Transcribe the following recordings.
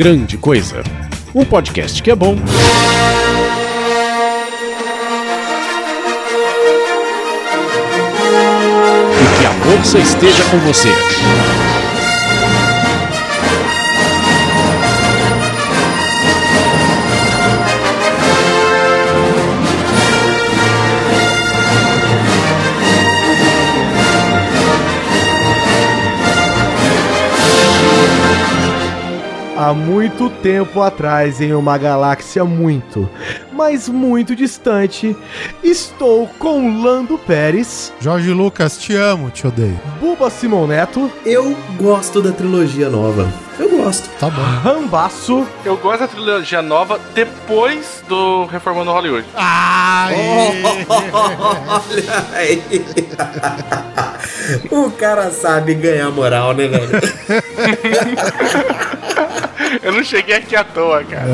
Grande Coisa. Um podcast que é bom. E que a força esteja com você. Há muito tempo atrás, em uma galáxia muito, mas muito distante, estou com Lando Pérez, Jorge Lucas, te amo, te odeio. Buba Simon Neto, Eu gosto da trilogia nova. Eu gosto. Tá bom. Rambaço, Eu gosto da trilogia nova depois do Reformando Hollywood. Ai! Olha aí. o cara sabe ganhar moral, né, velho? Eu não cheguei aqui à toa, cara.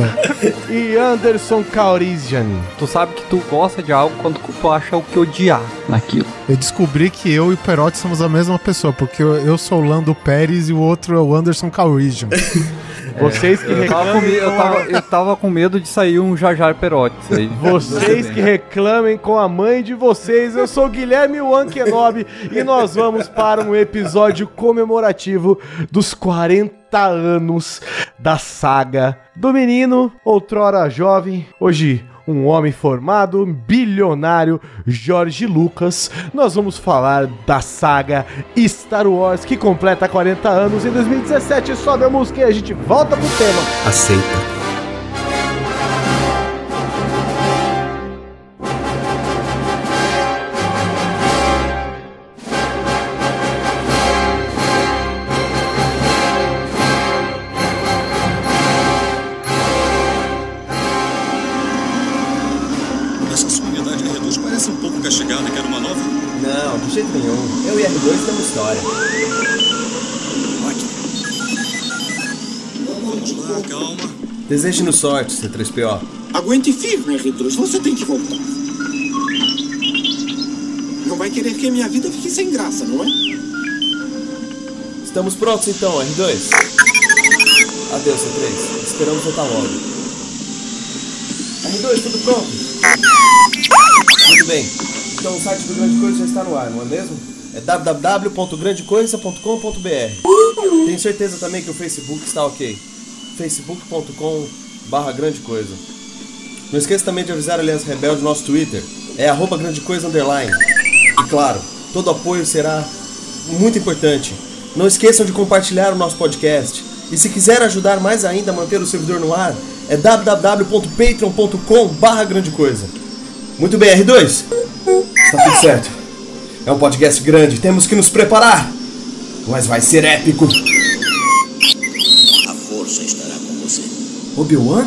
e Anderson Caurizian. Tu sabe que tu gosta de algo quando tu acha o que odiar naquilo. Eu descobri que eu e o Perotti somos a mesma pessoa, porque eu, eu sou o Lando Pérez e o outro é o Anderson Calrissian. Vocês que reclamem eu, tava, eu tava com medo de sair um Jajar Perotti. aí. Vocês que reclamem com a mãe de vocês, eu sou Guilherme Wan Kenobi e nós vamos para um episódio comemorativo dos 40 anos da saga do menino, outrora jovem, hoje um homem formado, bilionário, Jorge Lucas. Nós vamos falar da saga Star Wars que completa 40 anos em 2017. Sobe a música e a gente volta pro tema. Aceita. Deseje-nos sorte, C3PO. Aguente firme, R2. Você tem que voltar. Não vai querer que a minha vida fique sem graça, não é? Estamos prontos então, R2. Adeus, C3. Esperamos voltar logo. R2, tudo pronto? Muito bem. Então o site do Grande Coisa já está no ar, não é mesmo? É www.grandecoisa.com.br Tenho certeza também que o Facebook está ok. facebook.com barra grande coisa. Não esqueça também de avisar a Aliança Rebelde no nosso Twitter. É arroba grande coisa underline. E claro, todo apoio será muito importante. Não esqueçam de compartilhar o nosso podcast. E se quiser ajudar mais ainda a manter o servidor no ar, é www.patreon.com barra grande coisa. Muito bem, R2. Está tudo certo. É um podcast grande, temos que nos preparar. Mas vai ser épico. A força estará com você. Obi-Wan?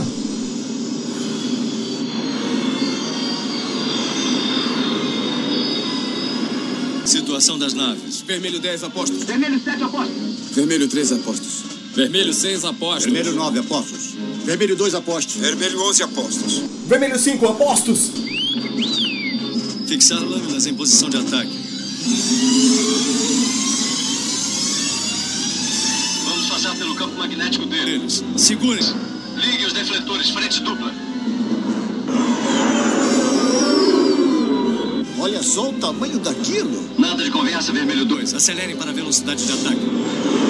Situação das naves. Vermelho 10 apostos. Vermelho 3 apostos. Vermelho 6 apostos. Vermelho 9 apostos. Vermelho 2 apostos. Vermelho 11 apostos. Vermelho 5, apostos. Fixar lâminas em posição de ataque. Vamos passar pelo campo magnético Eles. Segurem. Ligue os defletores, frente dupla. Olha só o tamanho daquilo. Nada de conversa, vermelho 2. Acelerem para a velocidade de ataque.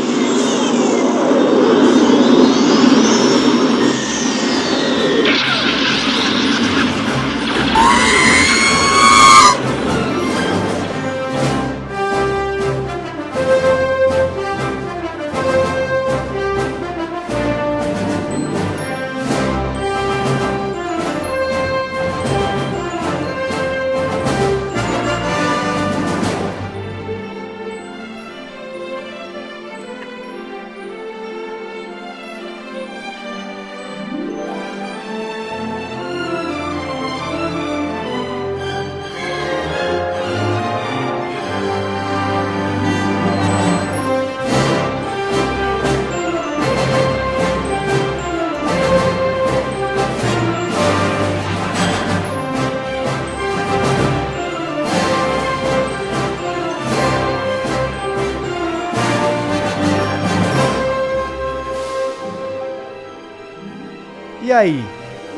Aí?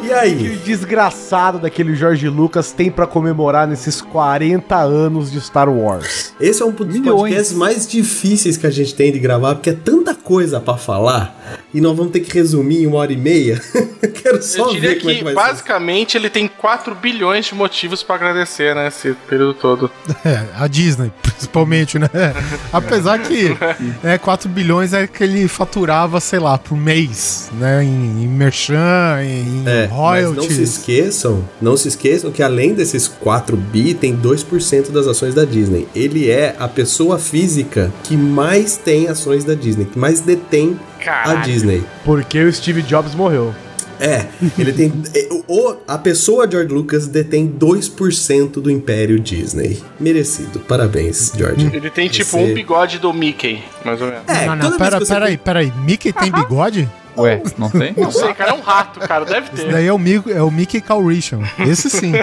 E O que aí? o desgraçado daquele Jorge Lucas tem pra comemorar nesses 40 anos de Star Wars? Esse é um dos Milhões. podcasts mais difíceis que a gente tem de gravar, porque é tanta coisa pra falar, e nós vamos ter que resumir em uma hora e meia. Quero só Eu diria ver como é que, que vai ser. basicamente, ele tem 4 bilhões de motivos pra agradecer, né? Esse período todo. É, a Disney, principalmente, né? Apesar que é, 4 bilhões é que ele faturava, sei lá, por mês, né? Em, em merchan, em É, mas não se royalties. esqueçam, não se esqueçam que além desses 4 bi, tem 2% das ações da Disney. Ele é a pessoa física que mais tem ações da Disney, que mais detém a Caralho. Disney. Porque o Steve Jobs morreu. É, ele tem. é, o, a pessoa George Lucas detém 2% do império Disney. Merecido. Parabéns, George. Ele tem tipo Você- um bigode do Mickey, mais ou menos. É, não, não, pera, que você pera aí, pera aí. Mickey tem bigode? Ué, não tem? Não sei, cara, é um rato, cara, deve Esse ter. daí é o, Mickey, é o Mickey Calrissian. Esse sim,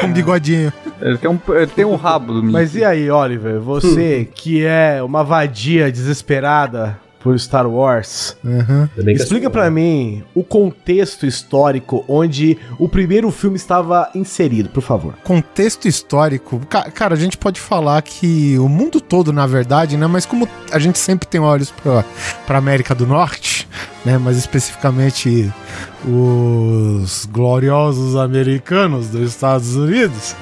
com bigodinho. Ele tem um, ele tem um rabo do Mickey. Mas e aí, Oliver? Você que é uma vadia desesperada por Star Wars, Uhum. Ainda bem que explica assim, pra mim o contexto histórico onde o primeiro filme estava inserido, por favor. Contexto histórico. Ca- Cara, a gente pode falar que o mundo todo, na verdade, né? Mas como a gente sempre tem olhos pra, pra América do Norte, né? Mais especificamente os gloriosos americanos dos Estados Unidos.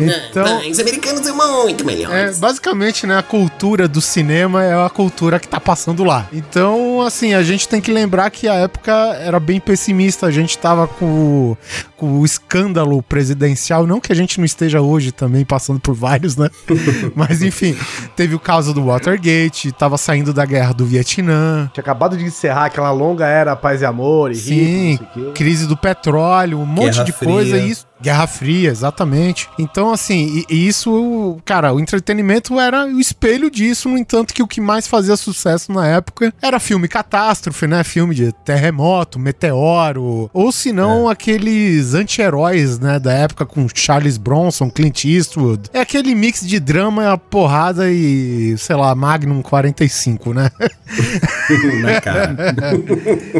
Então, os americanos são muito É, melhores. basicamente, né, a cultura do cinema é a cultura que tá passando lá. Então, assim, a gente tem que lembrar que a época era bem pessimista, a gente tava com, o- com o escândalo presidencial, não que a gente não esteja hoje também passando por vários, né? Mas enfim, teve o caso do Watergate, tava saindo da guerra do Vietnã. Tinha acabado de encerrar aquela longa era paz e amor e Sim, rico, não sei o quê. crise do petróleo, um monte Guerra de coisa, Fria. e isso Guerra Fria, exatamente. Então, assim, e, e isso, cara, o entretenimento era o espelho disso, no entanto, que o que mais fazia sucesso na época era filme catástrofe, né? Filme de terremoto, meteoro, ou se não, aqueles anti-heróis, né, da época com Charles Bronson, Clint Eastwood. É aquele mix de drama, porrada e, sei lá, Magnum 45, né? na cara.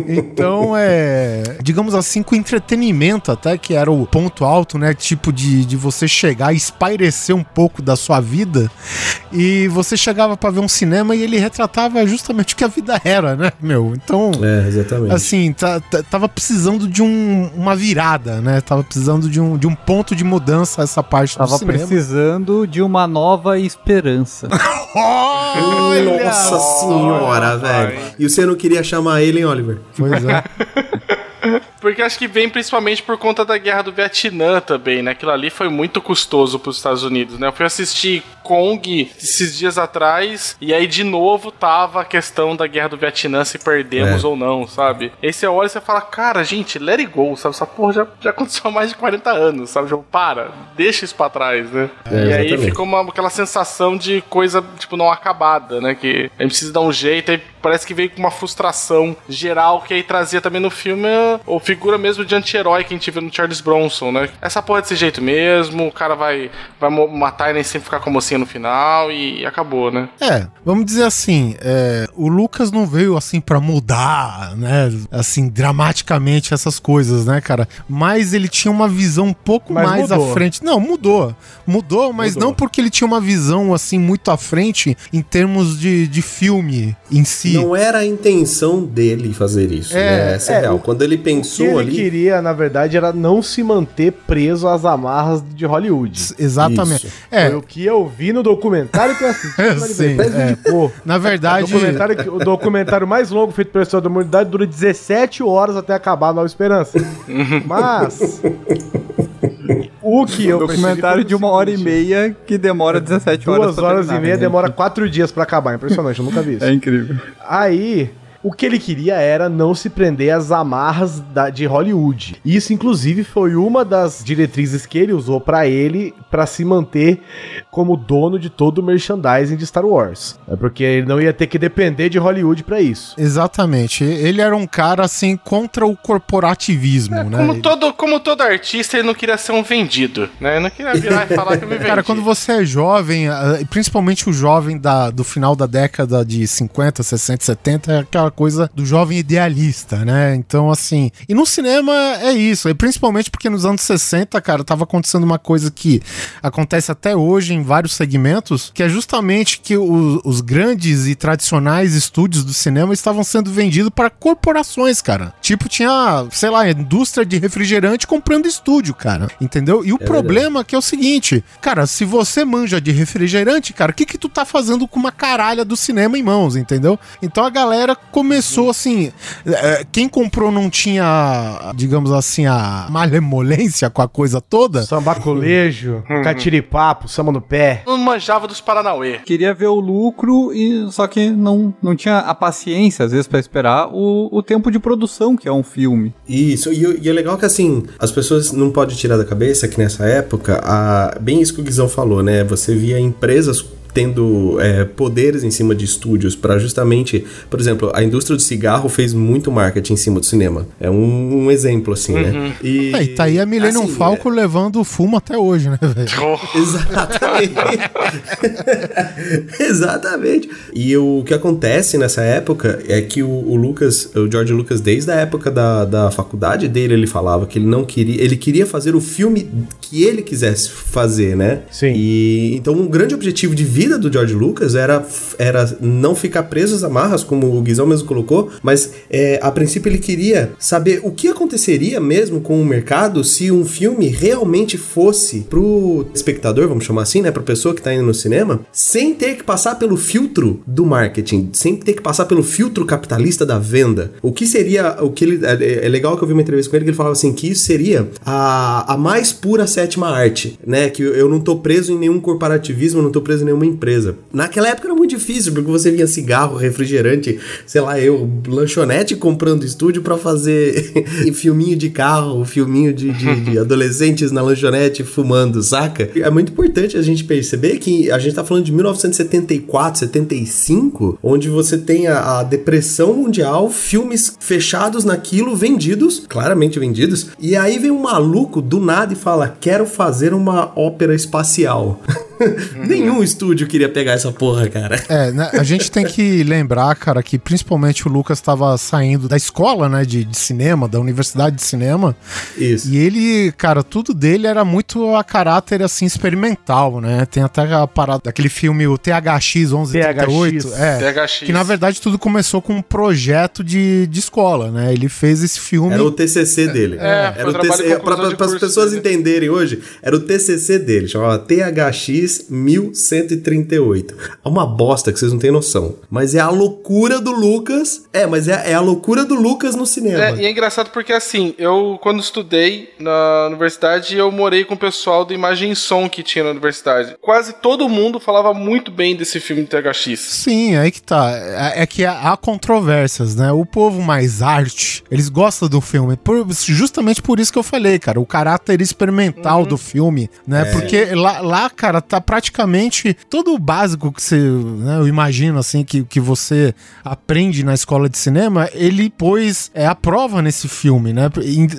Então, é. Digamos assim, com entretenimento, até que era o ponto alto, né? Tipo de, de você chegar e espairecer um pouco da sua vida. E você chegava pra ver um cinema e ele retratava justamente o que a vida era, né, meu? Então. É, exatamente. Assim, tá- tá- tava precisando de um- uma virada, né? Tava precisando de um, de um ponto de mudança essa parte do Tava cinema. precisando de uma nova esperança. Olha! Nossa senhora, velho. E você não queria chamar ele, hein, Oliver? Pois é. Porque acho que vem principalmente por conta da guerra do Vietnã também, né? Aquilo ali foi muito custoso pros Estados Unidos, né? Eu fui assistir Kong esses dias atrás e aí de novo tava a questão da guerra do Vietnã, se perdemos É. ou não, sabe? Aí você olha e você fala, cara, gente, let it go, sabe? Essa porra já, já aconteceu há mais de 40 anos, sabe? Tipo, para, deixa isso pra trás, né? É, e aí exatamente. ficou uma, aquela sensação de coisa, tipo, não acabada, né? Que a gente precisa dar um jeito, aí parece que veio com uma frustração geral que aí trazia também no filme ou figura mesmo de anti-herói que a gente vê no Charles Bronson, né? Essa porra é desse jeito mesmo, o cara vai, vai matar e nem sempre ficar com a mocinha no final e acabou, né? É, vamos dizer assim, é, o Lucas não veio assim pra mudar, né, assim, dramaticamente essas coisas, né, cara? Mas ele tinha uma visão um pouco Mas mais mudou. à frente. Não, mudou. Mudou, mas Mudou. não porque ele tinha uma visão assim muito à frente em termos de, de filme em si. Não era a intenção dele fazer isso, É, né? Essa é, é, real. o- Quando ele O que pensou ele ali. queria, na verdade, era não se manter preso às amarras de Hollywood. Exatamente. Isso. É, Foi o que eu vi no documentário que eu assisti. É, na sim, é. na O verdade, documentário, que- o documentário mais longo feito pela história da humanidade dura 17 horas até acabar a Nova Esperança. Mas. O que eu Documentário de o uma hora e meia que demora 17 horas. Duas horas e terminar, meia né? demora quatro dias pra acabar. Impressionante, eu nunca vi isso. É incrível. Aí, o que ele queria era não se prender às amarras da- de Hollywood. Isso, inclusive, foi uma das diretrizes que ele usou pra ele pra se manter como dono de todo o merchandising de Star Wars. É porque ele não ia ter que depender de Hollywood pra isso. exatamente. Ele era um cara assim contra o corporativismo, né? Como Ele- todo, como todo artista, ele não queria ser um vendido, né? Ele não queria virar e falar que eu me vendi. Cara, quando você é jovem, ah, e principalmente o jovem da, do final da década de 50, 60, 70, é aquela coisa do jovem idealista, né? Então, assim. E no cinema é isso, e principalmente porque nos anos 60, cara, tava acontecendo uma coisa que acontece até hoje em vários segmentos, que é justamente que o- os grandes e tradicionais estúdios do cinema estavam sendo vendidos para corporações, cara. Tipo, tinha, sei lá, indústria de refrigerante comprando estúdio, cara. Entendeu? E o problema que é o seguinte, cara, se você manja de refrigerante, cara, o que que tu tá fazendo com uma caralha do cinema em mãos, entendeu? Então a galera começou assim, é, quem comprou não tinha, digamos assim, a malemolência com a coisa toda, Sambacolejo, catiripapo, samba no pé. Não manjava dos Paranauê. Queria ver o lucro e só que não, não tinha a paciência às vezes pra esperar o, o tempo de produção que é um filme. Isso, e, e é legal que assim, as pessoas não podem tirar da cabeça que nessa época, a, bem isso que o Guizão falou, né? Você via empresas tendo é, poderes em cima de estúdios para justamente, por exemplo, a indústria do cigarro fez muito marketing em cima do cinema. É um, um exemplo, assim, né? E, Aí tá aí a Millennium assim, Falcon levando o fumo até hoje, né, velho? Exatamente. Exatamente. E o que acontece nessa época é que o, o Lucas, o George Lucas, desde a época da, da faculdade dele, ele falava que ele não queria. Ele queria fazer o filme que ele quisesse fazer, né? Sim. E então um grande objetivo de vida do George Lucas era, era não ficar preso às amarras, como o Guizão mesmo colocou, mas é, a princípio ele queria saber o que aconteceria mesmo com o mercado se um filme realmente fosse pro espectador, vamos chamar assim, né, pra pessoa que tá indo no cinema, sem ter que passar pelo filtro do marketing, sem ter que passar pelo filtro capitalista da venda. O que seria, o que ele, é, é legal que eu vi uma entrevista com ele que ele falava assim, que isso seria a, a mais pura sétima arte, né, que eu, não tô preso em nenhum corporativismo, não tô preso em nenhuma empresa. Naquela época era muito difícil, porque você via cigarro, refrigerante, sei lá, eu, lanchonete comprando estúdio pra fazer filminho de carro, filminho de, de, de adolescentes na lanchonete fumando, saca? É muito importante a gente perceber que a gente tá falando de 1974, 75, onde você tem a, a depressão mundial, filmes fechados naquilo, vendidos, claramente vendidos, e aí vem um maluco do nada e fala: quero fazer uma ópera espacial. Nenhum estúdio queria pegar essa porra, cara. É, né, a gente tem que lembrar, cara, que principalmente o Lucas estava saindo da escola, né, de, de cinema, da universidade de cinema, Isso. e ele, cara, tudo dele era muito a caráter, assim, experimental, né? Tem até a parada daquele filme, o THX 1138, THX. é, THX. que na verdade tudo começou com um projeto de, de escola, né? Ele fez esse filme... Era o TCC dele. É, era o TCC, para as pessoas dele. entenderem hoje, era o TCC dele, chamava THX 1138. É uma bosta que vocês não têm noção. Mas é a loucura do Lucas. É, mas é, é a loucura do Lucas no cinema. É, e é engraçado porque assim, eu quando estudei na universidade, eu morei com o pessoal do Imagem e Som que tinha na universidade. Quase todo mundo falava muito bem desse filme de THX. Sim, aí que tá. É, é que há há controvérsias, né? O povo mais arte, eles gostam do filme. Por- justamente por isso que eu falei, cara. O caráter experimental do filme, né? Porque lá, lá, cara, tá praticamente todo o básico que você, né? Eu imagino, assim, que, que você aprende na escola de cinema, ele pôs é, a prova nesse filme, né?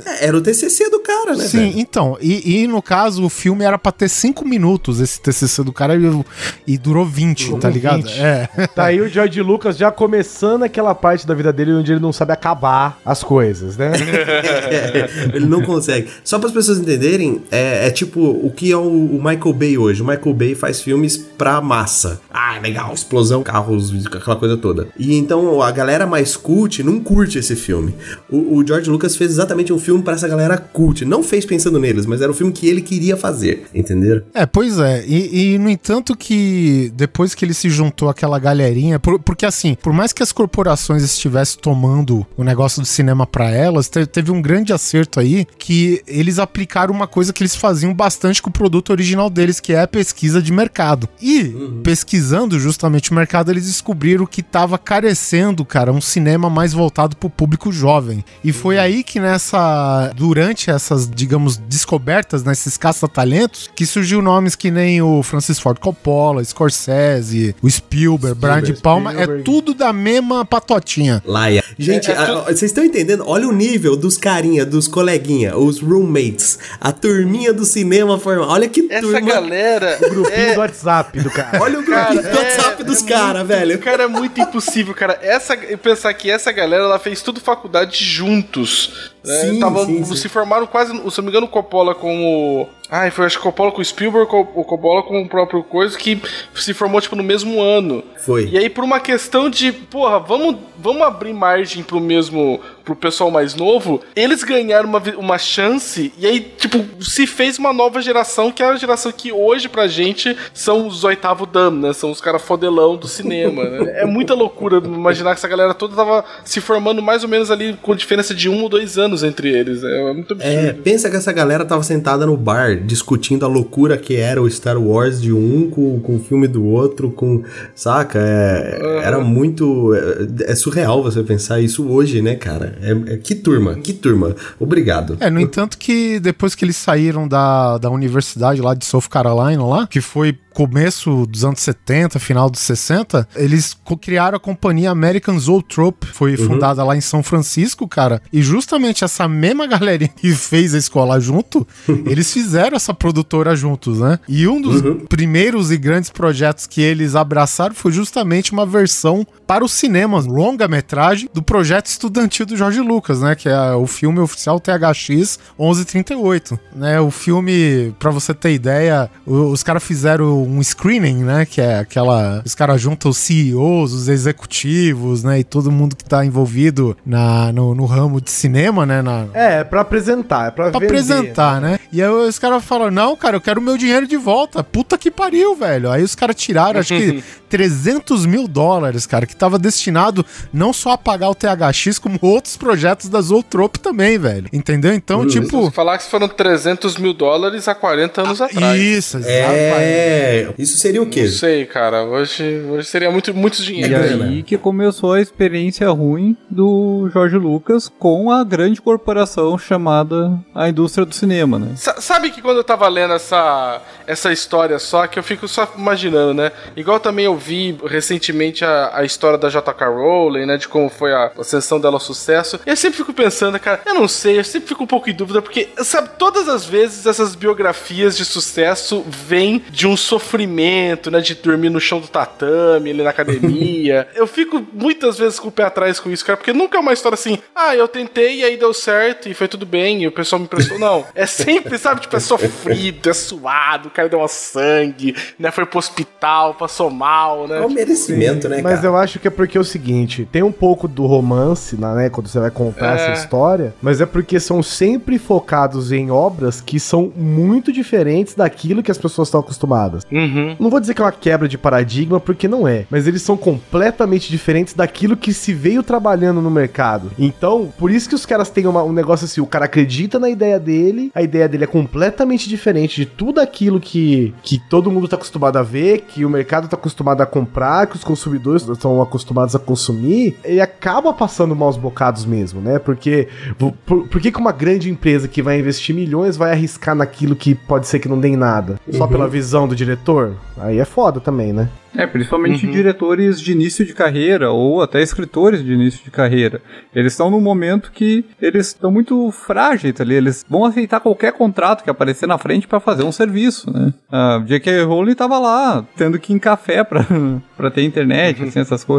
É, Era o TCC do cara, né? Sim, velho? então, e, e no caso o filme era pra ter 5 minutos esse TCC do cara e, e durou 20, tá ligado? 20. É. Tá aí o George Lucas já começando aquela parte da vida dele onde ele não sabe acabar as coisas, né? Ele não consegue. Só para as pessoas entenderem, é, é tipo o que é o, o Michael Bay hoje. O Michael Bay faz filmes pra massa. Ah, legal, explosão, carros, aquela coisa toda. E então a galera mais cult não curte esse filme. O, o George Lucas fez exatamente um filme pra essa galera cult. Não fez pensando neles, mas era o filme que ele queria fazer, entenderam? É, pois é. E, e, no entanto que depois que ele se juntou àquela galerinha, por- porque assim, por mais que as corporações estivessem tomando o negócio do cinema pra elas, te- teve um grande acerto aí que eles aplicaram uma coisa que eles faziam bastante com o produto original deles, que é a pesquisa de mercado. E pesquisando justamente o mercado, eles descobriram que tava carecendo, cara, um cinema mais voltado pro público jovem. E foi aí que nessa durante essas, digamos, descobertas nesses caça-talentos, que surgiu nomes que nem o Francis Ford Coppola, Scorsese, o Spielberg, Brian de Palma, é Spielberg. tudo da mesma patotinha. Laia. Gente, É, é a- tudo- a- vocês estão entendendo? Olha o nível dos carinha, dos coleguinha, os roommates, a turminha do cinema formal. Olha que Essa turma galera grupinho do WhatsApp do cara. Olha o grupinho do WhatsApp dos caras, velho. Cara, é muito impossível, cara. Essa, pensar que essa galera, ela fez tudo faculdade juntos. Né? Sim, Tava- sim, sim. Se formaram quase, se não me engano, o Coppola com o... Ai, foi acho que Coppola com o Spielberg, o Coppola com o próprio coisa, que se formou, tipo, no mesmo ano. Foi. E aí, por uma questão de, porra, vamos, vamos abrir margem pro mesmo, pro pessoal mais novo, eles ganharam uma, uma chance, e aí, tipo, se fez uma nova geração, que é a geração que hoje, pra gente, são os oitavo dan, né? São os caras fodelão do cinema, né? É muita loucura imaginar que essa galera toda tava se formando mais ou menos ali com diferença de um ou dois anos entre eles. É muito absurdo. É, pensa que essa galera tava sentada no bar discutindo a loucura que era o Star Wars de um com, com o filme do outro, com. Saca? É, Era muito. É, é surreal você pensar isso hoje, né, cara? É, é- que turma, que turma. Obrigado. É, no entanto que depois que eles saíram da, da universidade lá de South Carolina lá, que foi começo dos anos 70, final dos 60, eles criaram a companhia American Zoetrope, foi fundada lá em São Francisco, cara, e justamente essa mesma galerinha que fez a escola junto, eles fizeram essa produtora juntos, né? E um dos primeiros e grandes projetos que eles abraçaram foi justamente uma versão para os cinemas, longa-metragem do projeto estudantil do Jorge Lucas, né? Que é o filme oficial THX 1138, né? O filme, pra você ter ideia, o- os caras fizeram um screening, né? Que é aquela... Os caras juntam os CEOs, os executivos, né? E todo mundo que tá envolvido na, no, no ramo de cinema, né? Na, É, é pra apresentar, é pra, pra vender. apresentar, né? E aí os caras falaram, não, cara, eu quero o meu dinheiro de volta. Puta que pariu, velho. Aí os caras tiraram, acho que 300 mil dólares, cara, que tava destinado não só a pagar o THX, como outros projetos da Zootrope também, velho. Entendeu? Então, tipo... Falar que foram 300 mil dólares há 40 anos atrás. Isso, exato. É. Isso seria o quê? Não sei, cara. Hoje, hoje seria muito, muito E dinheiro. grana. aí que começou a experiência ruim do Jorge Lucas com a grande corporação chamada a indústria do cinema, né? Sa- Sabe que quando eu tava lendo essa, essa história só, que eu fico só imaginando, né? Igual também eu vi recentemente a, a história da J.K. Rowling, né? De como foi a ascensão dela ao sucesso. E eu sempre fico pensando, cara, eu não sei, eu sempre fico um pouco em dúvida, porque, sabe, todas as vezes essas biografias de sucesso vêm de um sofrimento, né? De dormir no chão do tatame, ali na academia. eu fico muitas vezes com o pé atrás com isso, cara, porque nunca é uma história assim, ah, eu tentei e aí deu certo e foi tudo bem e o pessoal me emprestou. Não. É sempre, sabe, tipo, é sofrido, é suado, o cara deu uma sangue, né? Foi pro hospital, passou mal, né? É um merecimento, né, Mas cara? eu acho que é porque é o seguinte, tem um pouco do romance, né, quando você vai contar É. essa história, mas é porque são sempre focados em obras que são muito diferentes daquilo que as pessoas estão acostumadas. Uhum. Não vou dizer que é uma quebra de paradigma, porque não é, mas eles são completamente diferentes daquilo que se veio trabalhando no mercado. Então, por isso que os caras têm uma- um negócio assim, o cara acredita na ideia dele, a ideia dele é completamente diferente de tudo aquilo que, que todo mundo tá acostumado a ver, que o mercado tá acostumado a comprar, que os consumidores estão acostumados a consumir, ele acaba passando maus bocados mesmo, né? Porque por, por- que, que uma grande empresa que vai investir milhões vai arriscar naquilo que pode ser que não dê em nada? Só pela visão do diretor? Aí é foda também, né? É, principalmente diretores de início de carreira ou até escritores de início de carreira. Eles estão num momento que eles estão muito frágeis ali, eles vão aceitar qualquer contrato que aparecer na frente pra fazer um serviço, né? A J.K. Rowling tava lá, tendo que ir em café pra, pra ter internet, assim, essas coisas.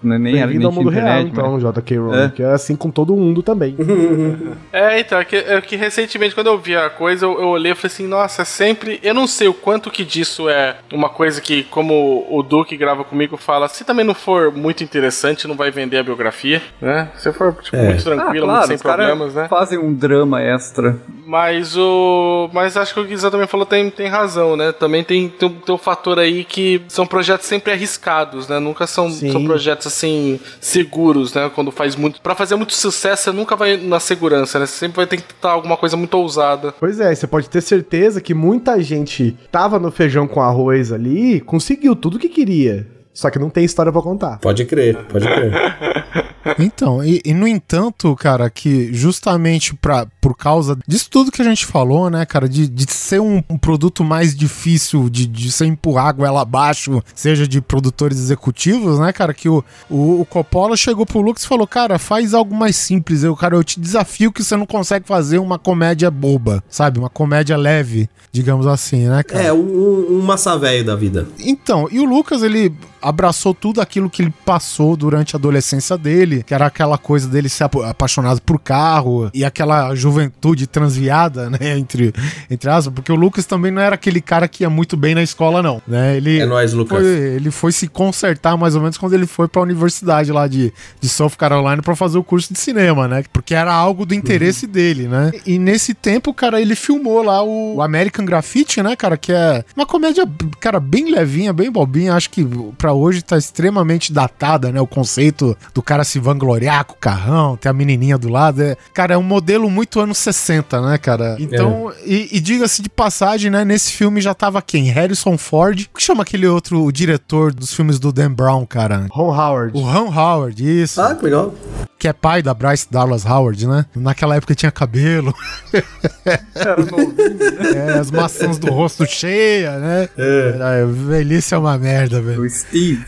Né, Nem era nem ao mundo real, internet, mas- então, J.K. Rowling, É. que é assim com todo mundo também. É, então, é que, é que recentemente, quando eu vi a coisa, eu, eu olhei e falei assim, nossa, é sempre. Eu não sei o quanto que disso é uma coisa que, como o Duque grava comigo, fala, se também não for muito interessante, não vai vender a biografia, né? Se for, tipo, É. muito Ah, tranquilo, claro, muito sem problemas, né? fazem um drama extra. Mas o. Mas acho que o Guizão também falou tem, tem razão, né? Também tem, tem, tem um fator aí que são projetos sempre arriscados, né? Nunca são, Sim. são projetos assim seguros, né? Quando faz muito. Pra fazer muito sucesso, você nunca vai na segurança, né? Você sempre vai ter que tentar alguma coisa muito ousada. Pois é, você pode ter certeza que muita gente tava no feijão com arroz ali, conseguiu tudo que queria. Só que não tem história pra contar. Pode crer, pode crer. Então, e, e, no entanto, cara, que justamente pra, por causa disso tudo que a gente falou, né, cara, de, de ser um, um produto mais difícil de, de você empurrar a goela abaixo, seja de produtores executivos, né, cara, que o, o, o Coppola chegou pro Lucas e falou, cara, faz algo mais simples, eu, cara, eu te desafio que você não consegue fazer uma comédia boba, sabe, uma comédia leve, digamos assim, né, cara? É, um, um massa velho da vida. Então, e o Lucas, ele abraçou tudo aquilo que ele passou durante a adolescência dele, que era aquela coisa dele ser apaixonado por carro e aquela juventude transviada, né, entre, entre aspas, porque o Lucas também não era aquele cara que ia muito bem na escola, não, né, ele... É nóis, Lucas. Foi, ele foi se consertar mais ou menos quando ele foi pra universidade lá de, de South Carolina para fazer o curso de cinema, né, porque era algo do interesse uhum. dele, né, e nesse tempo, cara, ele filmou lá o American Graffiti, né, cara, que é uma comédia, cara, bem levinha, bem bobinha, acho que pra para hoje tá extremamente datada, né? O conceito do cara se vangloriar com o carrão, ter a menininha do lado. É, cara, é um modelo muito anos 60, né, cara? Então, é. e, e diga-se de passagem, né? Nesse filme já tava quem? Harrison Ford. O que chama aquele outro o diretor dos filmes do Dan Brown, cara? Ron Howard. O Ron Howard, isso. Ah, que legal. Que é pai da Bryce Dallas Howard, né? Naquela época tinha cabelo. Era novinho, né? É, as maçãs do rosto cheia, né? É. Velhice é uma merda, velho. O.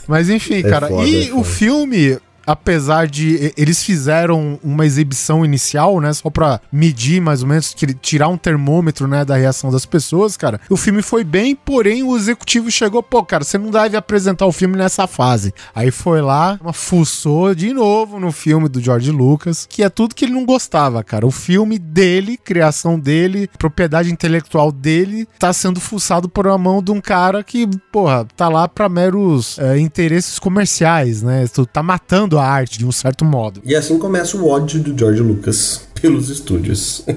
Mas enfim, é cara. Foda, e é o filme, apesar de eles fizeram uma exibição inicial, né, só para medir mais ou menos, tirar um termômetro, né, da reação das pessoas, cara. O filme foi bem, porém o executivo chegou, pô, cara, você não deve apresentar o filme nessa fase. Aí foi lá, uma fuçou de novo no filme do George Lucas, que é tudo que ele não gostava, cara. O filme dele, criação dele, propriedade intelectual dele, tá sendo fuçado por uma mão de um cara que, porra, tá lá para meros é, interesses comerciais, né? Tá matando a arte de um certo modo. E assim começa o ódio do George Lucas pelos estúdios.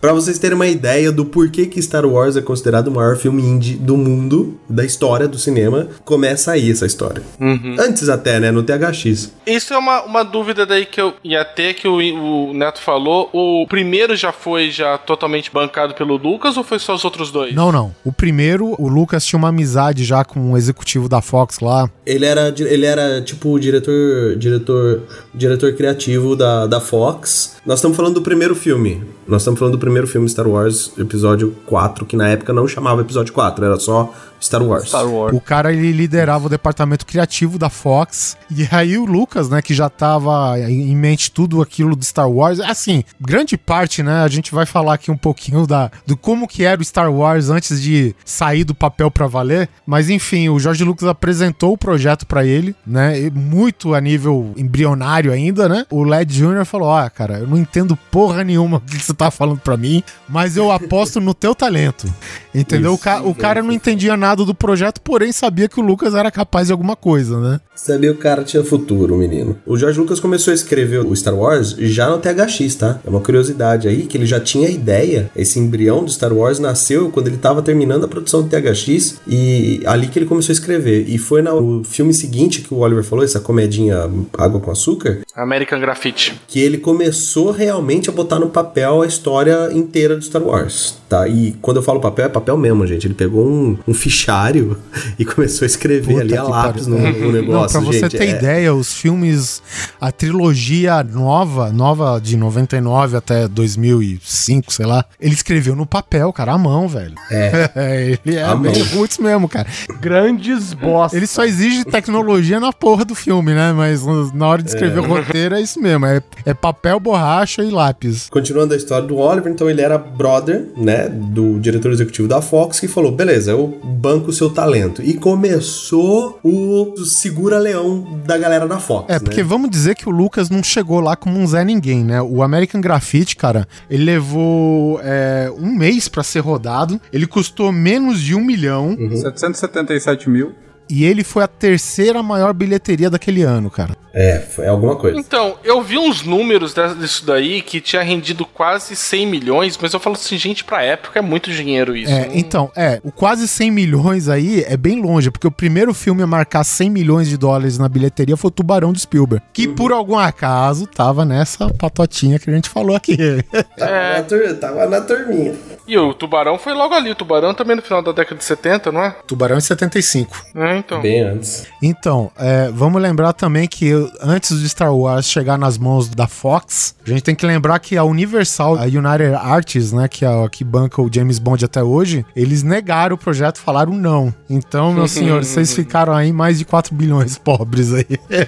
Para vocês terem uma ideia do porquê que Star Wars é considerado o maior filme indie do mundo, da história do cinema, começa aí essa história. Uhum. Antes até, né, no THX. Isso é uma, uma dúvida daí que eu ia ter, que o, o Neto falou. O primeiro já foi já totalmente bancado pelo Lucas ou foi só os outros dois? Não, não. O primeiro, o Lucas tinha uma amizade já com um executivo da Fox lá. Ele era, ele era tipo o diretor, diretor, diretor criativo da, da Fox. Nós estamos falando do primeiro filme. Nós estamos falando do primeiro filme Star Wars, episódio 4, que na época não chamava episódio 4, era só Star Wars. Star Wars. O cara ele liderava o departamento criativo da Fox. E aí o Lucas, né, que já tava em mente tudo aquilo do Star Wars. Assim, grande parte, né, a gente vai falar aqui um pouquinho da, do como que era o Star Wars antes de sair do papel para valer. Mas enfim, o George Lucas apresentou o projeto para ele, né, muito a nível embrionário ainda, né. O Led Jr. falou: "Ah, cara, eu não entendo porra nenhuma o que você tá falando para mim, mas eu aposto no teu talento". Entendeu? Isso, o, ca o cara não entendia nada do projeto, porém sabia que o Lucas era capaz de alguma coisa, né? Sabia que o cara tinha futuro, menino. O George Lucas começou a escrever o Star Wars já no THX, tá? É uma curiosidade aí que ele já tinha ideia. Esse embrião do Star Wars nasceu quando ele estava terminando a produção do THX e ali que ele começou a escrever. E foi no filme seguinte que o Oliver falou, essa comedinha Água com Açúcar. American Graffiti. Que ele começou realmente a botar no papel a história inteira do Star Wars, tá? E quando eu falo papel, é papel mesmo, gente. Ele pegou um, um fichário e começou a escrever Puta ali a lápis no, no, negócio. Não, pra você gente, ter é... ideia, os filmes, a trilogia nova, nova de 99 até 2005, sei lá, ele escreveu no papel, cara, à mão, velho. É. ele é bem roots mesmo, cara. Grandes bosta. Ele só exige tecnologia na porra do filme, né? Mas na hora de escrever é. o roteiro é isso mesmo. É, é papel, borracha e lápis. Continuando a história do Oliver, então ele era brother, né, do diretor executivo da Fox, que falou: beleza, eu banco o seu talento. E começou o segura-leão da galera da Fox. É, né? porque vamos dizer que o Lucas não chegou lá como um Zé Ninguém, né? O American Graffiti, cara, ele levou é, um mês para ser rodado. Ele custou menos de um milhão. Uhum. 777 mil. E ele foi a terceira maior bilheteria daquele ano, cara. É, foi alguma coisa. Então, eu vi uns números disso daí que tinha rendido quase 100 milhões, mas eu falo assim, gente, pra época é muito dinheiro isso. É, então, é, o quase 100 milhões aí é bem longe, porque o primeiro filme a marcar 100 milhões de dólares na bilheteria foi o Tubarão do Spielberg, que uhum. por algum acaso tava nessa patotinha que a gente falou aqui. É, tava na turminha. E o Tubarão foi logo ali, o Tubarão também no final da década de 70, não é? Tubarão em 75. É, então. Bem antes. Então, é, vamos lembrar também que antes de Star Wars chegar nas mãos da Fox, a gente tem que lembrar que a Universal, a United Artists, né, que, é a, que banca o James Bond até hoje, eles negaram o projeto, falaram não. Então, meu senhor, vocês ficaram aí mais de 4 bilhões pobres aí.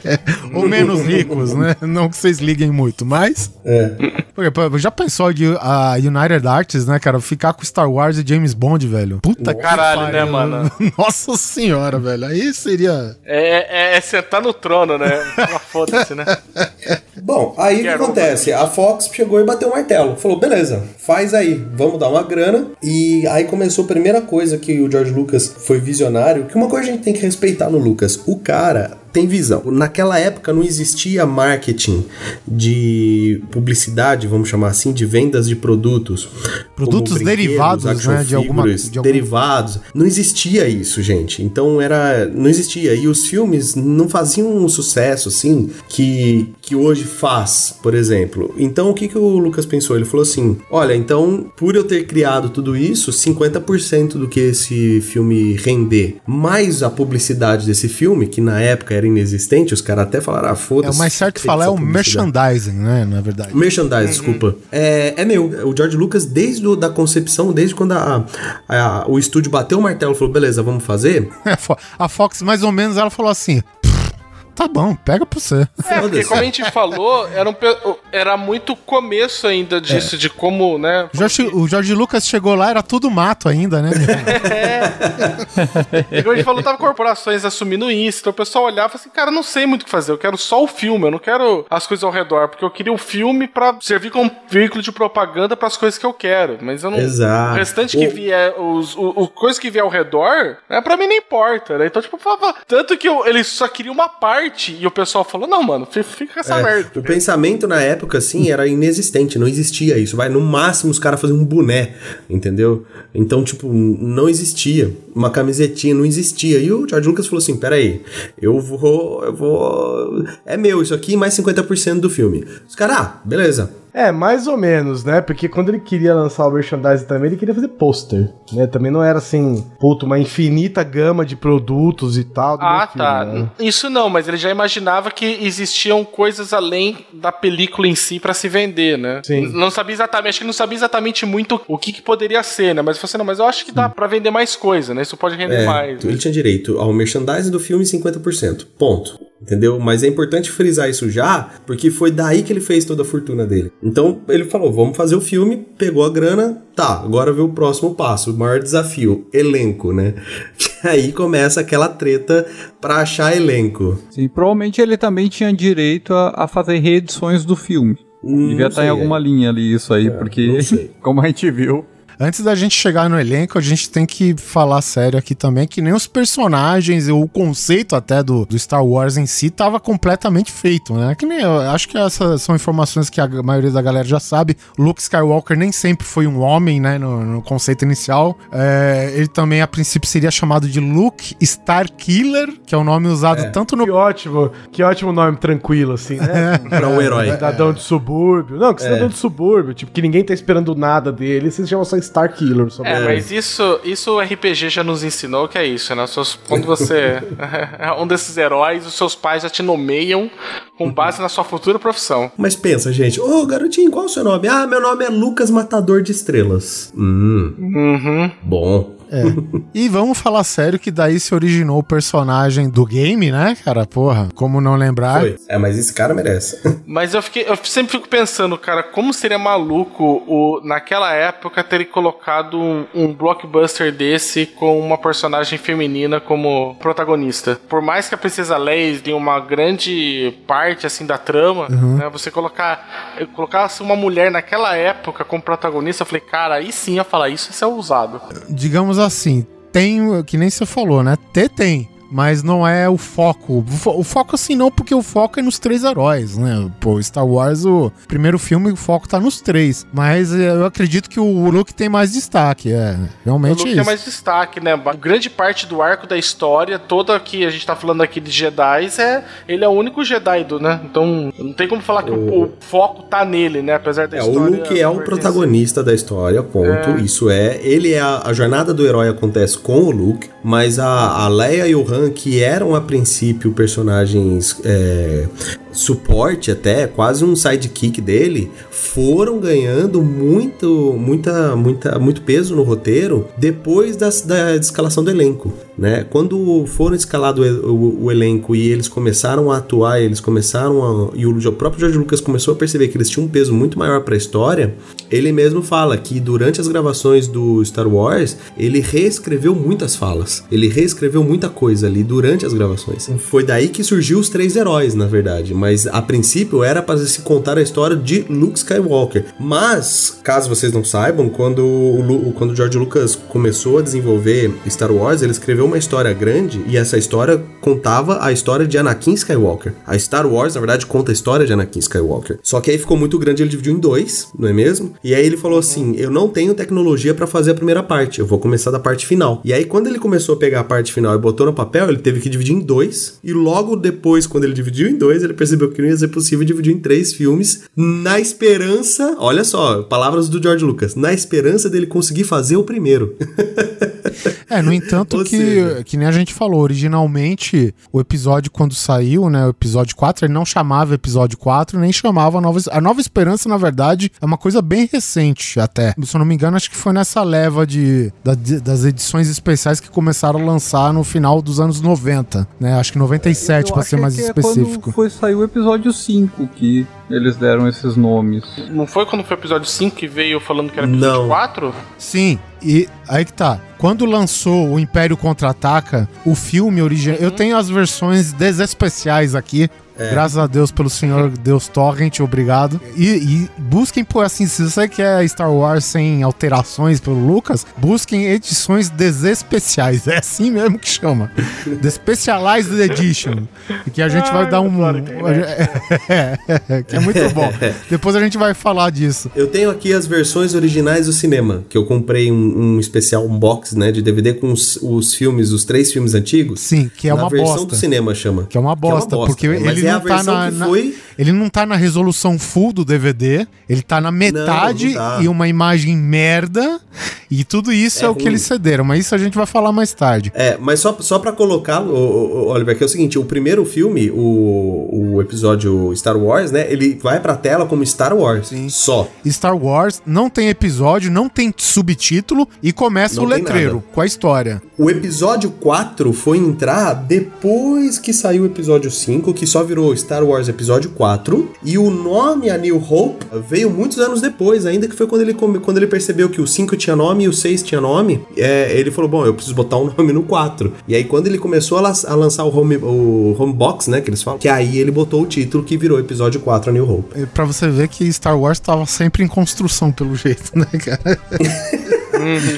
Ou menos ricos, né? Não que vocês liguem muito, mas... É. Porque, já pensou de a United Artists, né, cara, ficar com Star Wars e James Bond, velho? Puta que Caralho, né, pariu. mano? Nossa senhora, velho. Aí seria... É, é, é sentar no trono, né? Foda-se, né? Bom, aí o que acontece? A Fox chegou e bateu o martelo. Falou, beleza, faz aí, vamos dar uma grana. E aí começou a primeira coisa que o George Lucas foi visionário, que uma coisa a gente tem que respeitar no Lucas. O cara tem visão. Naquela época não existia marketing de publicidade, vamos chamar assim, de vendas de produtos. Produtos derivados, né, de alguma- figures, de algum- derivados. Não existia isso, gente. Então era, não existia. E os filmes não faziam um sucesso assim que que hoje faz, por exemplo. Então o que que o Lucas pensou? Ele falou assim: "Olha, então por eu ter criado tudo isso, 50% do que esse filme render, mais a publicidade desse filme, que na época era inexistente, os caras até falaram: "Ah, É, foda-se". o mais certo falar é o merchandising, né, na verdade. Merchandise, desculpa. É, é meu. O George Lucas, desde o, da concepção, desde quando a, a- o estúdio bateu o martelo e falou: beleza, vamos fazer. A Fo- A Fox, mais ou menos, ela falou assim: "Pff, tá bom, pega pra você. É, porque como a gente falou, era, um era muito começo ainda disso, de como, né? O Jorge, o Jorge Lucas chegou lá, era tudo mato ainda, né? meu? E como a gente falou, tava corporações assumindo isso, então o pessoal olhava e falava assim, cara, eu não sei muito o que fazer, eu quero só o filme, eu não quero as coisas ao redor, porque eu queria o filme pra servir como veículo de propaganda pras coisas que eu quero, mas eu não... Exato. O restante que O- vier, os, o, o coisa que vier ao redor, né, pra mim não importa, né? Então, tipo, falava, tanto que eu, ele só queria uma parte, e o pessoal falou, não, mano, fi- fica com essa É, merda. o pensamento na época, assim, era inexistente, não existia isso. Vai, no máximo os caras faziam um boné, entendeu? Então, tipo, não existia. Uma camisetinha, não existia. E o George Lucas falou assim: peraí, eu vou. Eu vou. É meu isso aqui, mais 50% do filme. Os caras, ah, beleza. É, mais ou menos, né? Porque quando ele queria lançar o merchandising também, ele queria fazer pôster, né? Também não era assim, puto, uma infinita gama de produtos e tal. do Ah, filme, tá. né? Isso não, mas ele já imaginava que existiam coisas além da película em si pra se vender, né? Sim. Não sabia exatamente, acho que ele não sabia exatamente muito o que, que poderia ser, né? Mas falou assim, não, mas eu acho que dá pra vender mais coisa, né? Isso pode render É, mais. ele tinha direito ao merchandising do filme 50%. Ponto. Entendeu? Mas é importante frisar isso já, porque foi daí que ele fez toda a fortuna dele. Então ele falou: vamos fazer o filme, pegou a grana, tá, agora vê o próximo passo, o maior desafio, elenco, né? Que aí começa aquela treta pra achar elenco. Sim, provavelmente ele também tinha direito a, a fazer reedições do filme. Hum, Devia estar em sei, alguma é. linha ali isso aí, porque, não sei. como a gente viu, Antes da gente chegar no elenco, a gente tem que falar sério aqui também que nem os personagens, ou o conceito até do, do Star Wars em si, tava completamente feito, né? Que nem, eu acho que essas são informações que a maioria da galera já sabe. Luke Skywalker nem sempre foi um homem, né? No, no conceito inicial. É, ele também, a princípio, seria chamado de Luke Starkiller, que é o nome usado tanto no Que ótimo, que ótimo nome tranquilo, assim, né? Pra um herói. Cidadão de subúrbio. Não, que cidadão de subúrbio, tipo, que ninguém tá esperando nada dele, vocês chamam só Star Killer. É, pra- mas isso, isso o RPG já nos ensinou que é isso, né? Seus- quando você é um desses heróis, os seus pais já te nomeiam com base na sua futura profissão. Mas pensa, gente, ô garotinho, qual é o seu nome? Ah, meu nome é Lucas Matador de Estrelas. Hum, Uhum. bom. E vamos falar sério que daí se originou o personagem do game, né, cara? Porra, como não lembrar? Foi. É, mas esse cara merece. Mas eu, fiquei, eu sempre fico pensando, cara, como seria maluco o, naquela época terem colocado um, um blockbuster desse com uma personagem feminina como protagonista. Por mais que a Princesa Leia tenha uma grande parte assim da trama, né, você colocar eu colocasse uma mulher naquela época como protagonista, eu falei, cara, aí sim ia falar isso, isso é ousado. digamos assim, tem, que nem você falou, né? Ter tem, mas não é o foco. O fo- O foco assim não, porque o foco é nos três heróis, né? Pô, Star Wars, o primeiro filme, o foco tá nos três. Mas eu acredito que o Luke tem mais destaque, é. O Realmente Luke é tem isso. mais destaque, né? Grande parte do arco da história, toda que a gente tá falando aqui de Jedi, é ele é o único Jedi do, né? Então não tem como falar que o, o foco tá nele, né? Apesar da É, o história. Luke é o protagonista da história, ponto. É. Isso é. Ele é. A, a jornada do herói acontece com o Luke, mas a, a Leia e o Han Que eram a princípio personagens é, suporte até, quase um sidekick dele, foram ganhando muito, muita, muita, muito peso no roteiro depois das, da escalação do elenco. Né? Quando foram escalado o, o, o, elenco e eles começaram a atuar, eles começaram a, e o, próprio George Lucas começou a perceber que eles tinham um peso muito maior para a história, ele mesmo fala que durante as gravações do Star Wars, ele reescreveu muitas falas, ele reescreveu muita coisa ali durante as gravações. Foi daí que surgiu os três heróis, na verdade, mas a princípio era para se contar a história de Luke Skywalker. Mas, caso vocês não saibam, quando o, quando George Lucas começou a desenvolver Star Wars, ele escreveu uma história grande e essa história contava a história de Anakin Skywalker. A Star Wars, na verdade, conta a história de Anakin Skywalker. Só que aí ficou muito grande, ele dividiu em dois, não é mesmo? E aí ele falou assim: eu não tenho tecnologia para fazer a primeira parte, eu vou começar da parte final. E aí, quando ele começou a pegar a parte final e botou no papel, ele teve que dividir em dois. E logo depois, quando ele dividiu em dois, ele percebeu que não ia ser possível dividir em três filmes, na esperança, olha só, palavras do George Lucas, na esperança dele conseguir fazer o primeiro. É, no entanto, que, que nem a gente falou, originalmente o episódio, quando saiu, né, o episódio 4, ele não chamava episódio 4, nem chamava a Nova, a Nova Esperança, na verdade, é uma coisa bem recente até. Se eu não me engano, acho que foi nessa leva de, da, das edições especiais que começaram a lançar no final dos anos 90, né? Acho que 97, para ser mais que específico. É quando foi saiu o episódio 5 que eles deram esses nomes. Não foi quando foi o episódio 5 que veio falando que era episódio Não. 4? Sim, e aí que tá. Quando lançou o Império Contra-Ataca, o filme original. Eu tenho as versões desespeciais aqui. Graças a Deus pelo senhor Deus Torrent, obrigado. E, e busquem por assim, se você quer Star Wars sem alterações pelo Lucas, busquem edições desespeciais. É assim mesmo que chama. The Specialized Edition. Que a gente vai dar um. É, que é muito bom. Depois a gente vai falar disso. Eu tenho aqui as versões originais do cinema, que eu comprei um, um especial, um box, né, de DVD com os, os filmes, os três filmes antigos. Sim, que é uma versão bosta. do cinema chama. Que é uma bosta, porque né? Mas é a não tá versão na, que na- foi ele não tá na resolução full do DVD, ele tá na metade não tá. e uma imagem merda, e tudo isso é, É o que eles cederam, mas isso a gente vai falar mais tarde. É, mas só, só pra colocá-lo, Oliver, que é o seguinte, o primeiro filme, o, o episódio Star Wars, né, ele vai pra tela como Star Wars, Sim. só. Star Wars não tem episódio, não tem subtítulo e começa Não o letreiro nada. com a história. O episódio 4 foi entrar depois que saiu o episódio 5, que só virou Star Wars Episódio 4, e o nome A New Hope veio muitos anos depois, ainda que foi quando ele, quando ele percebeu que o 5 tinha nome e o 6 tinha nome, é, ele falou, bom, eu preciso botar um nome no 4. E aí quando ele começou a, la- a lançar o home, o home Box, né, que eles falam, que aí ele botou o título que virou Episódio 4 A New Hope. E Pra você ver que Star Wars tava sempre em construção, pelo jeito, né, cara?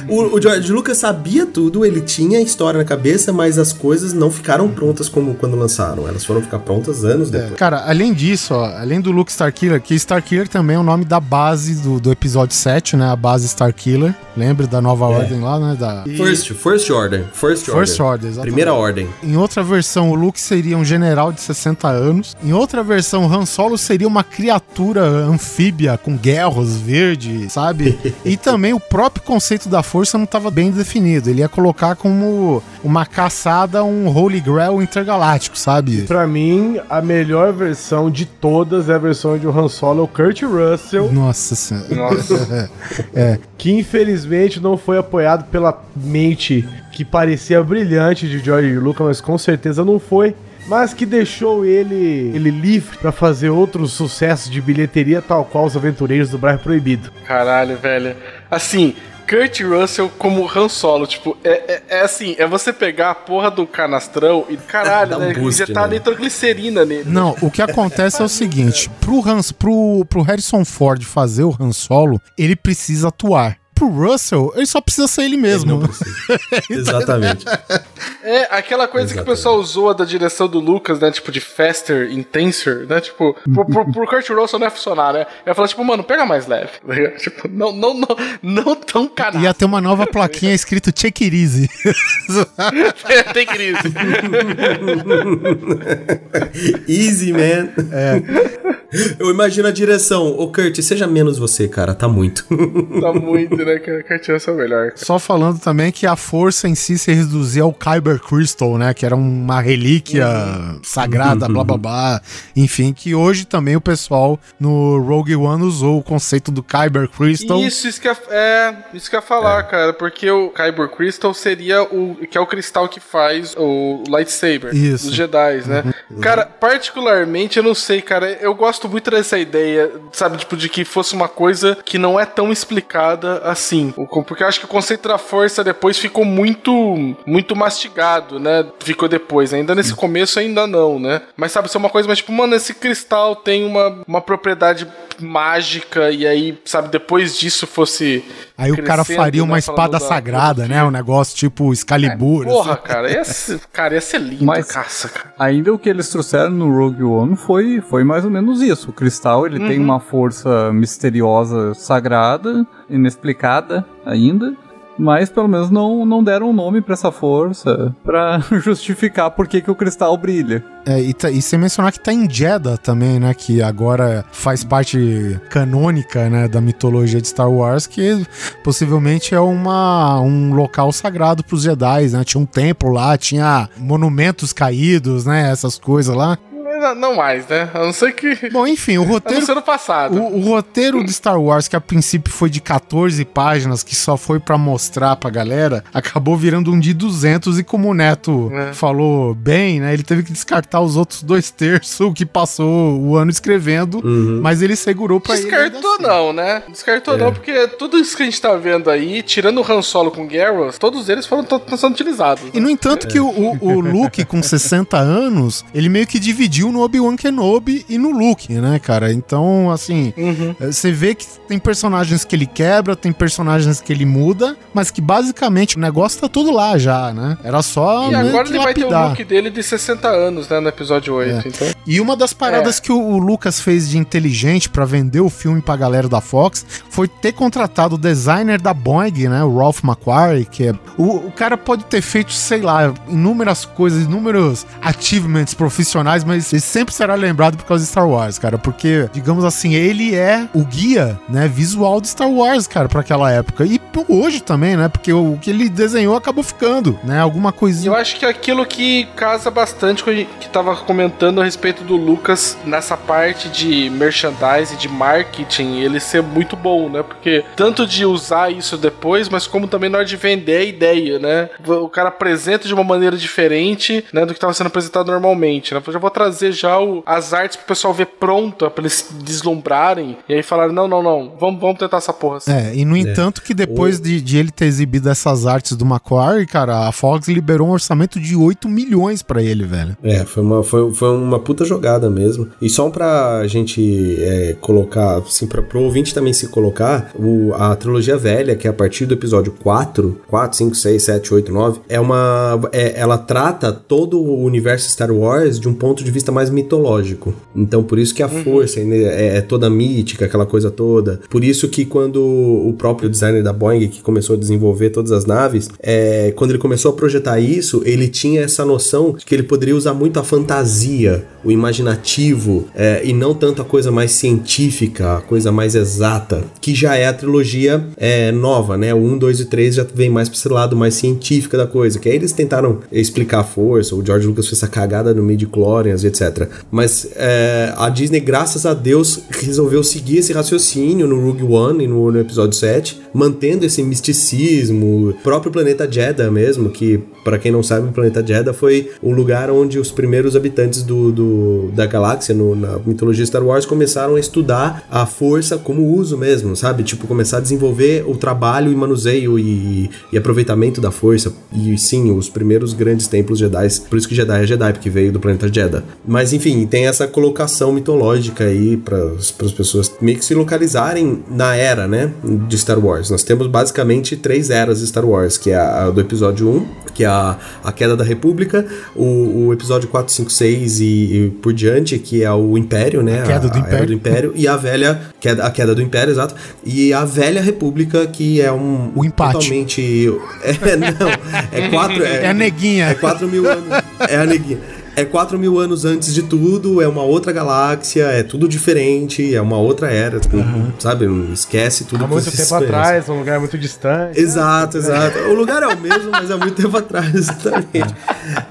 O, o George Lucas sabia tudo, ele tinha a história na cabeça, mas as coisas não ficaram prontas como quando lançaram. Elas foram ficar prontas anos depois. Cara, além disso, ó, além do Luke Starkiller, que Starkiller também é o nome da base do, do episódio 7, né? A base Starkiller. Lembra da nova ordem lá, né? Da... First, first Order. First Order. First Order, exatamente. Primeira Ordem. Em outra versão, o Luke seria um general de 60 anos. Em outra versão, Han Solo seria uma criatura anfíbia com guerras verde, sabe? e também o próprio conceito da força não estava bem definido. Ele ia colocar como uma caçada, um Holy Grail intergaláctico, sabe? Pra mim, a melhor versão de todas é a versão de Han Solo, é o Kurt Russell, Nossa senhora. Nossa. que infelizmente não foi apoiado pela mente que parecia brilhante de George Lucas, mas com certeza não foi. Mas que deixou ele, ele livre pra fazer outros sucessos de bilheteria, tal qual os Aventureiros do Bairro Proibido. Caralho, velho. Assim, Kurt Russell como Han Solo, tipo, é, é, é assim, é você pegar a porra do canastrão e, caralho, um né, boost, injetar né? nitroglicerina nele. Não, o que acontece é o seguinte: pro, Hans, pro, pro Harrison Ford fazer o Han Solo, ele precisa atuar. Pro Russell, ele só precisa ser ele mesmo. Não precisa. Exatamente. É, aquela coisa que o Exatamente. pessoal usou da direção do Lucas, né? Tipo, de faster, intenser, né? Tipo, pro, pro, pro Kurt Russell não ia funcionar, né? Ia falar, tipo, mano, pega mais leve. tá? Tipo, não, não, não, não tão canal. Ia ter uma nova plaquinha escrito Check It Easy. Tem crise. Easy, man. É. Eu imagino a direção. Ô, Kurt, seja menos você, cara. Tá muito. tá muito, né? Que Kurt Russell é o melhor. Só falando também que a força em si se reduzir ao Kyber Crystal, né? Que era uma relíquia sagrada, blá blá blá. Enfim, que hoje também o pessoal no Rogue One usou o conceito do Kyber Crystal. Isso, isso que é, é, isso que eu ia falar, cara, porque o Kyber Crystal seria o que é o cristal que faz o lightsaber Isso. dos Jedi, né? Cara, particularmente eu não sei, cara, eu gosto muito dessa ideia, sabe, tipo de que fosse uma coisa que não é tão explicada assim, porque eu acho que o conceito da força depois ficou muito muito mastigado, né? Ficou depois, ainda nesse começo ainda não, né? Mas sabe, ser uma coisa mais tipo, mano, esse cristal tem uma, uma propriedade mágica e aí, sabe, depois disso fosse Aí o cara faria uma né, espada falando da- sagrada, né? Um negócio tipo Excalibur. Porra, assim. cara, ia ser, cara, ia ser lindo, Mas- caça, cara. Ainda o que eles trouxeram no Rogue One foi, foi mais ou menos isso. O cristal ele tem uma força misteriosa, sagrada, inexplicada ainda. Mas pelo menos não, não deram um nome pra essa força pra justificar por que, que o cristal brilha. É, e, tá- e sem mencionar que tá em Jeddah também, né? Que agora faz parte canônica, né? Da mitologia de Star Wars, que possivelmente é uma, um local sagrado pros Jedi, né? Tinha um templo lá, tinha monumentos caídos, né? Essas coisas lá. Não, não mais, né? A não ser que. Bom, enfim, o não roteiro ser no passado. O, o roteiro de Star Wars, que a princípio foi de 14 páginas, que só foi pra mostrar pra galera, acabou virando um de 200 e como o Neto É. falou bem, né, ele teve que descartar os outros dois terços que passou o ano escrevendo, Uhum. mas ele segurou pra ele. Descartou assim. não, né? Descartou não, porque tudo isso que a gente tá vendo aí, tirando o Han Solo com o Garrus, todos eles foram sendo utilizados. E no entanto que o, o, o Luke com 60 anos, ele meio que dividiu no Obi-Wan Kenobi e no Luke, né, cara? Então, assim, Uhum. eh, você vê que tem personagens que ele quebra, tem personagens que ele muda, mas que basicamente o negócio tá tudo lá já, né? Era só E agora ele vai ter o look dele de 60 anos, né? No episódio 8. Então. E uma das paradas que o, Lucas fez de inteligente pra vender o filme pra galera da Fox foi ter contratado o designer da Boeing, né, o Ralph McQuarrie, que é o, o cara pode ter feito, sei lá, inúmeras coisas, inúmeros achievements profissionais, mas sempre será lembrado por causa de Star Wars, cara, porque digamos assim, ele é o guia, né, visual de Star Wars, cara, pra aquela época. E hoje também, né? Porque o, que ele desenhou acabou ficando, né? Alguma coisinha eu acho que aquilo que casa bastante com o que tava comentando a respeito do Lucas nessa parte de merchandising, de marketing, ele ser muito bom, né? Porque tanto de usar isso depois, mas como também na hora de vender a ideia, né? O cara apresenta de uma maneira diferente, né, do que tava sendo apresentado normalmente, né? Eu já vou trazer já o- as artes pro pessoal ver pronta, pra eles se deslumbrarem, e aí falaram, não, não, não, vamos, vamos tentar essa porra assim. É, e no entanto que depois de, de ele ter exibido essas artes do Macquarie, cara, a Fox liberou um orçamento de 8 milhões pra ele, velho. É, foi uma, foi, foi uma puta jogada mesmo. E só pra gente é, colocar, assim, pra, pro ouvinte também se colocar, o, a trilogia velha, que é a partir do episódio 4, 4, 5, 6, 7, 8, 9, é uma. é- ela trata todo o universo Star Wars de um ponto de vista mais mitológico. Então, por isso que a força né, é, é toda mítica, aquela coisa toda. Por isso que quando o próprio designer da Boeing, que começou a desenvolver todas as naves, é, quando ele começou a projetar isso, ele tinha essa noção de que ele poderia usar muito a fantasia, o imaginativo, é, e não tanto a coisa mais científica, a coisa mais exata, que já é a trilogia é, nova, né? O 1, 2 e 3 já vem mais pra esse lado mais científica da coisa, que aí eles tentaram explicar a força, o George Lucas fez essa cagada no midi-chlorians, etc. Mas é, a Disney, graças a Deus, resolveu seguir esse raciocínio no Rogue One e no, no episódio 7, mantendo esse misticismo, o próprio planeta Jeddah mesmo, que, para quem não sabe, o planeta Jeddah foi o lugar onde os primeiros habitantes do, do- da galáxia, no- na mitologia Star Wars, começaram a estudar a força como uso mesmo, sabe? Tipo, começar a desenvolver o trabalho e manuseio e, e aproveitamento da força. E sim, os primeiros grandes templos Jedi, por isso que Jedi é Jedi, porque veio do planeta Jeddah. Mas enfim, tem essa colocação mitológica aí para as pessoas meio que se localizarem na era, né, de Star Wars. Nós temos basicamente três eras de Star Wars, que é a, a do episódio 1, que é a, a queda da República, o, o episódio 4, 5, 6 e, e por diante, que é o Império, né? A queda do era Império. do Império e a velha queda, a queda do Império, exato. E a velha República, que é um O empate. totalmente é, não, é quatro É a neguinha. é 4 mil anos. É a neguinha. É 4 mil anos antes de tudo, é uma outra galáxia, é tudo diferente, é uma outra era, tipo, sabe? Esquece tudo Há muito tempo atrás, um lugar muito distante. Exato, exato. O lugar é o mesmo, mas há muito tempo atrás, exatamente.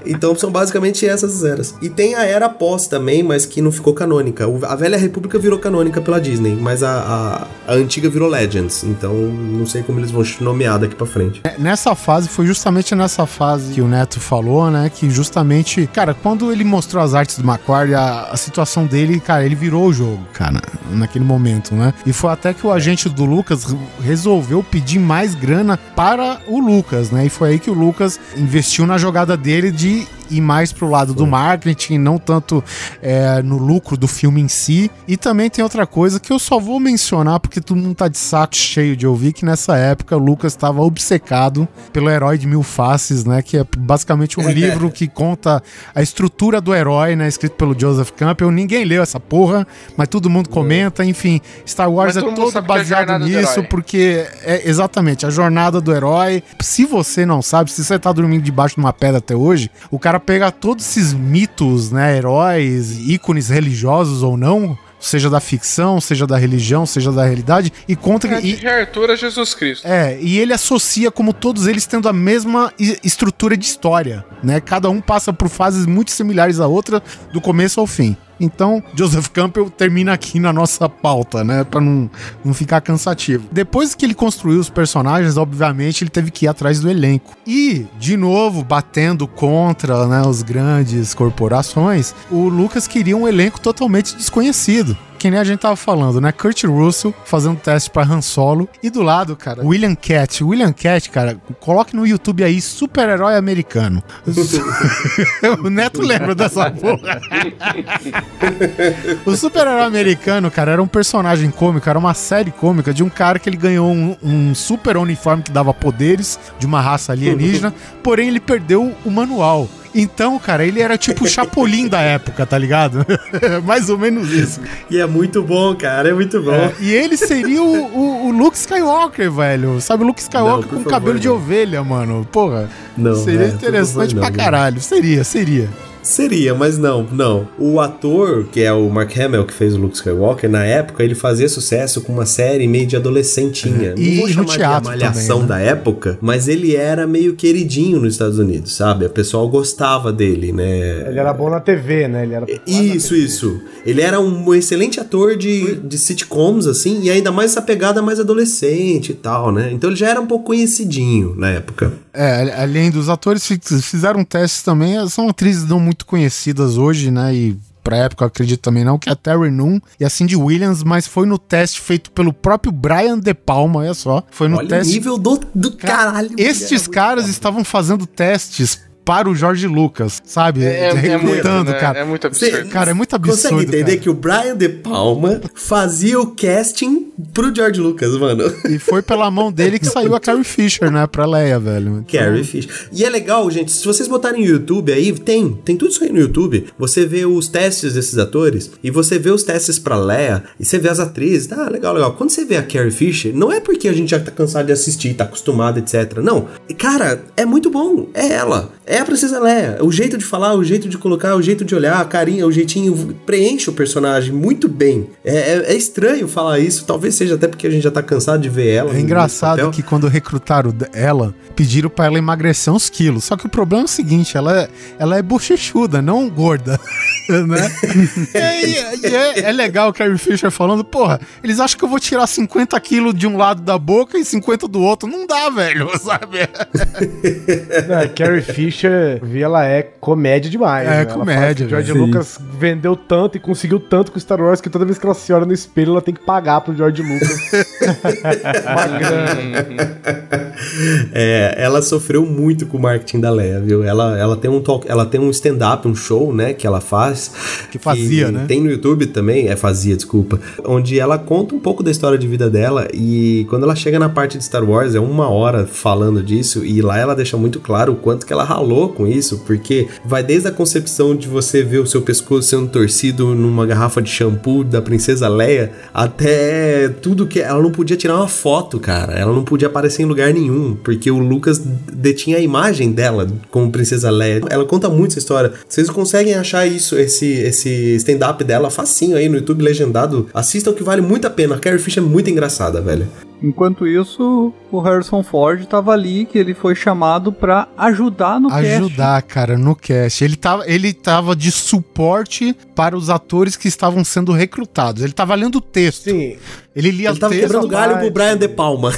Então são basicamente essas eras. E tem a era pós também, mas que não ficou canônica. A Velha República virou canônica pela Disney, mas a, a, a antiga virou Legends. Então não sei como eles vão nomear daqui pra frente. É, Nessa fase, foi justamente nessa fase que o Neto falou, né? Que justamente, cara, quando ele mostrou as artes do Macquarie, a, a situação dele, cara, ele virou o jogo, cara, naquele momento, né? E foi até que o agente do Lucas re- resolveu pedir mais grana para o Lucas, né? E foi aí que o Lucas investiu na jogada dele de ir mais pro lado do marketing, não tanto é, no lucro do filme em si. E também tem outra coisa que eu só vou mencionar porque todo mundo tá de saco cheio de ouvir que nessa época o Lucas estava obcecado pelo herói de mil faces, né? Que é basicamente um livro que conta a estrutura do herói, né? Escrito pelo Joseph Campbell. Ninguém leu essa porra, mas todo mundo comenta. Enfim, Star Wars Mas é todo é baseado nisso porque é exatamente a jornada do herói. Se você não sabe, se você tá dormindo debaixo de uma pedra até hoje, o cara pega todos esses mitos, né, heróis, ícones religiosos ou não, seja da ficção, seja da religião, seja da realidade, e conta É que. de e- Arthur Jesus Cristo. é, e ele associa como todos eles tendo a mesma estrutura de história, né? Cada um passa por fases muito similares à outra, do começo ao fim. Então, Joseph Campbell termina aqui na nossa pauta, né? Pra não, não ficar cansativo. Depois que ele construiu os personagens, obviamente, ele teve que ir atrás do elenco. E, de novo, batendo contra né, os grandes corporações, o Lucas queria um elenco totalmente desconhecido. Que nem a gente tava falando, né? Kurt Russell fazendo teste pra Han Solo. E do lado, cara, William Cat. William Cat, cara, coloque no YouTube aí super-herói americano. o Neto lembra dessa porra. o super-herói americano, cara, era um personagem cômico, era uma série cômica de um cara que ele ganhou um, um super uniforme que dava poderes de uma raça alienígena, porém ele perdeu o manual. Então, cara, ele era tipo o Chapolin da época, tá ligado? Mais ou menos isso. E é muito bom, cara, é muito bom. E ele seria o, o- o Luke Skywalker, velho. Sabe, o Luke Skywalker Não, com favor, cabelo de não. ovelha, mano. Porra, Não, seria é, por interessante favor, pra caralho. Seria, seria. Seria, mas não, não. O ator, que é o Mark Hamill, que fez o Luke Skywalker, na época ele fazia sucesso com uma série meio de adolescentinha. É. E Não vou no chamar teatro de malhação também, né? da época, mas ele era meio queridinho nos Estados Unidos, sabe? O pessoal gostava dele, né? Ele era bom na TV, né? Ele era Isso, isso. Ele era um excelente ator de, de sitcoms, assim, e ainda mais essa pegada mais adolescente e tal, né? Então ele já era um pouco conhecidinho na época. É, além dos atores, fi- fizeram testes também. São atrizes não muito conhecidas hoje, né? E pra época eu acredito também não, que é a Terry Noon e a Cindy Williams, mas foi no teste feito pelo próprio Brian De Palma, olha só. Foi no Olha teste. o nível do, do caralho. Estes caras estavam fazendo testes para o Jorge Lucas, sabe? É, é muito, Recrutando, né? cara. É muito Você- absurdo. Cara, é muito absurdo. Consegue entender cara. que o Brian De Palma fazia o casting pro George Lucas, mano? E foi pela mão dele que saiu a Carrie Fisher, né? Pra Leia, velho. Então, Carrie Fisher. E é legal, gente, se vocês botarem no YouTube aí, tem, tem tudo isso aí no YouTube. Você vê os testes desses atores e você vê os testes pra Leia e você vê as atrizes, tá, legal, legal. Quando você vê a Carrie Fisher, não é porque a gente já tá cansado de assistir, tá acostumado, etc. Não. Cara, é muito bom. É ela. É a Princesa Leia. O jeito de falar, o jeito de colocar, o jeito de olhar, a carinha, o jeitinho preenche o personagem muito bem. É, é- é estranho falar isso, talvez seja até porque a gente já tá cansado de ver ela. É engraçado que quando recrutaram ela, pediram pra ela emagrecer uns quilos. Só que o problema é o seguinte, ela é, ela é bochechuda, não gorda. né? É, e é, e é- é legal o Carrie Fisher falando, porra, eles acham que eu vou tirar 50 quilos de um lado da boca e 50 do outro. Não dá, velho, sabe? Não, a Carrie Fisher, vi, ela é comédia demais. É, né? Comédia, que George velho. Lucas vendeu tanto e conseguiu tanto com Star Wars que toda vez que ela se olha no espelho, ela tem que pagar pro George Lucas. Uma grana. É, ela sofreu muito com o marketing da Leia, viu? Ela, ela tem um talk, ela tem um stand-up, um show, né, que ela faz. Que fazia, né? Tem no YouTube também, é fazia, desculpa. Onde ela conta um pouco da história de vida dela e quando ela chega na parte de Star Wars, é uma hora falando disso e lá ela deixa muito claro o quanto que ela ralou com isso, porque vai desde a concepção de você ver o seu pescoço sendo torcido numa garrafa de shampoo da princesa Leia, até tudo que ela não podia tirar uma foto, cara. Ela não podia aparecer em lugar nenhum, porque o Lucas detinha a imagem dela como princesa Leia. Ela conta muito essa história. Vocês conseguem achar isso, esse, esse stand-up dela facinho aí no YouTube legendado. Assistam que vale muito a pena. A Carrie Fisher é muito engraçada, velho. Enquanto isso, o Harrison Ford tava ali, que ele foi chamado pra ajudar no cast. Ajudar, cara, no cast. Ele tava, ele tava de suporte para os atores que estavam sendo recrutados. Ele tava lendo o texto. Sim, Ele lia Ele tava quebrando galho pro Brian De Palma.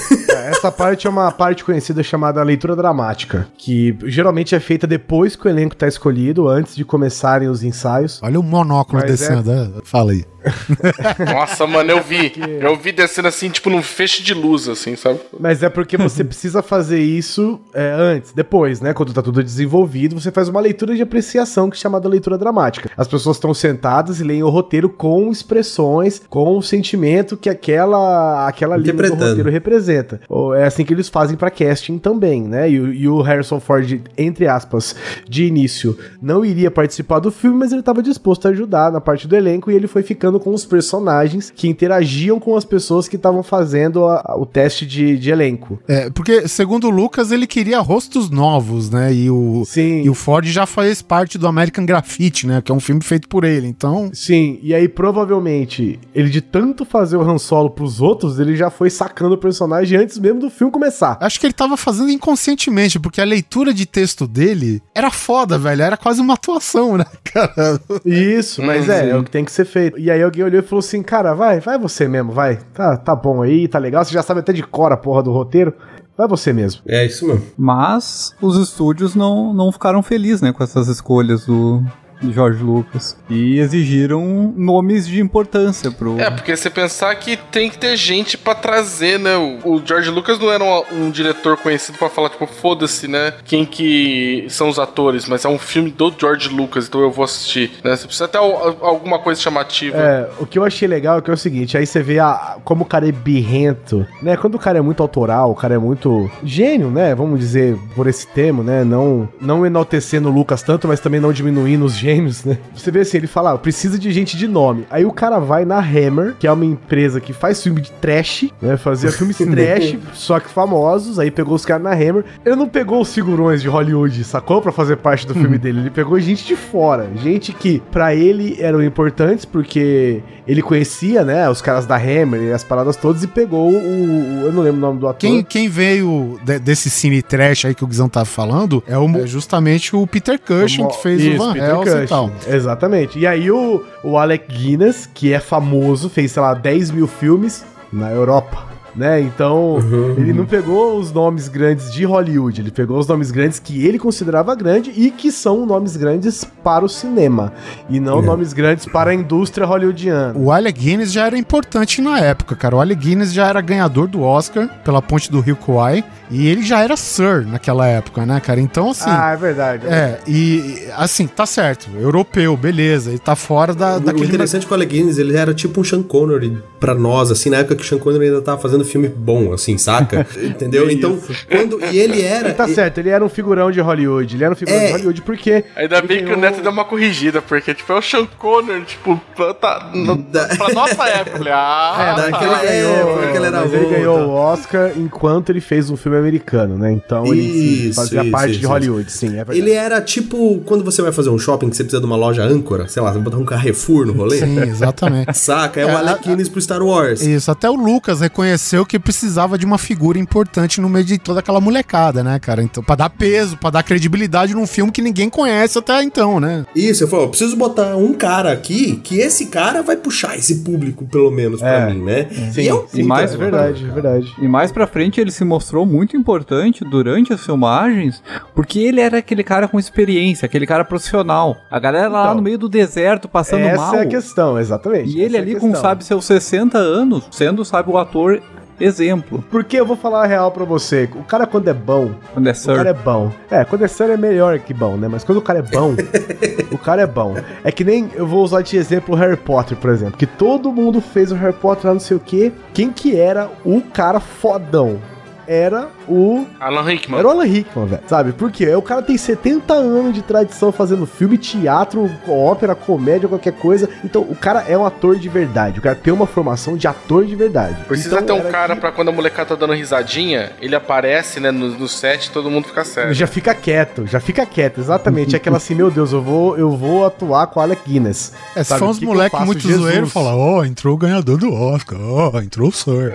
essa parte é uma parte conhecida chamada leitura dramática, que geralmente é feita depois que o elenco tá escolhido, antes de começarem os ensaios. Olha o monóculo Mas descendo. é, Fala aí. Nossa, mano, eu vi. Eu vi descendo assim, tipo, num feixe de luz, assim, sabe? Mas é porque você precisa fazer isso é, antes, depois, né? Quando tá tudo desenvolvido, você faz uma leitura de apreciação que é chamada leitura dramática. As pessoas estão sentadas e leem o roteiro com expressões, com o sentimento que aquela, aquela linha do roteiro representa. Ou É assim que eles fazem pra casting também, né? E, o- e o Harrison Ford, entre aspas, de início, não iria participar do filme, mas ele estava disposto a ajudar na parte do elenco e ele foi ficando com os personagens que interagiam com as pessoas que estavam fazendo a- a- o teste de, de elenco. É, porque, segundo o Lucas, ele queria rostos novos, né? E o, Sim. e o Ford já faz parte do American Graffiti, né? Que é um filme feito por ele. Então, Sim, e aí provavelmente ele de tanto fazer o Han Solo pros outros, ele já foi sacando o personagem antes mesmo do filme começar. acho que ele tava fazendo inconscientemente, porque a leitura de texto dele era foda, velho. Era quase uma atuação, né, cara? Isso, mas é, é o que tem que ser feito. E aí alguém olhou e falou assim, cara, vai, vai você mesmo, vai. Tá, tá bom aí, tá legal, você já sabe até de cor a porra do roteiro. Vai você mesmo. É isso mesmo. Mas os estúdios não, não ficaram felizes né, com essas escolhas do de George Lucas. E exigiram nomes de importância pro. É, porque você pensar que tem que ter gente pra trazer, né? O, George Lucas não era um, um diretor conhecido pra falar, tipo, foda-se, né? Quem que são os atores, mas é um filme do George Lucas, então eu vou assistir, né? Você precisa ter al- alguma coisa chamativa. É, o que eu achei legal é que é o seguinte, aí você vê a, como o cara é birrento, né? Quando o cara é muito autoral, o cara é muito gênio, né? Vamos dizer por esse termo, né? Não, não enaltecendo o Lucas tanto, mas também não diminuindo os gênios, né? Você vê assim, ele fala, ah, precisa de gente de nome. Aí o cara vai na Hammer, que é uma empresa que faz filme de trash, né? Fazia filmes trash, só que famosos. Aí pegou os caras na Hammer. Ele não pegou os figurões de Hollywood, sacou? Pra fazer parte do filme dele. Ele pegou gente de fora. Gente que pra ele eram importantes, porque ele conhecia, né? Os caras da Hammer e as paradas todas, e pegou o. o- eu não lembro o nome do ator. Quem, quem veio de- desse cine trash aí que o Guizão tava falando é, o- é justamente o Peter Cushing, que fez Isso, o Van Peter E tal. Exatamente. E aí o, o Alec Guinness, que é famoso, fez, sei lá, 10 mil filmes na Europa. Né? Então, ele não pegou os nomes grandes de Hollywood, ele pegou os nomes grandes que ele considerava grande e que são nomes grandes para o cinema, e não nomes grandes para a indústria hollywoodiana. O Alec Guinness já era importante na época, cara. O Alec Guinness já era ganhador do Oscar pela Ponte do Rio Kwai e ele já era Sir naquela época, né, cara? Então, assim. ah, é verdade. É, e assim, tá certo, europeu, beleza, ele tá fora da, O daquele interessante é que o Alec Guinness, ele era tipo um Sean Connery pra nós, assim, na época que o Sean Connery ainda tava fazendo filme bom, assim, saca? Entendeu? Então, quando... E ele era... Tá e- certo, ele era um figurão de Hollywood, ele era um figurão É. de Hollywood porque... Ainda ele bem que o Neto deu uma corrigida, porque, tipo, é o Sean Connery, tipo, tá, no, Da- pra nossa época. Falei, ah, É, mas daquela ele ganhou, época que ele era mas ele ganhou tá. o Oscar enquanto ele fez um filme americano, né? Então ele Isso, fazia isso, parte isso, de isso. Hollywood, sim, é verdade. Ele era tipo quando você vai fazer um shopping que você precisa de uma loja âncora, sei lá, você vai botar um Carrefour no rolê. Sim, exatamente. Saca? É, o É, Alec a- Guinness pro Star Wars. Isso, até o Lucas reconheceu que precisava de uma figura importante no meio de toda aquela molecada, né, cara? Então, pra dar peso, pra dar credibilidade num filme que ninguém conhece até então, né? Isso, eu falo, eu preciso botar um cara aqui que esse cara vai puxar esse público, pelo menos, pra É. mim, né? Sim, e é um e mais é verdade, é verdade. E mais pra frente ele se mostrou muito importante durante as filmagens, porque ele era aquele cara com experiência, aquele cara profissional. A galera lá Então, no meio do deserto passando Essa mal. é a questão, exatamente. E ele essa é ali com, questão. sabe, seus 60 anos, sendo, sabe, o ator exemplo. Porque eu vou falar a real pra você, o cara quando é bom, Quando é o cara Sir. é bom. É, quando é sério é melhor que bom, né? Mas quando o cara é bom, o cara é bom. É que nem, eu vou usar de exemplo o Harry Potter, por exemplo, que todo mundo fez o Harry Potter lá não sei o quê. Quem que era o cara fodão? era o Alan Rickman. era o Alan Rickman, velho. Sabe? Por quê? O cara tem 70 anos de tradição fazendo filme, teatro, ópera, comédia, qualquer coisa. Então, o cara é um ator de verdade. O cara tem uma formação de ator de verdade. Precisa Então, ter um cara que- pra quando a molecada tá dando risadinha, ele aparece, né, no, no set e todo mundo fica sério. Já fica quieto, já fica quieto, exatamente. É aquela assim, meu Deus, eu vou, eu vou atuar com a Alec Guinness. É, se Sabe, for o uns que que eu moleque faço? muito Jesus. zoeiro, fala, ó, entrou o ganhador do Oscar, ó, entrou o Sir.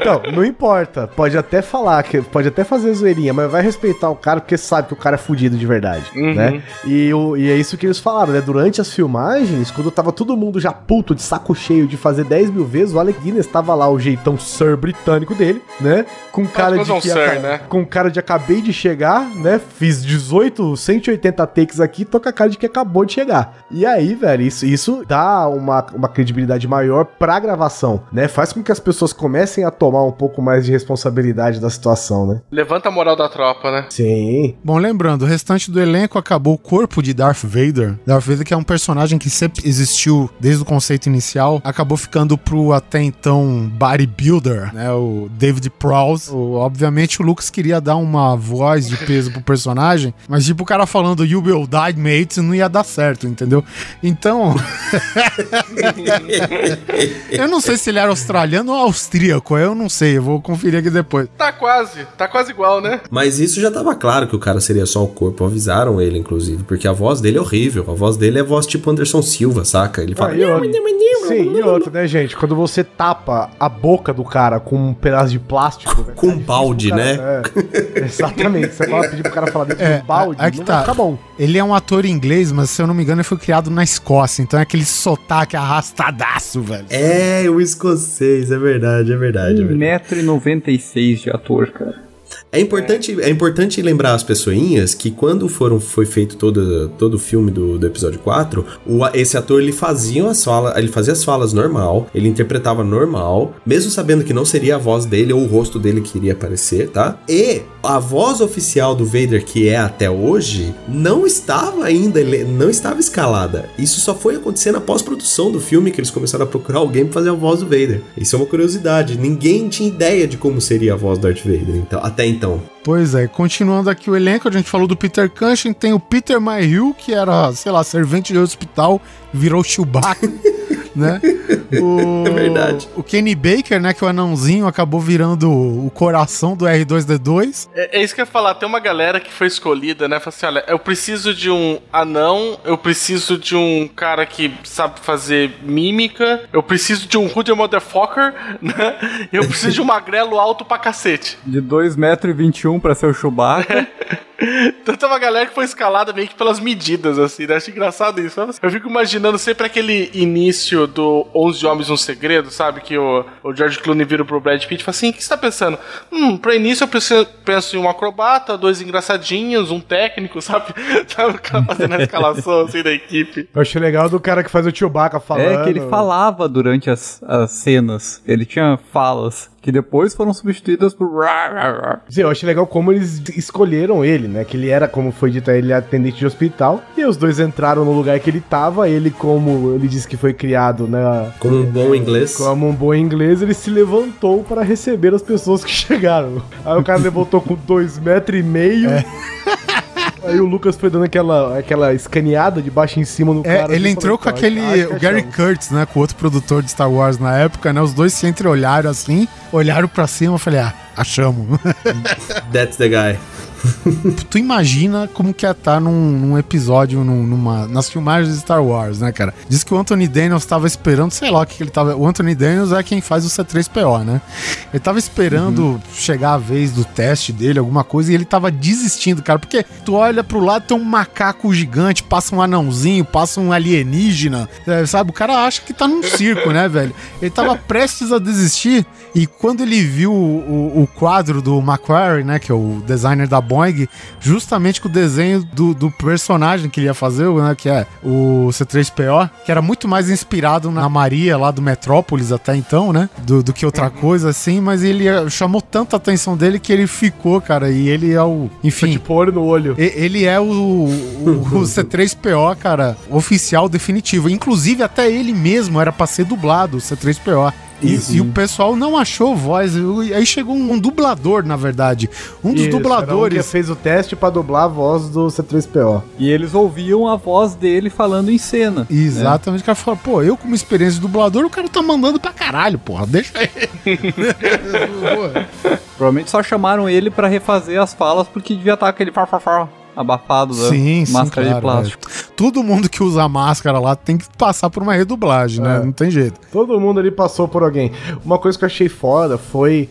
Então, não importa. Pode até falar, que pode até fazer zoeirinha, mas vai respeitar o cara porque sabe que o cara é fudido de verdade, Uhum. né? E, o, e é isso que eles falaram, né? Durante as filmagens, quando tava todo mundo já puto, de saco cheio de fazer 10 mil vezes, o Alec Guinness tava lá, o jeitão Sir britânico dele, né? Com cara de que Sir, né? com cara de acabei de chegar, né? Fiz 18, 180 takes aqui, tô com a cara de que acabou de chegar. E aí, velho, isso, isso dá uma, uma credibilidade maior pra gravação, né? Faz com que as pessoas comecem a tomar um pouco mais de responsabilidade da situação, né? Levanta a moral da tropa, né? Sim. Bom, lembrando, o restante do elenco acabou o corpo de Darth Vader. Darth Vader, que é um personagem que sempre existiu desde o conceito inicial, acabou ficando pro até então bodybuilder, né? O David Prowse. O- obviamente o Lucas queria dar uma voz de peso pro personagem, mas tipo o cara falando You will die, mate, não ia dar certo, entendeu? Então. eu não sei se ele era australiano ou austríaco, eu não sei, eu vou conferir aqui depois. Tá quase, tá quase igual, né? Mas isso já tava claro que o cara seria só o corpo. Avisaram ele, inclusive. Porque a voz dele é horrível. A voz dele é voz tipo Anderson Silva, saca? Ele fala. Ah, e outra- Sim, e outra, né, gente? Quando você tapa a boca do cara com um pedaço de plástico. velho, Com um tá difícil balde, pro né? cara- É, exatamente. Você fala pedir pro cara falar dentro É, de um balde, aí que não tá. vai ficar bom. Ele é um ator inglês, mas se eu não me engano, ele foi criado na Escócia. Então é aquele sotaque arrastadaço, velho. É, o escocês, é verdade, é verdade. É, verdade. 1,96m de ator, cara. É importante, é importante lembrar as pessoinhas que quando foram, foi feito todo, todo o filme do, do episódio 4, o, esse ator ele fazia as falas, ele fazia as falas normal, ele interpretava normal, mesmo sabendo que não seria a voz dele ou o rosto dele que iria aparecer, tá? E a voz oficial do Vader, que é até hoje, não estava ainda, não estava escalada. Isso só foi acontecer na pós-produção do filme que eles começaram a procurar alguém pra fazer a voz do Vader. Isso é uma curiosidade. Ninguém tinha ideia de como seria a voz do Darth Vader, então, até então. Pois é, continuando aqui o elenco, a gente falou do Peter Cushing, tem o Peter Mayhew, que era, sei lá, servente de hospital, virou Chewbacca, né? O, É verdade. O Kenny Baker, né, que é o anãozinho, acabou virando o coração do R2-D2. É, é isso que eu ia falar, tem uma galera que foi escolhida, né? Fala assim, olha, eu preciso de um anão, eu preciso de um cara que sabe fazer mímica, eu preciso de um hoodie motherfucker, né? Eu preciso de um magrelo alto pra cacete. De 2,21m pra ser o Chewbacca. Então tem uma galera que foi escalada meio que pelas medidas, assim, né? Acho engraçado isso. Eu fico imaginando sempre aquele início do 11 Homens um Segredo, sabe? Que o, o George Clooney vira pro Brad Pitt e fala assim, o que você tá pensando? Hum, pra início eu preciso, penso em um acrobata, dois engraçadinhos, um técnico, sabe? Sabe o cara fazendo a escalação, assim, da equipe. Eu achei legal do cara que faz o Chewbacca falando. É que ele falava durante as, as cenas. Ele tinha falas que depois foram substituídas por. Sim, eu achei legal como eles escolheram ele, né? Que ele era, como foi dito, ele é atendente de hospital. E os dois entraram no lugar que ele tava. Ele, como ele disse que foi criado, né? Como um bom inglês. Como um bom inglês, ele se levantou para receber as pessoas que chegaram. Aí o cara levantou com dois metros e meio. Aí o Lucas foi dando aquela, aquela escaneada de baixo em cima no É, cara. ele assim, entrou com falou, aquele. "Acho que o Gary achamos." Kurtz, né? Com outro produtor de Star Wars na época, né? Os dois se entreolharam assim, olharam pra cima e falei, ah, achamos. That's the guy. tu imagina como que ia estar num, num episódio, num- numa, nas filmagens de Star Wars, né, cara? Diz que o Anthony Daniels tava esperando, sei lá o que, que ele tava. O Anthony Daniels é quem faz o C3PO, né? Ele tava esperando chegar a vez do teste dele, alguma coisa, e ele tava desistindo, cara. Porque tu olha pro lado, tem um macaco gigante, passa um anãozinho, passa um alienígena, é, sabe? O cara acha que tá num circo, né, velho? Ele tava prestes a desistir, e quando ele viu o, o- o quadro do Macquarie, né, que é o designer da Boeing, justamente com o desenho do, do personagem que ele ia fazer, né, que é o C3PO, que era muito mais inspirado na Maria lá do Metrópolis até então, né, do, do que outra coisa assim, mas ele eh, chamou tanta atenção dele que ele ficou, cara, e ele é o, enfim, tipo olho no olho. Ele é o, o, o C3PO, cara, oficial definitivo. Inclusive, até ele mesmo era pra ser dublado, o C3PO. E, e o pessoal não achou voz. E Aí chegou um, um dublador, na verdade. Um dos Isso, era um que dubladores. fez o teste pra dublar a voz do C3PO. E eles ouviam a voz dele falando em cena. Exatamente, o cara falou, pô, eu como experiência de dublador, o cara tá mandando pra caralho, porra, deixa ele. Porra. Provavelmente só chamaram ele pra refazer as falas porque devia estar aquele farfafá abafado da sim, sim, máscara claro, de plástico. é. Todo mundo que usa máscara lá tem que passar por uma redublagem, né? É. Não tem jeito. Todo mundo ali passou por alguém. Uma coisa que eu achei foda foi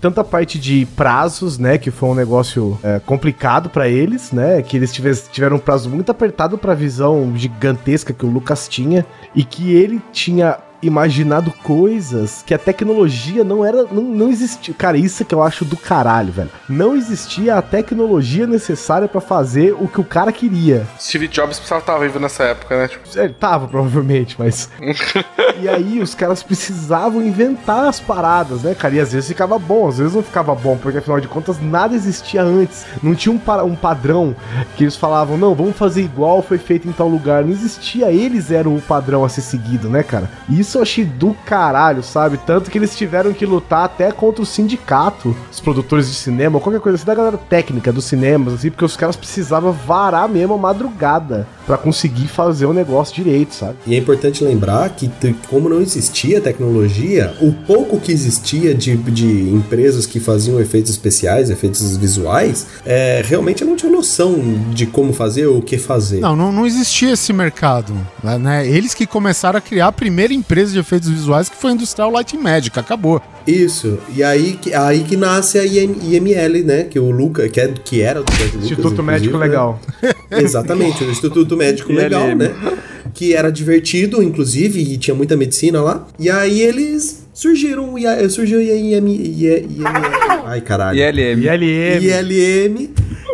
tanta parte de prazos, né? Que foi um negócio é, complicado pra eles, né? Que eles tivesse- tiveram um prazo muito apertado pra visão gigantesca que o Lucas tinha. E que ele tinha imaginado coisas que a tecnologia não era. Não, não existia. Cara, isso é que eu acho do caralho, velho. Não existia a tecnologia necessária pra fazer o que o cara queria. Steve Jobs precisava estar vivo nessa época, né? Tipo, Ele tava, provavelmente, mas. e aí os caras precisavam inventar as paradas, né, cara? E às vezes ficava bom, às vezes não ficava bom, porque afinal de contas nada existia antes. Não tinha um, pa- um padrão que eles falavam, não, vamos fazer igual foi feito em tal lugar. Não existia, eles eram o padrão a ser seguido, né, cara? E isso eu achei do caralho, sabe? Tanto que eles tiveram que lutar até contra o sindicato, os produtores de cinema, qualquer coisa assim, da galera técnica dos cinemas, assim, porque os caras precisavam varar mesmo a madrugada pra conseguir fazer o negócio direito, sabe? E é importante lembrar que, como não existia tecnologia, o pouco que existia de, de empresas que faziam efeitos especiais, efeitos visuais, é, realmente eu não tinha noção de como fazer ou o que fazer. Não, não, não existia esse mercado. né, Né? Eles que começaram a criar a primeira empresa de efeitos visuais, que foi Industrial Light and Magic. Acabou. Isso, e aí que, aí que nasce a IM- IML, né? Que o Luca, que, é, que era do Lucas, Instituto Médico né? Legal. Exatamente, o Instituto Médico Legal, né? Que era divertido, inclusive, e tinha muita medicina lá. E aí eles surgiram, e aí surgiu a IM, IML. Ai, caralho. ILM. ILM. ILM.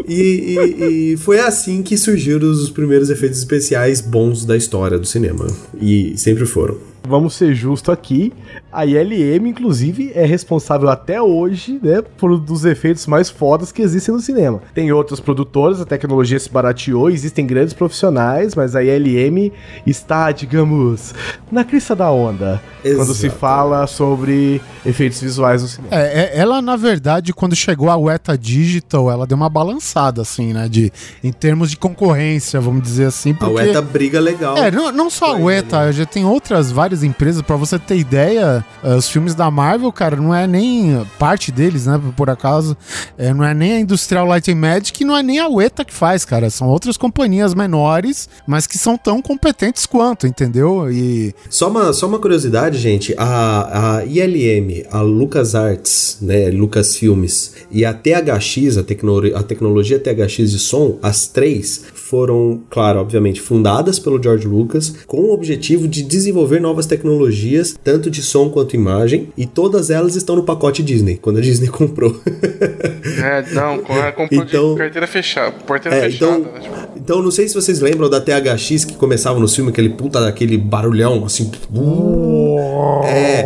E, e- e foi assim que surgiram os primeiros efeitos especiais bons da história do cinema. E sempre foram. Vamos ser justos aqui. A ILM, inclusive, é responsável até hoje, né, por um dos efeitos mais fodas que existem no cinema. Tem outras produtoras, a tecnologia se barateou, existem grandes profissionais, mas a ILM está, digamos, na crista da onda. Quando se Exato. fala sobre efeitos visuais no cinema. É, é- ela, na verdade, quando chegou a Weta Digital, ela deu uma balançada, assim, né? De, em termos de concorrência, vamos dizer assim. A Porque... UETA briga legal. É, não, não só a Weta, já tem outras várias empresas, pra você ter ideia, eh, os filmes da Marvel, cara, não é nem parte deles, né, por acaso, eh, não é nem a Industrial Light and Magic, não é nem a Weta que faz, cara, são outras companhias menores, mas que são tão competentes quanto, entendeu? E Só uma, só uma curiosidade, gente. A, a ILM, a LucasArts, né, Lucasfilmes e a THX, a, tecno, a tecnologia THX de som, as três foram, claro, obviamente, fundadas pelo George Lucas com o objetivo de desenvolver novas tecnologias, tanto de som quanto imagem, e todas elas estão no pacote Disney, quando a Disney comprou. é, não, comprou Então- de carteira fechada. Porteira É, fechada, então, né? Tipo, então, não sei se vocês lembram da THX que começava no filme, aquele puta daquele barulhão, assim. uh, é.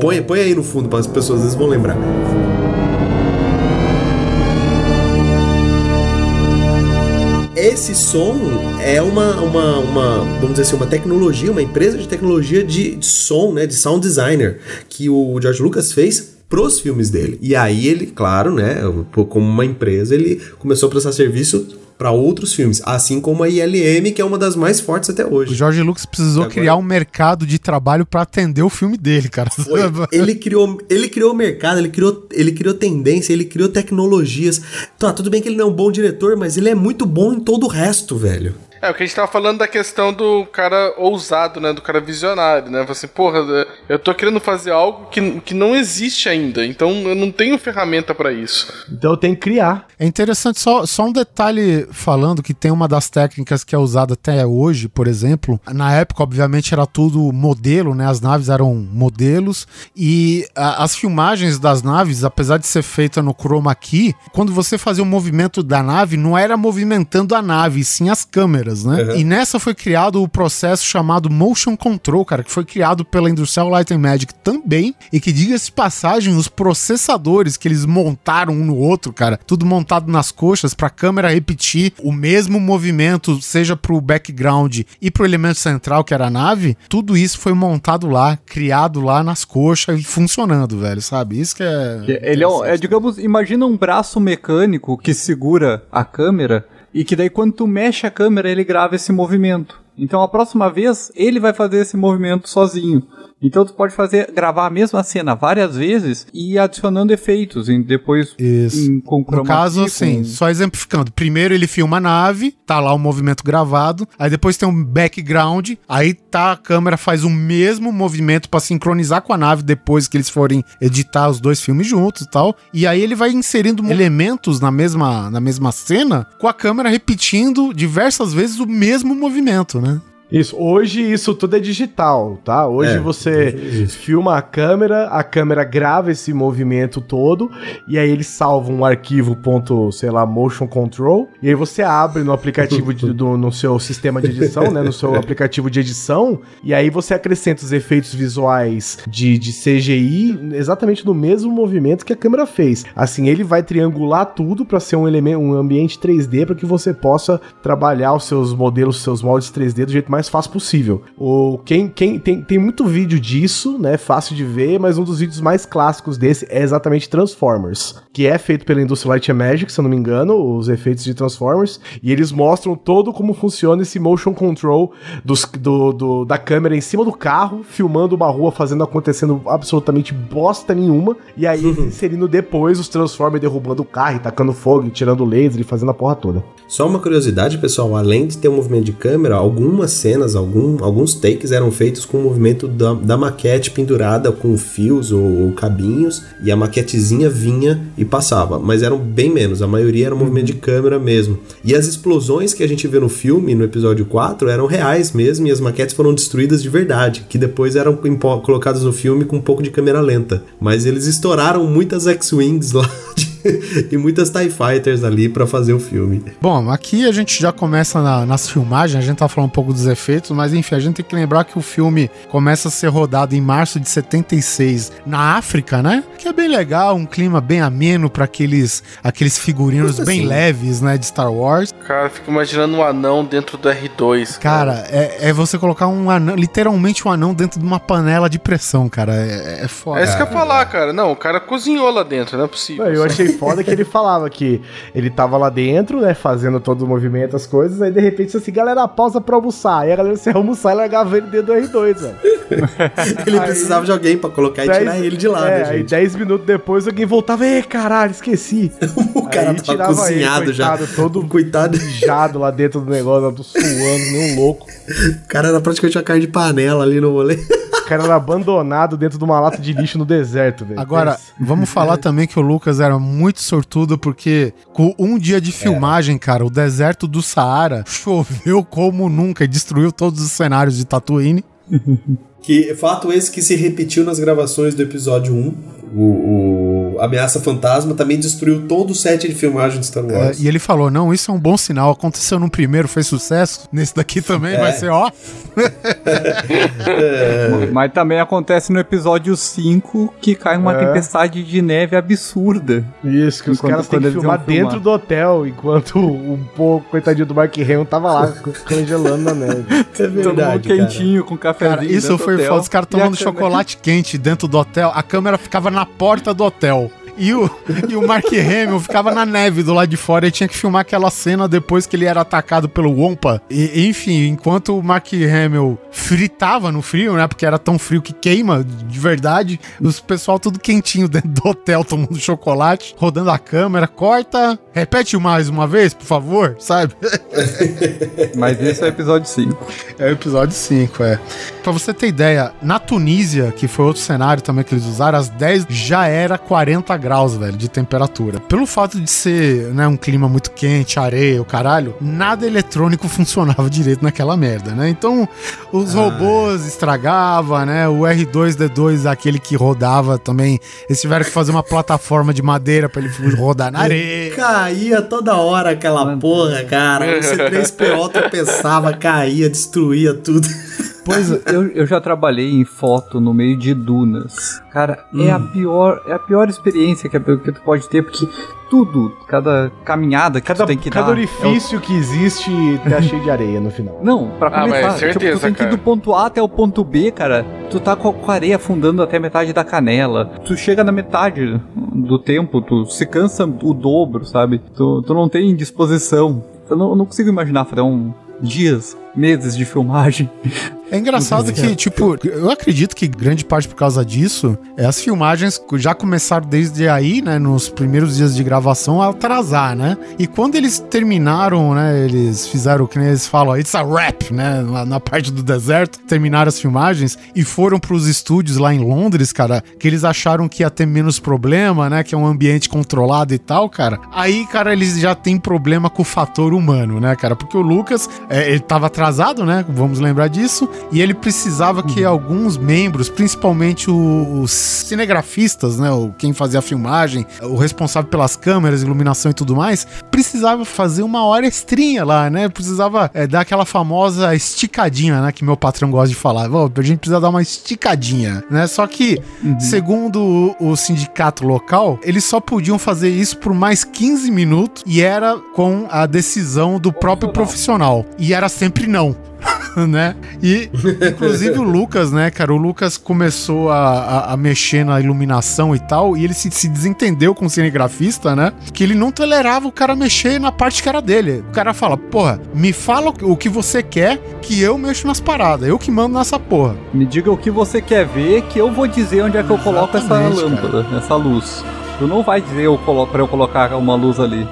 Põe, põe aí no fundo para as pessoas, às vezes vão lembrar. Esse som é uma, uma, uma, vamos dizer assim, uma tecnologia, uma empresa de tecnologia de, de som, né, de sound designer, que o George Lucas fez pros filmes dele. E aí ele, claro, né, como uma empresa, ele começou a prestar serviço para outros filmes, assim como a ILM, que é uma das mais fortes até o hoje. George Lucas precisou Agora- criar um mercado de trabalho pra atender o filme dele, cara. Foi. Ele criou, ele criou mercado, ele criou, ele criou tendência, ele criou tecnologias. Tá, tudo bem que ele não é um bom diretor, mas ele é muito bom em todo o resto, velho. É, o que a gente tava falando da questão do cara ousado, né? Do cara visionário, né? Assim, porra, eu tô querendo fazer algo que, que não existe ainda, então eu não tenho ferramenta pra isso. Então eu tenho que criar. É interessante, só, só um detalhe falando que tem uma das técnicas que é usada até hoje, por exemplo. Na época, obviamente, era tudo modelo, né? As naves eram modelos. E a- as filmagens das naves, apesar de ser feita no chroma key, quando você fazia o movimento da nave, não era movimentando a nave, sim as câmeras. Câmeras, né? Uhum. E nessa foi criado o processo chamado Motion Control, cara, que foi criado pela Industrial Light and Magic também, e que, diga-se passagem, os processadores que eles montaram um no outro, cara, tudo montado nas coxas pra câmera repetir o mesmo movimento, seja pro background e pro elemento central, que era a nave, tudo isso foi montado lá, criado lá nas coxas e funcionando, velho, sabe? Isso que é... Ele é, é, digamos, imagina um braço mecânico que segura a câmera e que daí quando tu mexe a câmera ele grava esse movimento. Então a próxima vez ele vai fazer esse movimento sozinho. Então tu pode fazer gravar a mesma cena várias vezes e ir adicionando efeitos e depois Isso. em, com No caso, assim, com- só exemplificando. Primeiro ele filma a nave, tá lá o movimento gravado, aí depois tem um background, aí tá a câmera faz o mesmo movimento pra sincronizar com a nave depois que eles forem editar os dois filmes juntos e tal. E aí ele vai inserindo elementos na mesma, na mesma cena, com a câmera repetindo diversas vezes o mesmo movimento, né? Isso, hoje isso tudo é digital, tá? Hoje É, você filma a câmera, a câmera grava esse movimento todo e aí ele salva um arquivo ponto, sei lá, motion control e aí você abre no aplicativo de- do, no seu sistema de edição, né, no seu aplicativo de edição e aí você acrescenta os efeitos visuais de, de CGI exatamente no mesmo movimento que a câmera fez. Assim, ele vai triangular tudo para ser um elemento, um ambiente 3D para que você possa trabalhar os seus modelos, os seus moldes 3D do jeito mais fácil possível. O quem, quem tem, tem muito vídeo disso, né? Fácil de ver, mas um dos vídeos mais clássicos desse é exatamente Transformers, que é feito pela Industrial Light and Magic, se eu não me engano, os efeitos de Transformers, e eles mostram todo como funciona esse motion control dos, do, do- da câmera em cima do carro, filmando uma rua, fazendo acontecendo absolutamente bosta nenhuma, e aí eles inserindo depois os Transformers derrubando o carro, e tacando fogo, e tirando laser e fazendo a porra toda. Só uma curiosidade, pessoal, além de ter um movimento de câmera, algumas cenas, algum- alguns takes eram feitos com o movimento da, da maquete pendurada com fios ou, ou cabinhos, e a maquetezinha vinha e passava, mas eram bem menos, a maioria era movimento de câmera mesmo. E as explosões que a gente vê no filme, no episódio 4, eram reais mesmo, e as maquetes foram destruídas de verdade, que depois eram colocadas no filme com um pouco de câmera lenta. Mas eles estouraram muitas X-Wings lá e muitas TIE Fighters ali pra fazer o filme. Bom, aqui a gente já começa na- nas filmagens, a gente tá falando um pouco dos efeitos, mas enfim, a gente tem que lembrar que o filme começa a ser rodado em março de 76 na África, né? Que é bem legal, um clima bem ameno para aqueles, aqueles figurinos bem assim? leves, né, de Star Wars. Cara, fico imaginando um anão dentro do R2. Cara, é, é você colocar um anão, literalmente um anão dentro de uma panela de pressão, cara. É, é foda. É isso que eu ia falar, cara. Não, o cara cozinhou lá dentro, não é possível. Eu achei foda que ele falava que ele tava lá dentro, né, fazendo todo o movimento, as coisas, aí de repente assim, galera, pausa pra almoçar. Aí a galera se almoçar e largava ele dentro do R2, velho. Ele Aí- precisava de alguém pra colocar e Dez- tirar ele de lá, é, né, aí gente? 10 minutos depois alguém voltava, ei, caralho, esqueci. O cara Aí tava cozinhado ele, já. coitado, todo Coitado. mijado lá dentro do negócio, suando, nem um louco. O cara era praticamente uma carne de panela ali no rolê. O cara era abandonado dentro de uma lata de lixo no deserto, velho. Agora, Pensa. vamos falar também que o Lucas era muito sortudo, porque com um dia de filmagem, cara, o deserto do Saara choveu como nunca e destruiu todos os cenários de Tatooine. Que fato esse que se repetiu nas gravações do episódio 1. O, o Ameaça Fantasma também destruiu todo o set de filmagem de Star É, Wars. e ele falou: não, isso é um bom sinal. Aconteceu no primeiro, fez sucesso. Nesse daqui também É. vai ser, ó. Mas também acontece no episódio 5 que cai uma É. tempestade de neve absurda. Isso, que os caras têm que eles filmar iam filmar. dentro do hotel, enquanto o pouco coitadinho do Mark Hamill tava lá congelando na neve. É Todo mundo verdade, cara. quentinho, com cafezinho. Cara, isso dentro do foi hotel. foda. Os caras tomando câmera- chocolate quente dentro do hotel. A câmera ficava na porta do hotel. E o, e o Mark Hamill ficava na neve do lado de fora e tinha que filmar aquela cena depois que ele era atacado pelo Wompa. E, enfim, enquanto o Mark Hamill fritava no frio, né? Porque era tão frio que queima de verdade. Os pessoal tudo quentinho dentro do hotel tomando chocolate, rodando a câmera. Corta, repete mais uma vez, por favor, sabe? Mas esse é o episódio 5. É o episódio 5, é. Pra você ter ideia, na Tunísia, que foi outro cenário também que eles usaram, às 10 já era 40 graus, velho, de temperatura. Pelo fato de ser, né, um clima muito quente, areia, o caralho, nada eletrônico funcionava direito naquela merda, né? Então, os robôs estragavam, né? O R2D2, aquele que rodava também, eles tiveram que fazer uma plataforma de madeira pra ele rodar na areia. Caía toda hora aquela porra, cara. O C3PO tropeçava, caía, destruía tudo. Pois é. Eu, eu já trabalhei em foto no meio de dunas. Cara, é a pior, é a pior experiência que, que tu pode ter, porque tudo, cada caminhada que Cada, tu tem que cada dar. orifício que existe tá cheio de areia no final. é o- Não, pra Ah, começar, mas certeza, tipo, tu tem que ir cara. do ponto A até o ponto B, cara. Tu tá com a areia afundando até metade da canela. Tu chega na metade do tempo, tu se cansa o dobro, sabe? Tu, tu não tem disposição. Eu não, eu não consigo imaginar, Fredão, dias, meses de filmagem. É engraçado que, tipo, eu acredito que grande parte por causa disso, é, as filmagens já começaram desde aí, né, nos primeiros dias de gravação, a atrasar, né? E quando eles terminaram, né, eles fizeram o que eles falam, it's a rap, né, na, na parte do deserto, terminaram as filmagens e foram pros estúdios lá em Londres, cara, que eles acharam que ia ter menos problema, né, que é um ambiente controlado e tal, cara. Aí, cara, eles já têm problema com o fator humano, né, cara? Porque o Lucas, é, ele tava atrasado, né, vamos lembrar disso, e ele precisava que alguns membros, principalmente o- os cinegrafistas, né, o, quem fazia a filmagem, o responsável pelas câmeras, iluminação e tudo mais, precisava fazer uma hora extrinha lá, né? Precisava é, dar aquela famosa esticadinha, né, que meu patrão gosta de falar. A gente precisa dar uma esticadinha, né? Só que, segundo o, o sindicato local, eles só podiam fazer isso por mais 15 minutos e era com a decisão do próprio profissional. E era sempre não. né? E, inclusive, o Lucas, né, cara? O Lucas começou a, a, a mexer na iluminação e tal, e ele se, se desentendeu com o cinegrafista, né? Que ele não tolerava o cara mexer na parte que era dele. O cara fala, porra, me fala o que você quer que eu mexo nas paradas, eu que mando nessa porra. Me diga o que você quer ver que eu vou dizer onde é que eu coloco essa lâmpada, essa luz. Tu não vai dizer eu colo pra eu colocar uma luz ali.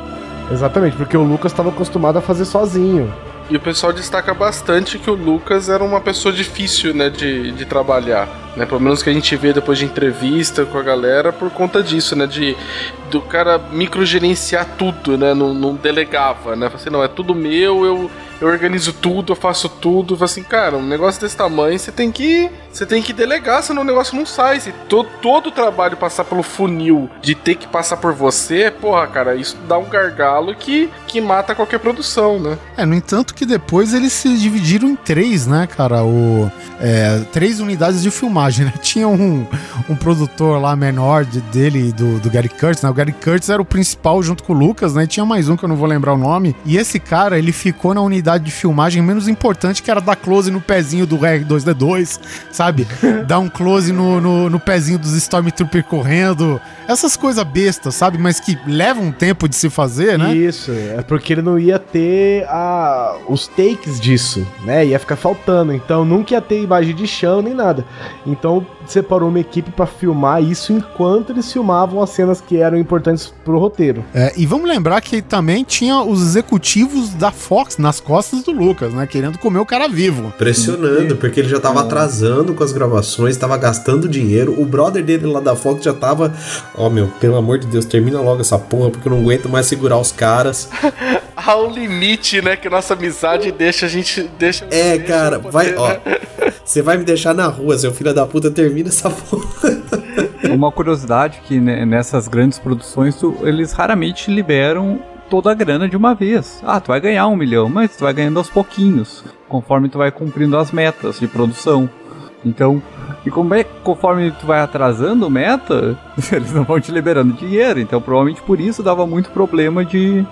Exatamente, porque o Lucas estava acostumado a fazer sozinho. E o pessoal destaca bastante que o Lucas era uma pessoa difícil, né, de, de trabalhar, né? Pelo menos que a gente vê depois de entrevista com a galera por conta disso, né? De do cara microgerenciar tudo, né? Não, não delegava, né? Assim, não, é tudo meu, eu, eu organizo tudo, eu faço tudo. Assim, cara, um negócio desse tamanho você tem que você tem que delegar, senão o negócio não sai. Se to, todo o trabalho passar pelo funil de ter que passar por você, porra, cara, isso dá um gargalo que, que mata qualquer produção, né? É, no entanto que depois eles se dividiram em três, né, cara? O, é, três unidades de filmagem, né? Tinha um, um produtor lá menor de- dele, do, do Gary Kurtz, né? O Gary Kurtz era o principal junto com o Lucas, né? E tinha mais um que eu não vou lembrar o nome. E esse cara, ele ficou na unidade de filmagem menos importante, que era dar close no pezinho do R2D2, sabe? Dar um close no, no, no pezinho dos Stormtrooper correndo. Essas coisas bestas, sabe? Mas que levam um tempo de se fazer, né? Isso, é porque ele não ia ter a, os takes disso, né? Ia ficar faltando. Então nunca ia ter imagem de chão nem nada. Então separou uma equipe pra filmar isso enquanto eles filmavam as cenas que eram importantes pro roteiro. É, e vamos lembrar que também tinha os executivos da Fox nas costas do Lucas, né? Querendo comer o cara vivo. Pressionando, porque ele já tava atrasando com as gravações, tava gastando dinheiro. O brother dele lá da Fox já tava. Ó, meu, pelo amor de Deus, termina logo essa porra, porque eu não aguento mais segurar os caras. Há um limite, né, que nossa amizade deixa a gente deixa É, deixa cara, poder, vai, ó. né? Você vai me deixar na rua, seu filho da puta, termina essa porra. Uma curiosidade que né, nessas grandes produções tu- eles raramente liberam toda a grana de uma vez. Ah, tu vai ganhar um milhão, mas tu vai ganhando aos pouquinhos, conforme tu vai cumprindo as metas de produção. Então, e como é que conforme tu vai atrasando meta, eles não vão te liberando dinheiro. Então, provavelmente por isso dava muito problema de,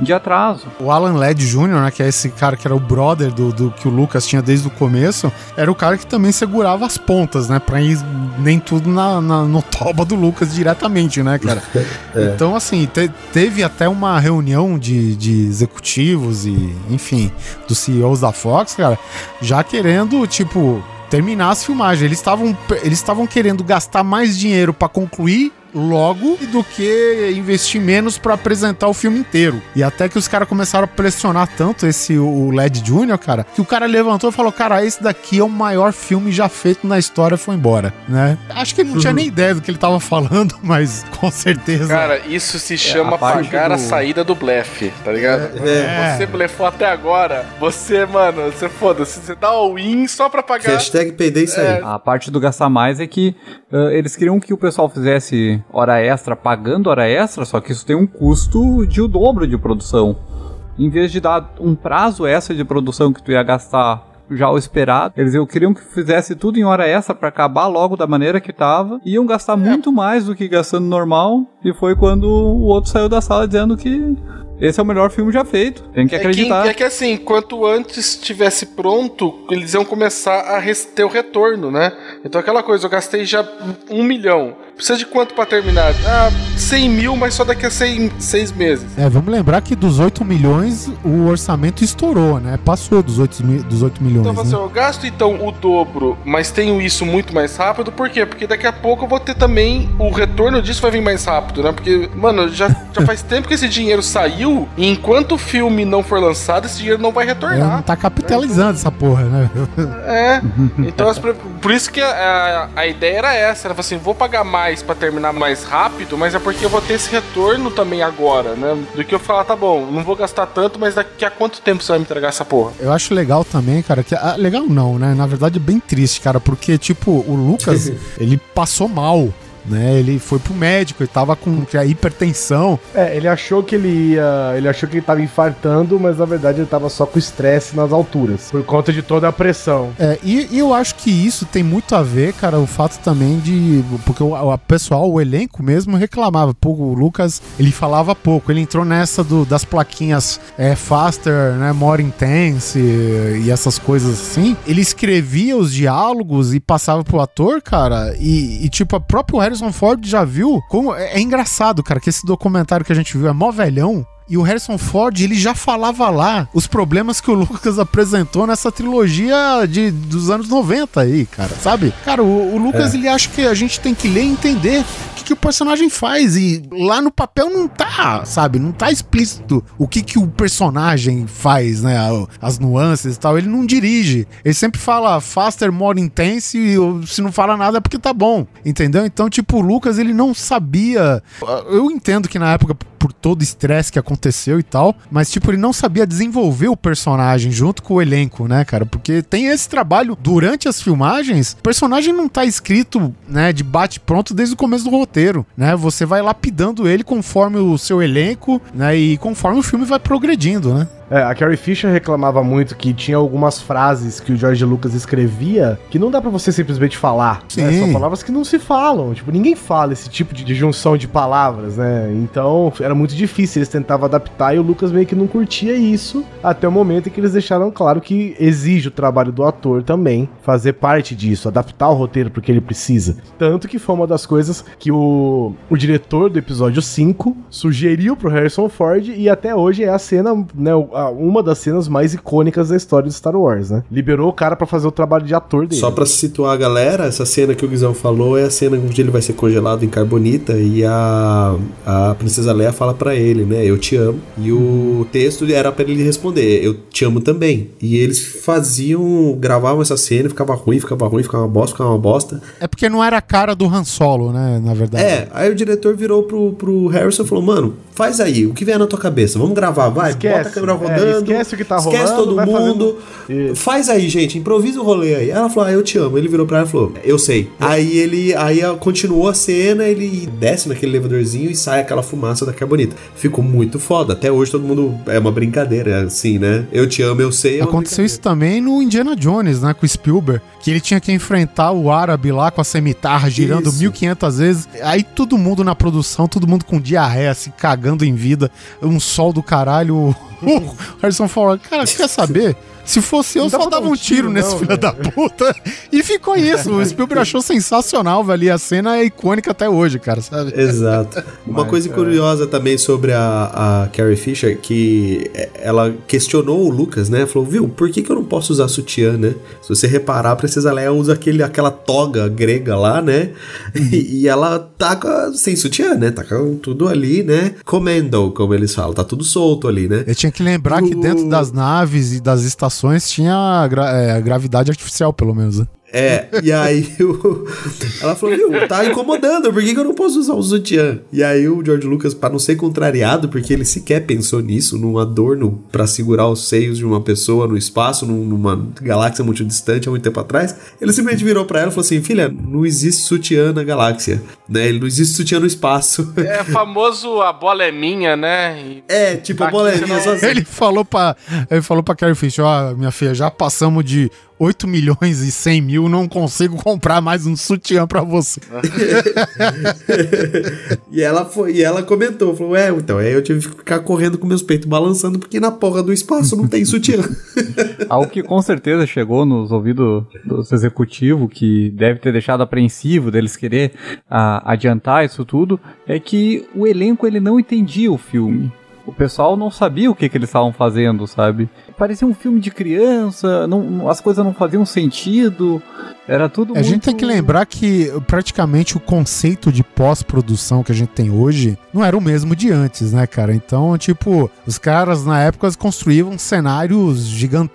de atraso. O Alan Led Jr., né, que é esse cara que era o brother do, do que o Lucas tinha desde o começo, era o cara que também segurava as pontas, né? Pra ir nem tudo na, na- no toba do Lucas diretamente, né, cara? Então, assim, te- teve até uma reunião de, de executivos e, enfim, dos CEOs da Fox, cara, já querendo, tipo, terminar as filmagens. Eles estavam eles estavam querendo gastar mais dinheiro pra concluir logo do que investir menos pra apresentar o filme inteiro. E até que os caras começaram a pressionar tanto esse o LED Júnior, cara, que o cara levantou e falou: "Cara, esse daqui é o maior filme já feito na história", foi embora, né? Acho que ele não tinha nem ideia do que ele tava falando, mas com certeza. Cara, isso se chama a parte pagar a do- saída do blefe, tá ligado? É. Você blefou até agora. Você, mano, você foda-se. Você dá all in só pra pagar. Hashtag peidei isso aí. A parte do gastar mais é que ah, eles queriam que o pessoal fizesse hora extra pagando hora extra, só que isso tem um custo de o dobro de produção. Em vez de dar um prazo extra de produção que tu ia gastar já o esperado, eles eu queriam que fizesse tudo em hora extra pra acabar logo da maneira que tava. Iam gastar muito mais do que gastando normal. E foi quando o outro saiu da sala dizendo que esse é o melhor filme já feito. Tem que É que, acreditar. é que assim, quanto antes estivesse pronto, eles iam começar a ter o retorno, né? Então aquela coisa, eu gastei já um milhão. Precisa de quanto pra terminar? Ah, 100 mil, mas só daqui a seis, seis meses. É, vamos lembrar que dos 8 milhões o orçamento estourou, né? Passou dos 8, mi- dos 8 milhões. Então, falo assim, né? eu gasto então o dobro, mas tenho isso muito mais rápido, por quê? Porque daqui a pouco eu vou ter também o retorno disso vai vir mais rápido, né? Porque, mano, já, já faz tempo que esse dinheiro saiu, e enquanto o filme não for lançado, esse dinheiro não vai Ela não retornar. tá capitalizando essa porra, né? É. Então, por isso que a, a, a ideia era essa, era assim, vou pagar mais pra terminar mais rápido, mas é porque eu vou ter esse retorno também agora, né? Do que eu falar, tá bom, não vou gastar tanto, mas daqui a quanto tempo você vai me entregar essa porra? Eu acho legal também, cara, que. ah, legal não, né? Na verdade é bem triste, cara, porque, tipo, o Lucas, ele passou mal. Né, ele foi pro médico, ele tava com a hipertensão. É, ele achou que ele ia. Ele achou que ele tava infartando, mas na verdade ele tava só com estresse nas alturas. Por conta de toda a pressão. É, e, e eu acho que isso tem muito a ver, cara, o fato também de. Porque o a pessoal, o elenco mesmo, reclamava. Pô, o Lucas, ele falava pouco. Ele entrou nessa do, das plaquinhas é, faster, né? More intense e essas coisas assim. Ele escrevia os diálogos e passava pro ator, cara. E, e, tipo, o próprio Harrison Ford já viu como. É, é engraçado, cara, que esse documentário que a gente viu é mó velhão. E o Harrison Ford, ele já falava lá os problemas que o Lucas apresentou nessa trilogia de, dos anos 90 aí, cara, sabe? Cara, o, o Lucas, ele acha que a gente tem que ler e entender o que, que o personagem faz. E lá no papel não tá, sabe? Não tá explícito o que, que o personagem faz, né? As nuances e tal. Ele não dirige. Ele sempre fala faster, more intense. E se não fala nada é porque tá bom, entendeu? Então, tipo, o Lucas, ele não sabia. Eu entendo que na época por todo o estresse que aconteceu e tal, mas tipo, ele não sabia desenvolver o personagem junto com o elenco, né, cara? Porque tem esse trabalho durante as filmagens, o personagem não tá escrito, né, de bate pronto desde o começo do roteiro, né? Você vai lapidando ele conforme o seu elenco, né, e conforme o filme vai progredindo, né? É, a Carrie Fisher reclamava muito que tinha algumas frases que o George Lucas escrevia que não dá pra você simplesmente falar. Né? Sim. São palavras que não se falam. Tipo, ninguém fala esse tipo de, de junção de palavras, né? Então era muito difícil. Eles tentavam adaptar e o Lucas meio que não curtia isso até o momento em que eles deixaram claro que exige o trabalho do ator também fazer parte disso, adaptar o roteiro porque ele precisa. Tanto que foi uma das coisas que o, o diretor do episódio 5 sugeriu pro Harrison Ford e até hoje é a cena, né, a- uma das cenas mais icônicas da história de Star Wars, né? Liberou o cara pra fazer o trabalho de ator dele. Só pra situar a galera, essa cena que o Guizão falou é a cena onde ele vai ser congelado em carbonita e a, a princesa Leia fala pra ele, né? Eu te amo. E o texto era pra ele responder, eu te amo também. E eles faziam, gravavam essa cena, ficava ruim, ficava ruim, ficava uma bosta, ficava uma bosta. É porque não era a cara do Han Solo, né, na verdade. É, aí o diretor virou pro, pro Harrison e falou: Mano, faz aí, o que vier na tua cabeça, vamos gravar, vai, Esquece, bota a câmera rodando. esquece o que tá esquece rolando, todo vai mundo. fazendo-. Faz aí, gente, improvisa o rolê aí. Ela falou: Ah, eu te amo. Ele virou pra ela e falou: Eu sei. Aí ele aí continuou a cena, ele desce naquele elevadorzinho e sai aquela fumaça da carbonita. Ficou muito foda. Até hoje todo mundo. É uma brincadeira, assim, né? Eu te amo, eu sei. é Aconteceu isso também no Indiana Jones, né, com o Spielberg, que ele tinha que enfrentar o árabe lá com a cemitarra girando Isso. 1500 vezes. Aí todo mundo na produção, todo mundo com diarreia, se cagando em vida, um sol do caralho. O o Harrison Ford, cara, quer saber? Se fosse eu, só dava um tiro, tiro, nesse não, filho velho. da puta. E ficou isso. O Spielberg achou sensacional, velho. E a cena é icônica até hoje, cara, sabe? Exato. Uma coisa curiosa também sobre a, a Carrie Fisher, que é, ela questionou o Lucas, né? Falou, viu, por que, que eu não posso usar sutiã, né? Se você reparar, a Princesa Leia usa aquele, aquela toga grega lá, né? E, e ela tá sem sutiã, né? Tá com tudo ali, né? Commando, como eles falam. Tá tudo solto ali, né? Eu tinha que lembrar que dentro das naves e das estações tinha a, gra- é, gravidade artificial, pelo menos. né? É, e aí o- ela falou, viu, tá incomodando, por que, que eu não posso usar o sutiã? E aí o George Lucas, pra não ser contrariado, porque ele sequer pensou nisso, num adorno pra segurar os seios de uma pessoa no espaço, num- numa galáxia muito distante, há muito tempo atrás, ele simplesmente virou pra ela e falou assim, filha, não existe sutiã na galáxia, né? Ele não existe sutiã no espaço. É famoso a bola é minha, né? E É, tipo, a bola é minha não- assim. Ele falou pra, ele falou pra Carrie Fisher, ó, minha filha, já passamos de 8 milhões e 100 mil, não consigo comprar mais um sutiã pra você. e ela foi, e ela comentou, falou, é, então, aí eu tive que ficar correndo com meus peitos balançando, porque na porra do espaço não tem sutiã. Algo que com certeza chegou nos ouvidos dos executivos, que deve ter deixado apreensivo deles querer ah, adiantar isso tudo, é que o elenco ele não entendia o filme. O pessoal não sabia o que, que eles estavam fazendo, sabe? Parecia um filme de criança, não- as coisas não faziam sentido, era tudo A gente muito- tem que lembrar que praticamente o conceito de pós-produção que a gente tem hoje não era o mesmo de antes, né, cara? Então, tipo, os caras na época construíam cenários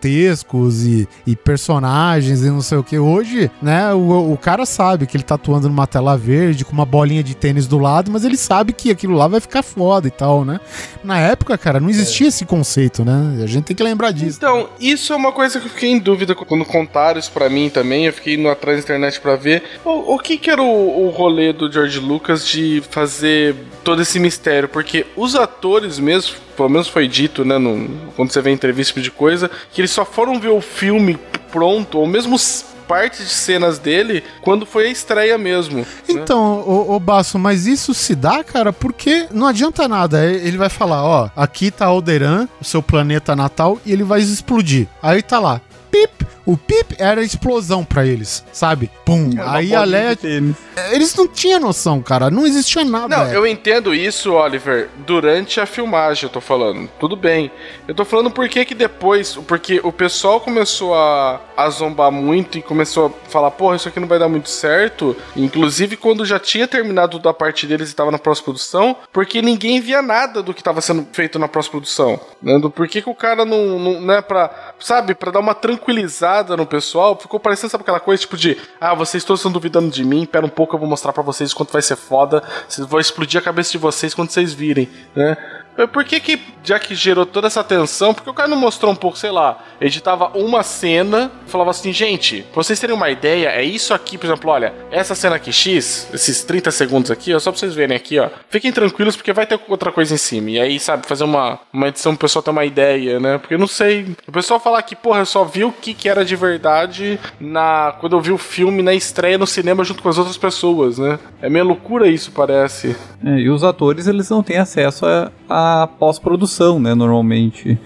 gigantescos e, e personagens e não sei o que. Hoje, né, o, o cara sabe que ele tá atuando numa tela verde com uma bolinha de tênis do lado, mas ele sabe que aquilo lá vai ficar foda e tal, né? Na época, cara, não existia esse conceito, né? A gente tem que lembrar Então, isso é uma coisa que eu fiquei em dúvida quando contaram isso pra mim também. Eu fiquei indo atrás da internet pra ver o, o que, que era o, o rolê do George Lucas de fazer todo esse mistério. Porque os atores mesmo, pelo menos foi dito, né, no- quando você vê entrevista tipo de coisa, que eles só foram ver o filme pronto, ou mesmo partes de cenas dele, quando foi a estreia mesmo. né? Então, ô, ô Basso, mas isso se dá, cara, porque não adianta nada. Ele vai falar, ó, aqui tá Alderan, o seu planeta natal, e ele vai explodir. Aí tá lá, pip. O pip era explosão pra eles, sabe? Pum. Era Aí a. Eles não tinham noção, cara. Não existia nada. Não, eu entendo isso, Oliver, durante a filmagem, eu tô falando. Tudo bem. Eu tô falando por que que depois, porque o pessoal começou a, a zombar muito e começou a falar, porra, isso aqui não vai dar muito certo. Inclusive quando já tinha terminado da parte deles e tava na pós-produção, porque ninguém via nada do que tava sendo feito na pós-produção. Né? Do por que que o cara não, não né, pra, sabe, pra dar uma tranquilizada no pessoal, ficou parecendo, sabe, aquela coisa tipo de, ah, vocês todos estão duvidando de mim, pera um pouco, eu vou mostrar pra vocês quanto vai ser foda, vou explodir a cabeça de vocês quando vocês virem, né? Por que que, já que gerou toda essa tensão, porque o cara não mostrou um pouco, sei lá, editava uma cena, falava assim, gente, pra vocês terem uma ideia, é isso aqui, por exemplo, olha, essa cena aqui X, esses 30 segundos aqui, ó, só pra vocês verem aqui, ó, fiquem tranquilos porque vai ter outra coisa em cima, e aí, sabe, fazer uma, uma edição pro pessoal ter uma ideia, né, porque eu não sei, o pessoal falar que, porra, eu só vi o que que era de verdade na, quando eu vi o filme na estreia no cinema junto com as outras pessoas, né, é meio loucura isso, parece. É, e os atores, eles não têm acesso a, a pós-produção, né, normalmente.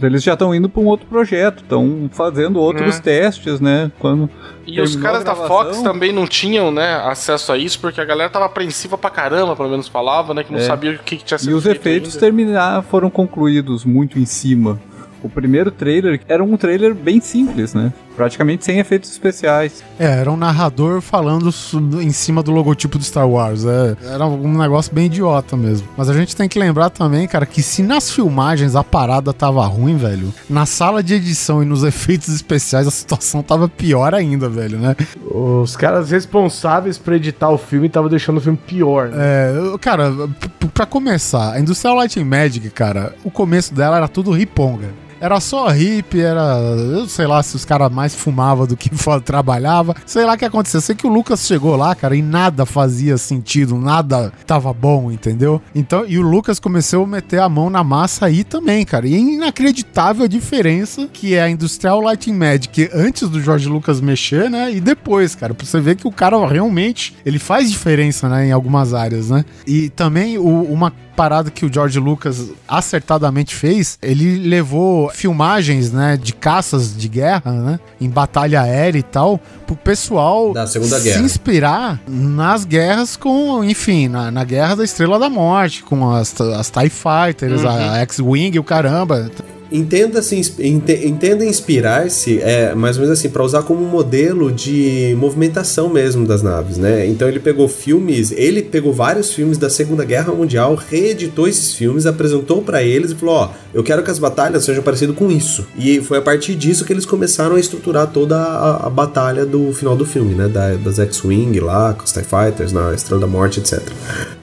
Eles já estão indo para um outro projeto, estão fazendo outros É. testes, né? Quando E os caras a da gravação- Fox também não tinham, né, acesso a isso, porque a galera tava apreensiva pra caramba, pelo menos falava, né, que não É. sabia o que, que tinha sido E os feito efeitos ainda. terminar, foram concluídos muito em cima. O primeiro trailer era um trailer bem simples, né? Praticamente sem efeitos especiais. É, era um narrador falando em cima do logotipo do Star Wars. É, era um negócio bem idiota mesmo. Mas a gente tem que lembrar também, cara, que se nas filmagens a parada tava ruim, velho, na sala de edição e nos efeitos especiais a situação tava pior ainda, velho, né? Os caras responsáveis pra editar o filme estavam deixando o filme pior, né? É, cara, pra começar, a Industrial Light and Magic, cara, o começo dela era tudo riponga. Era só hippie, era. Eu sei lá se os caras mais fumavam do que trabalhava. Sei lá o que aconteceu. Sei que o Lucas chegou lá, cara, e nada fazia sentido, nada tava bom, entendeu? Então, e o Lucas começou a meter a mão na massa aí também, cara. E é inacreditável a diferença que é a Industrial Light and Magic antes do George Lucas mexer, né? E depois, cara, pra você ver que o cara realmente ele faz diferença, né, em algumas áreas, né? E também o- uma parada que o George Lucas acertadamente fez, ele levou filmagens, né, de caças de guerra, né, em batalha aérea e tal, pro pessoal Da Segunda se Guerra. inspirar nas guerras com, enfim, na, na guerra da Estrela da Morte, com as, as TIE Fighters, a X-Wing e o caramba. Entenda, assim, ente- entenda inspirar-se, é, mais ou menos assim, para usar como modelo de movimentação mesmo das naves, né? Então ele pegou filmes, ele pegou vários filmes da Segunda Guerra Mundial, reeditou esses filmes, apresentou para eles e falou: Ó, eu quero que as batalhas sejam parecidas com isso. E foi a partir disso que eles começaram a estruturar toda a, a batalha do final do filme, né? Da- das X-Wing lá, com os TIE Fighters, na Estrela da Morte, etc.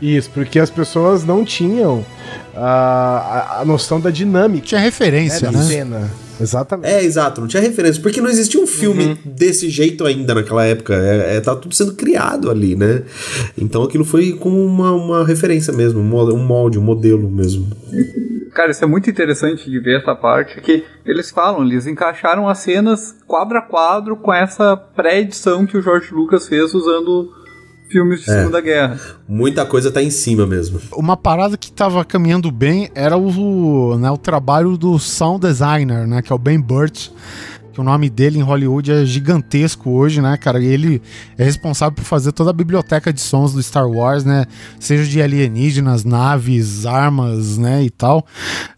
Isso, porque as pessoas não tinham a, a, noção da dinâmica Tinha né, referência, da né? cena. Exatamente. É, exato, não tinha referência, porque não existia um filme desse jeito ainda naquela época. É, é, tava tudo sendo criado ali, né? Então aquilo foi como uma, uma referência mesmo, um molde, um molde, um modelo mesmo. Cara, isso é muito interessante de ver essa parte, que eles falam, eles encaixaram as cenas quadro a quadro com essa pré-edição que o George Lucas fez usando filmes de Segunda Guerra. Muita coisa tá em cima mesmo. Uma parada que tava caminhando bem era o, né, o trabalho do sound designer, né, que é o Ben Burt, que o nome dele em Hollywood é gigantesco hoje, né, cara? E ele é responsável por fazer toda a biblioteca de sons do Star Wars, né? Seja de alienígenas, naves, armas, né, e tal.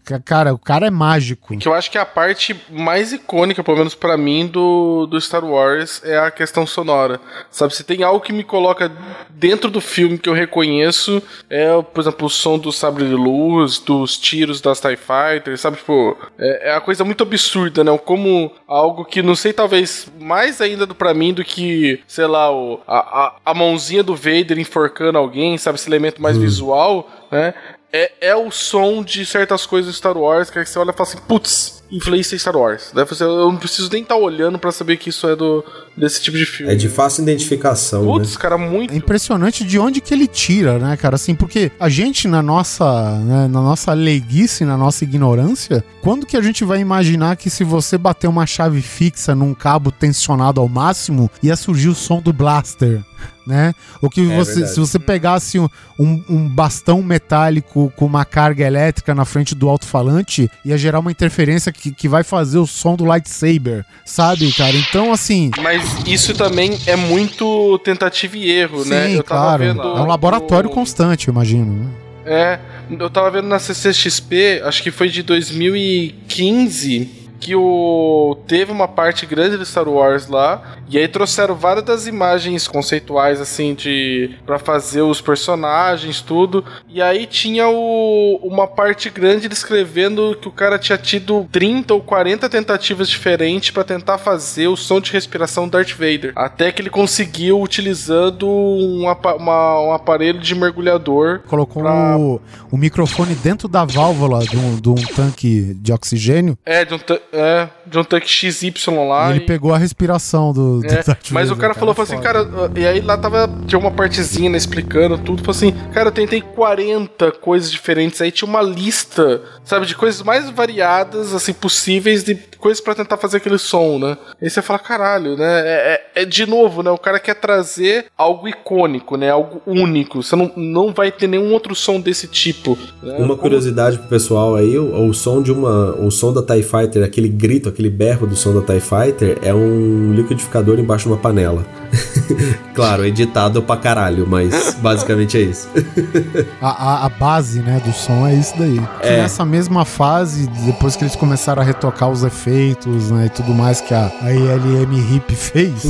Ca- Cara, o cara é mágico. Que eu acho que a parte mais icônica, pelo menos pra mim, do, do Star Wars é a questão sonora. Sabe, se tem algo que me coloca dentro do filme que eu reconheço, é, por exemplo, o som do sabre de luz, dos tiros das TIE Fighters, sabe? Tipo, é, é uma coisa muito absurda, né? Como algo que, não sei, talvez mais ainda pra mim do que, sei lá, o, a, a, a mãozinha do Vader enforcando alguém, sabe? Esse elemento mais visual, né? É, é o som de certas coisas do Star Wars que aí você olha e fala assim, putz, influência Star Wars. Daí você, eu não preciso nem estar olhando pra saber que isso é do, desse tipo de filme. É de fácil identificação, né? Putz, cara, muito. É impressionante de onde que ele tira, né, cara? Assim, porque a gente, na nossa, né, na nossa leiguice, na nossa ignorância, quando que a gente vai imaginar que se você bater uma chave fixa num cabo tensionado ao máximo, ia surgir o som do blaster? Né? Ou que você, verdade. se você pegasse um, um- um bastão metálico com uma carga elétrica na frente do alto-falante, ia gerar uma interferência que, que vai fazer o som do lightsaber, sabe, cara? Então, assim, Mas isso também é muito tentativa e erro, né? sim, claro. é um laboratório constante, eu imagino. Né? É, eu tava vendo na CCXP, acho que foi de 2015, que o teve uma parte grande de Star Wars lá, e aí trouxeram várias das imagens conceituais assim de para fazer os personagens, tudo. E aí tinha o, uma parte grande descrevendo que o cara tinha tido 30 ou 40 tentativas diferentes para tentar fazer o som de respiração do Darth Vader, até que ele conseguiu utilizando um, uma- um aparelho de mergulhador Colocou Pra- o, o microfone dentro da válvula de um, de um tanque de oxigênio É, de um, ta- é, de um tanque XY lá. e ele e- pegou a respiração do, do é, mas o Vader, cara falou, assim, foda. cara, e aí lá tava, tinha uma partezinha né, explicando tudo, falou assim, cara, eu tentei 40 coisas diferentes, aí tinha uma lista, sabe, de coisas mais variadas, assim, possíveis, de coisas pra tentar fazer aquele som, né? Aí você fala, caralho, né, é, é- é de novo, né, o cara quer trazer algo icônico, né, algo único, você não, não vai ter nenhum outro som desse tipo. né? Uma curiosidade pro pessoal aí, o, o som de uma. O som da TIE Fighter, aquele grito, aquele berro do som da TIE Fighter, é um liquidificador embaixo de uma panela. claro, editado pra caralho, mas basicamente é isso. A, a- a base, né, do som é isso daí. É. nessa mesma fase, depois que eles começaram a retocar os efeitos, né, e tudo mais que a, a ILM Hip fez,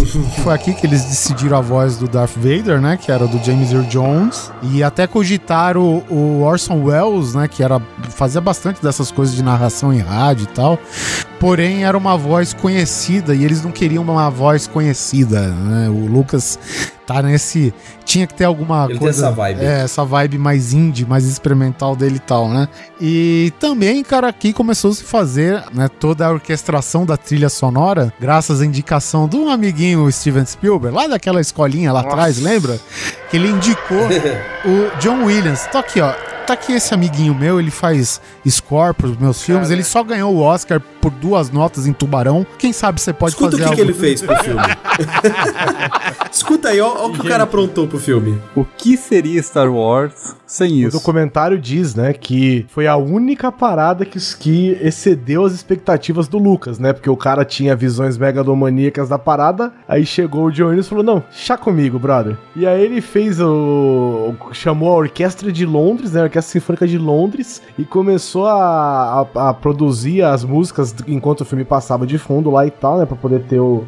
foi aqui que eles decidiram a voz do Darth Vader, né, que era do James Earl Jones, e até cogitaram o, o Orson Welles, né, que era fazia bastante dessas coisas de narração em rádio e tal, porém era uma voz conhecida e eles não queriam uma voz conhecida, né? O Lucas tá nesse. Tinha que ter alguma Ele tem coisa. essa vibe. É, essa vibe mais indie, mais experimental dele e tal, né? E também, cara, aqui começou a se fazer né, toda a orquestração da trilha sonora, graças à indicação do amiguinho Steven Spielberg, lá daquela escolinha lá Nossa. atrás, lembra? Que ele indicou o John Williams. Tá aqui, ó. Tá aqui esse amiguinho meu, ele faz score pros meus filmes. Ele só ganhou o Oscar por duas notas em Tubarão. Quem sabe você pode Escuta o fazer que, que algo. ele fez pro filme. Escuta aí, ó, o que o cara aprontou pro filme. O que seria Star Wars sem O isso? documentário diz, né, que foi a única parada que, que excedeu as expectativas do Lucas, né? Porque o cara tinha visões megalomaníacas da parada, aí chegou o John Williams e falou: Não, chá comigo, brother. E aí ele fez o. chamou a Orquestra de Londres, né? A Orquestra Sinfônica de Londres, e começou a, a, a produzir as músicas enquanto o filme passava de fundo lá e tal, né? Pra poder ter o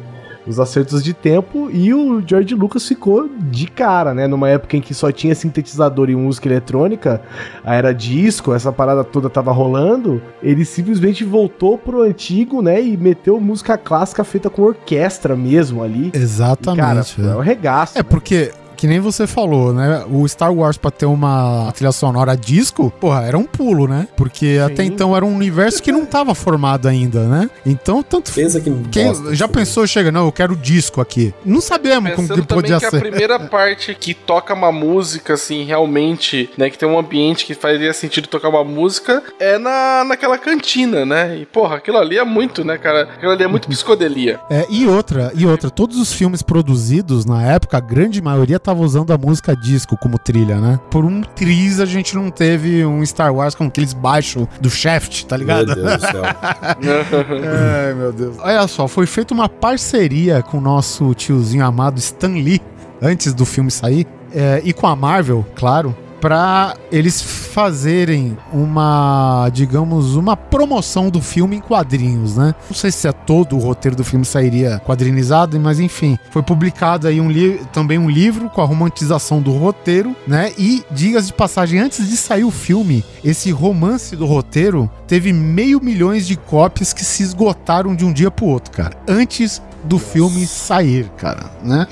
os acertos de tempo e o George Lucas ficou de cara, né? Numa época em que só tinha sintetizador e música eletrônica, a era disco, essa parada toda tava rolando, ele simplesmente voltou pro antigo, né? E meteu música clássica feita com orquestra mesmo ali. E, Exatamente. cara, velho. é um regaço. É né? porque, que nem você falou, né? O Star Wars pra ter uma trilha sonora disco, porra, era um pulo, né? Porque até então era um universo que não tava formado ainda, né? Então, tanto. Pensa que Quem bosta já pensou, chega, não, eu quero disco aqui. Não sabemos como Pensando que também podia que a ser. primeira parte que toca uma música, assim, realmente, né? Que tem um ambiente que faria sentido tocar uma música, é na, naquela cantina, né? E, porra, aquilo ali é muito, né, cara? Aquilo ali é muito psicodelia. É, e outra, e outra, todos os filmes produzidos na época, a grande maioria tava usando a música disco como trilha, né? Por um triz a gente não teve um Star Wars com aqueles baixos do Shaft, tá Meu ligado? Deus do céu. Ai, meu Deus. Olha só, foi feita uma parceria com o nosso tiozinho amado Stan Lee, antes do filme sair, é, e com a Marvel, claro, pra eles fazerem uma, digamos, uma promoção do filme em quadrinhos, né? Não sei se é todo o roteiro do filme sairia quadrinizado, mas enfim, foi publicado aí um também um livro com a romantização do roteiro, né? E digas de passagem, antes de sair o filme, esse romance do roteiro teve meio milhões de cópias que se esgotaram de um dia pro outro, cara. Antes do filme sair, cara, né?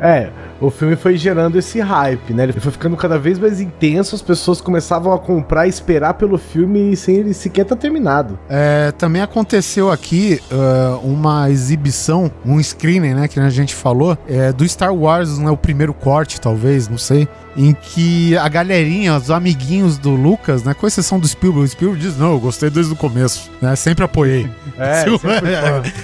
É, o filme foi gerando esse hype, né? Ele foi ficando cada vez mais intenso, as pessoas começavam a comprar e esperar pelo filme sem ele sequer estar terminado. É, também aconteceu aqui ah, uma exibição, um screening, né, que a gente falou, é, do Star Wars, né, o primeiro corte, talvez, não sei, em que a galerinha, os amiguinhos do Lucas, né, com exceção do Spielberg, o Spielberg diz, não, eu gostei desde o começo, né, sempre apoiei. É, sempre.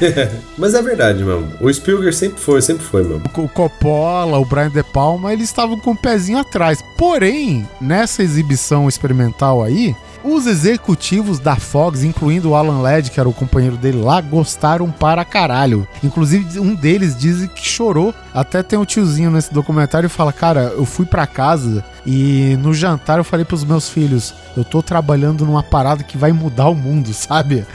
Mas é verdade, mesmo. O Spielberg sempre foi, sempre foi, mesmo. o Coppola, o Brian De Palma, eles estavam com o pezinho atrás. Porém, nessa exibição experimental aí, os executivos da Fox, incluindo o Alan Ladd, que era o companheiro dele lá, gostaram para caralho. Inclusive, um deles diz que chorou. Até tem um tiozinho nesse documentário e fala: Cara, eu fui pra casa e no jantar eu falei pros meus filhos: Eu tô trabalhando numa parada que vai mudar o mundo, sabe?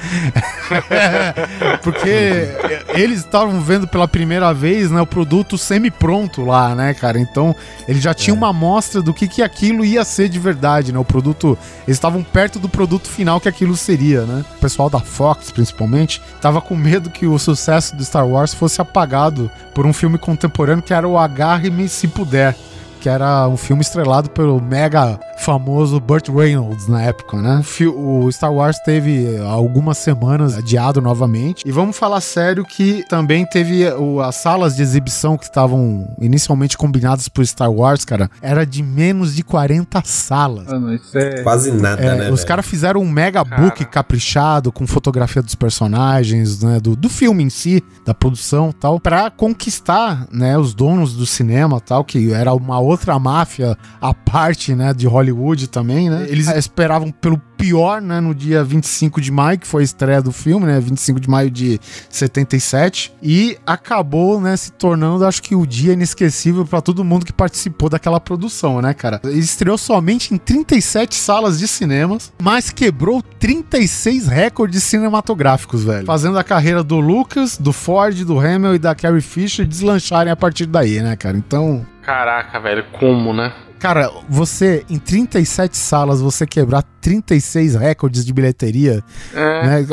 Porque eles estavam vendo pela primeira vez, né, o produto semi-pronto lá, né, cara? Então, eles já tinham uma amostra do que, que aquilo ia ser de verdade, né? O produto, eles estavam perto do produto final que aquilo seria, né? O pessoal da Fox, principalmente, tava com medo que o sucesso do Star Wars fosse apagado por um filme contemporâneo que era o Agarre-me Se Puder. Que era um filme estrelado pelo mega famoso Burt Reynolds na época, né? O Star Wars teve algumas semanas adiado novamente. E vamos falar sério que também teve o- as salas de exibição que estavam inicialmente combinadas pro Star Wars, cara, era de menos de 40 salas. Mano, isso é. Quase nada, É, né? os caras fizeram um mega book Cara. caprichado com fotografia dos personagens, né, do, do filme em si, da produção, e tal, para conquistar, né, os donos do cinema, tal, que era uma outra máfia à parte, né, de Hollywood também, né? Eles esperavam pelo pior, né, no dia 25 de maio, que foi a estreia do filme, né, 25 de maio de 77, e acabou, né, se tornando, acho que o dia inesquecível para todo mundo que participou daquela produção, né, cara? Ele estreou somente em 37 salas de cinemas, mas quebrou 36 recordes cinematográficos, velho. Fazendo a carreira do Lucas, do Ford, do Hamill e da Carrie Fisher deslancharem a partir daí, né, cara? Então, Caraca, velho, como, né? Cara, você, em 37 salas, você quebrar 36 recordes de bilheteria. É. Né?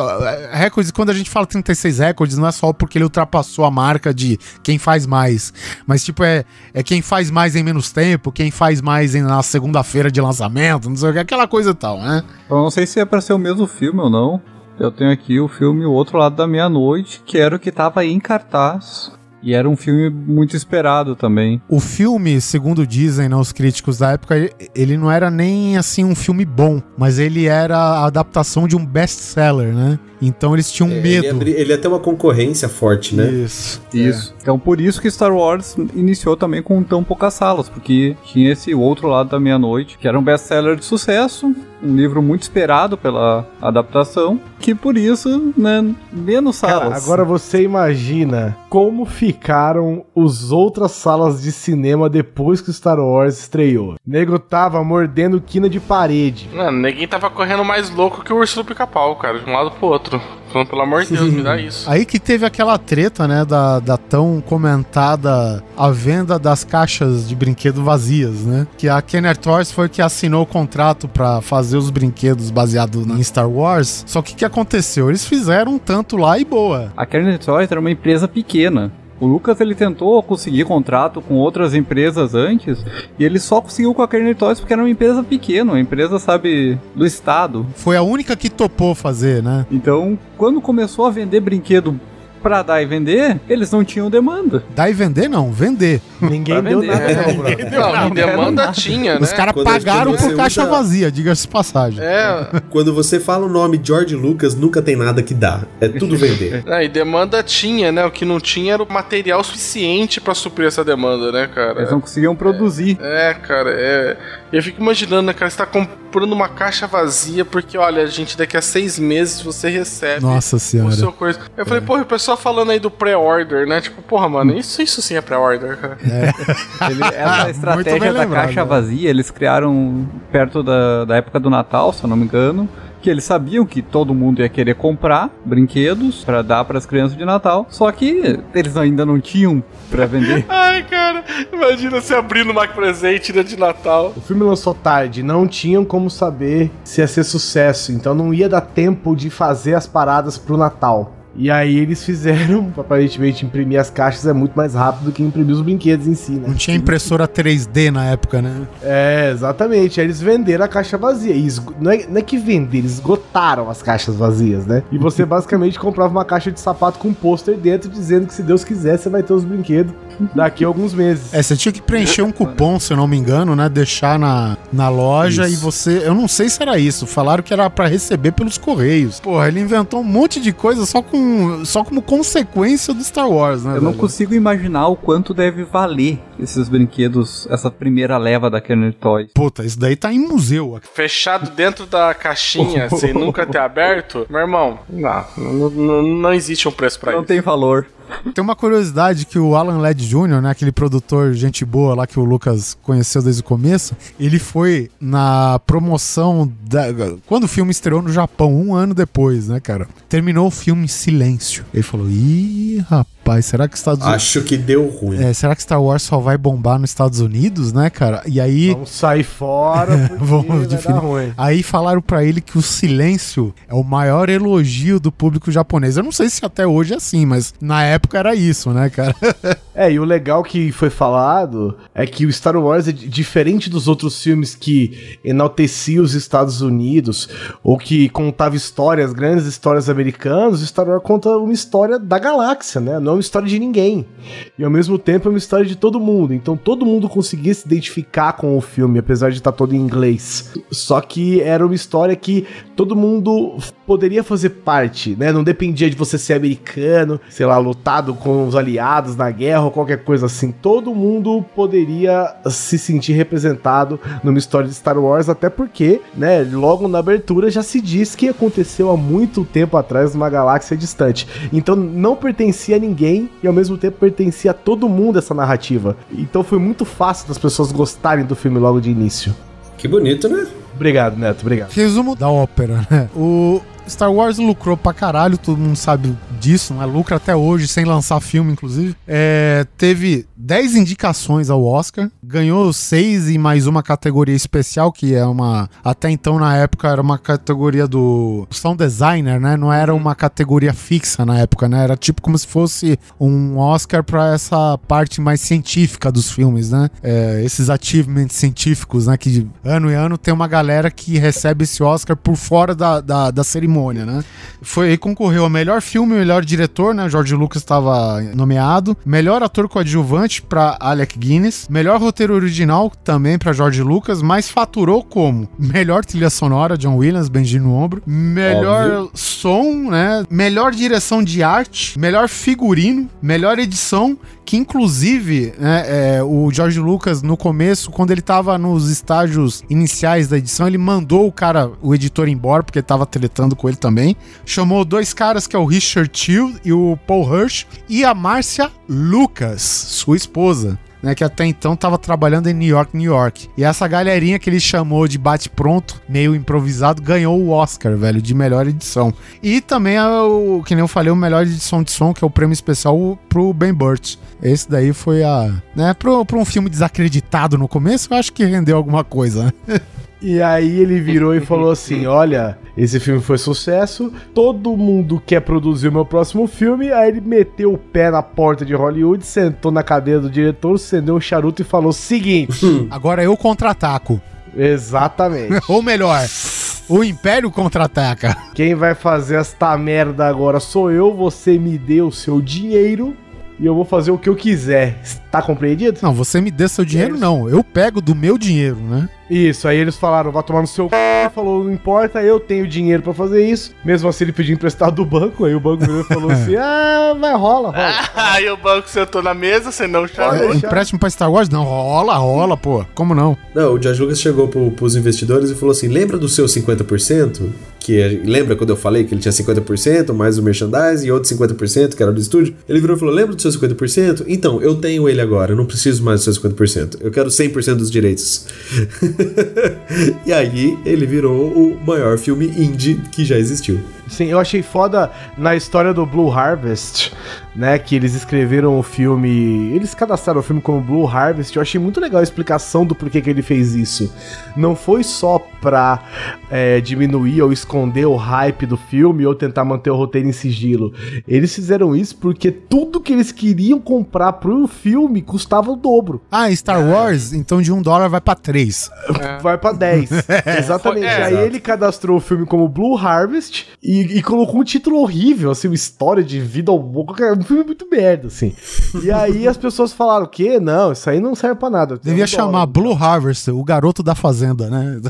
Recordes, quando a gente fala 36 recordes, não é só porque ele ultrapassou a marca de quem faz mais. Mas, tipo, é, é quem faz mais em menos tempo, quem faz mais em, na segunda-feira de lançamento, não sei o que, aquela coisa e tal, né? Eu não sei se é pra ser o mesmo filme ou não. Eu tenho aqui o filme O Outro Lado da Meia-Noite, que era o que tava em cartaz. E era um filme muito esperado também. O filme, segundo dizem né, os críticos da época, ele- ele não era nem assim um filme bom, mas ele era a adaptação de um best-seller, né? Então eles tinham Ele medo. ele ia ter uma concorrência forte, né? Isso. Isso. Então por isso que Star Wars iniciou também com tão poucas salas, porque tinha esse outro lado da meia-noite, que era um best-seller de sucesso, um livro muito esperado pela adaptação, que por isso, né, menos Cara, salas. agora você imagina como ficaram os outras salas de cinema depois que o Star Wars estreou. O nego tava mordendo quina de parede. Mano, ninguém tava correndo mais louco que o urso do pica-pau, cara, de um lado pro outro. Falando, pelo amor de Deus, me dá isso. Aí que teve aquela treta, né, da, da tão comentada a venda das caixas de brinquedo vazias, né? Que a Kenner Toys foi que assinou o contrato pra fazer os brinquedos baseados em Star Wars. Só que o que aconteceu? Eles fizeram um tanto lá e boa. A Kernel Toys era uma empresa pequena. O Lucas ele tentou conseguir contrato com outras empresas antes e ele só conseguiu com a Kernel Toys porque era uma empresa pequena, uma empresa, sabe, do estado. Foi a única que topou fazer, né? Então, quando começou a vender brinquedo pra dar e vender, eles não tinham demanda. Dar e vender não, vender. Ninguém Pra deu vender. nada, É. não, brother. Não, em demanda tinha, Os né? caras Quando- pagaram por caixa usa- vazia, diga-se de passagem. É, Quando você fala o nome George Lucas, nunca tem nada que dá. É tudo vender. é, e demanda tinha, né? O que não tinha era o material suficiente pra suprir essa demanda, né, cara? Eles não conseguiam produzir. É, cara, é. Eu fico imaginando, né, cara? Você tá comprando uma caixa vazia porque, olha, gente, daqui a seis meses você recebe Nossa o senhora. seu coisa. Eu falei, porra, o pessoal falando aí do pré-order, né? Tipo, porra, mano, isso, isso sim é pré-order, cara. Ele, essa estratégia da lembrado, caixa né? vazia, eles criaram perto da, da época do Natal, se eu não me engano. Que eles sabiam que todo mundo ia querer comprar brinquedos pra dar pras crianças de Natal, só que eles ainda não tinham pra vender. Ai, cara, imagina você abrindo uma presente né, de Natal. O filme lançou tarde, não tinham como saber se ia ser sucesso, então não ia dar tempo de fazer as paradas pro Natal. E aí eles fizeram, aparentemente, imprimir as caixas é muito mais rápido do que imprimir os brinquedos em si, né? Não tinha impressora 3D na época, né? É, exatamente. Aí eles venderam a caixa vazia. E esgo- não, é, não é que venderam, eles esgotaram as caixas vazias, né? E você basicamente comprava uma caixa de sapato com um pôster dentro, dizendo que se Deus quiser, você vai ter os brinquedos daqui a alguns meses. É, você tinha que preencher um cupom, se eu não me engano, né? Deixar na, na loja Isso. e você. Eu não sei se era isso. Falaram que era pra receber pelos correios. Porra, ele inventou um monte de coisa só, com, só como consequência do Star Wars, né? Eu não velho? consigo imaginar o quanto deve valer esses brinquedos, essa primeira leva da Kenner Toys. Puta, isso daí tá em museu. Fechado dentro da caixinha, sem nunca ter aberto, meu irmão, não, não, não, não existe um preço pra Não isso. tem valor. Tem uma curiosidade que o Alan Led Jr., né, aquele produtor gente boa lá que o Lucas conheceu desde o começo, ele foi na promoção da, quando o filme estreou no Japão, um ano depois, né, cara? Terminou o filme em silêncio. Ele falou: "Ih, rapaz, será que Estados Unidos Acho que deu ruim. é, será que Star Wars só vai bombar nos Estados Unidos, né, cara? E aí Vamos sair fora, porque Vamos vai definir. dar ruim. Aí falaram pra ele que o silêncio é o maior elogio do público japonês. Eu não sei se até hoje é assim, mas na época era isso, né, cara? É, e o legal que foi falado é que o Star Wars é di- diferente dos outros filmes que enaltecia os Estados Unidos ou que contava histórias, grandes histórias americanas, o Star Wars conta uma história da galáxia, né? Não uma história de ninguém. E ao mesmo tempo é uma história de todo mundo. Então todo mundo conseguia se identificar com o filme, apesar de estar todo em inglês. Só que era uma história que todo mundo poderia fazer parte, né? Não dependia de você ser americano, sei lá, lutado com os aliados na guerra ou qualquer coisa assim. Todo mundo poderia se sentir representado numa história de Star Wars, até porque, né, logo na abertura já se diz que aconteceu há muito tempo atrás numa galáxia distante. Então não pertencia a ninguém e ao mesmo tempo pertencia a todo mundo essa narrativa. Então foi muito fácil das pessoas gostarem do filme logo de início. Que bonito, né? Obrigado, Neto, obrigado. Resumo da ópera, né? O Star Wars lucrou pra caralho, todo mundo sabe disso, né? Lucra até hoje, sem lançar filme, inclusive. É, teve 10 indicações ao Oscar, ganhou 6 e mais uma categoria especial, que é uma. Até então, na época, era uma categoria do sound designer, né? Não era uma categoria fixa na época, né? Era tipo como se fosse um Oscar pra essa parte mais científica dos filmes, né? É, esses achievements científicos, né? Que ano em ano tem uma galera que recebe esse Oscar por fora da, da, da cerimônia, né? Foi aí concorreu a melhor filme, melhor diretor, né? George Lucas estava nomeado. Melhor ator coadjuvante para Alec Guinness. Melhor roteiro original também para George Lucas, mas faturou como melhor trilha sonora, John Williams, Benji no ombro. Melhor Óbvio. som, né? Melhor direção de arte, melhor figurino, melhor edição, que inclusive né, é, o George Lucas no começo, quando ele tava nos estágios iniciais da edição, ele mandou o cara, o editor embora, porque ele tava tretando com ele também. Chamou dois caras que é o Richard Till e o Paul Hirsch e a Márcia Lucas, sua esposa. Né, que até então estava trabalhando em New York, New York. E essa galerinha que ele chamou de bate-pronto, meio improvisado, ganhou o Oscar, velho, de melhor edição. E também, é o, que nem eu falei, o melhor edição de som, que é o prêmio especial pro Ben Burt. Esse daí foi a. Né, pro, pro um filme desacreditado no começo, eu acho que rendeu alguma coisa, né? E aí ele virou e falou assim: Olha, esse filme foi sucesso, todo mundo quer produzir o meu próximo filme. Aí ele meteu o pé na porta de Hollywood, sentou na cadeira do diretor, acendeu um charuto e falou o seguinte: Agora eu contra-ataco. Exatamente. Ou melhor, o Império contra-ataca. Quem vai fazer esta merda agora sou eu, você me deu o seu dinheiro e eu vou fazer o que eu quiser. Tá compreendido? Não, você me dê seu dinheiro, não. Eu pego do meu dinheiro, né? Isso, aí eles falaram, vai tomar no seu c... Ele falou, não importa, eu tenho dinheiro pra fazer isso. Mesmo assim, ele pediu emprestado do banco, aí o banco falou assim, ah, vai, rola, rola. Aí o banco sentou na mesa, você não chamou. empréstimo pra Star Wars? Não, rola, rola, pô. Como não? Não, o George Lucas chegou pro, pros investidores e falou assim: lembra do seu 50%? Que lembra quando eu falei que ele tinha 50% mais o merchandising e outro 50% que era do estúdio? Ele virou e falou: lembra do seu 50%? Então, eu tenho ele agora, eu não preciso mais do seu 50%. Eu quero 100% dos direitos. e aí ele virou o maior filme indie que já existiu. Sim, eu achei foda na história do Blue Harvest, né? Que eles escreveram o filme. Eles cadastraram o filme como Blue Harvest. Eu achei muito legal a explicação do porquê que ele fez isso. Não foi só pra é, diminuir ou esconder o hype do filme ou tentar manter o roteiro em sigilo. Eles fizeram isso porque tudo que eles queriam comprar pro filme custava o dobro. Ah, Star Wars, então de um dólar vai pra três. Vai pra 10. Exatamente. É, aí ele cadastrou o filme como Blue Harvest e, e colocou um título horrível, assim, uma história de vida ao boca. Um filme muito merda, assim. E aí as pessoas falaram: o quê? Não, isso aí não serve pra nada. Devia chamar dólar. Blue Harvest, o garoto da fazenda, né?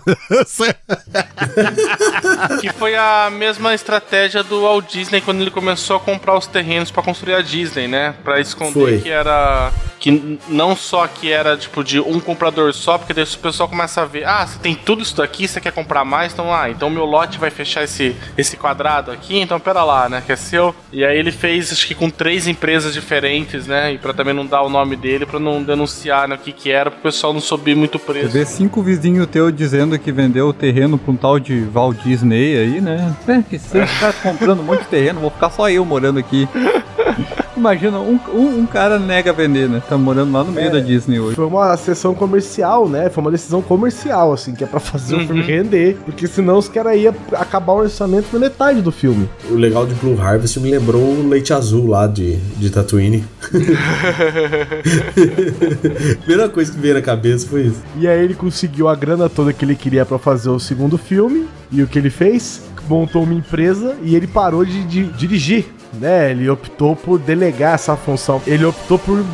Que foi a mesma estratégia do Walt Disney quando ele começou a comprar os terrenos pra construir a Disney, né? Pra esconder Foi. que era. Que não só que era tipo de um comprador só, porque daí o pessoal começa a ver, ah, você tem tudo isso daqui, você quer comprar mais, então ah, então meu lote vai fechar esse, esse quadrado aqui, então pera lá, né? Que é seu. E aí ele fez, acho que com três empresas diferentes, né? E pra também não dar o nome dele, pra não denunciar né, o que que era, pro pessoal não subir muito o Você preço. vê cinco vizinhos teus dizendo que vendeu o terreno pra um tal de Walt Disney aí, né? É, que seis caras comprando um monte de terreno, vou ficar só eu morando aqui. Imagina, um, um, um cara nega vender, né? Tá morando lá no meio da Disney hoje. Foi uma sessão comercial, né? Foi uma decisão comercial, assim, que é pra fazer o filme render. Porque senão os caras iam acabar o orçamento na metade do filme. O legal de Blue Harvest me lembrou o leite azul lá de, de Tatooine. Primeira coisa que veio na cabeça foi isso. E aí ele conseguiu a grana toda que ele queria pra fazer o segundo filme. E o que ele fez? Montou uma empresa e ele parou de, de dirigir. Né? Ele optou por delegar essa função. Ele optou por,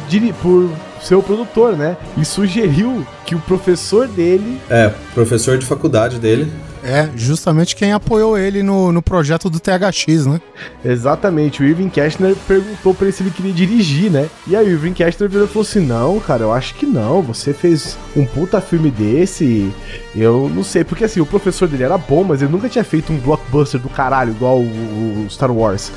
por ser o produtor, né? E sugeriu que o professor dele É, professor de faculdade dele. É, justamente quem apoiou ele no, no projeto do THX, né? Exatamente, o Irving Cashner perguntou pra ele se ele queria dirigir, né? E aí o Irving Cashner virou e falou assim: Não, cara, eu acho que não. Você fez um puta filme desse. Eu não sei, porque assim, o professor dele era bom, mas ele nunca tinha feito um blockbuster do caralho, igual o, o Star Wars.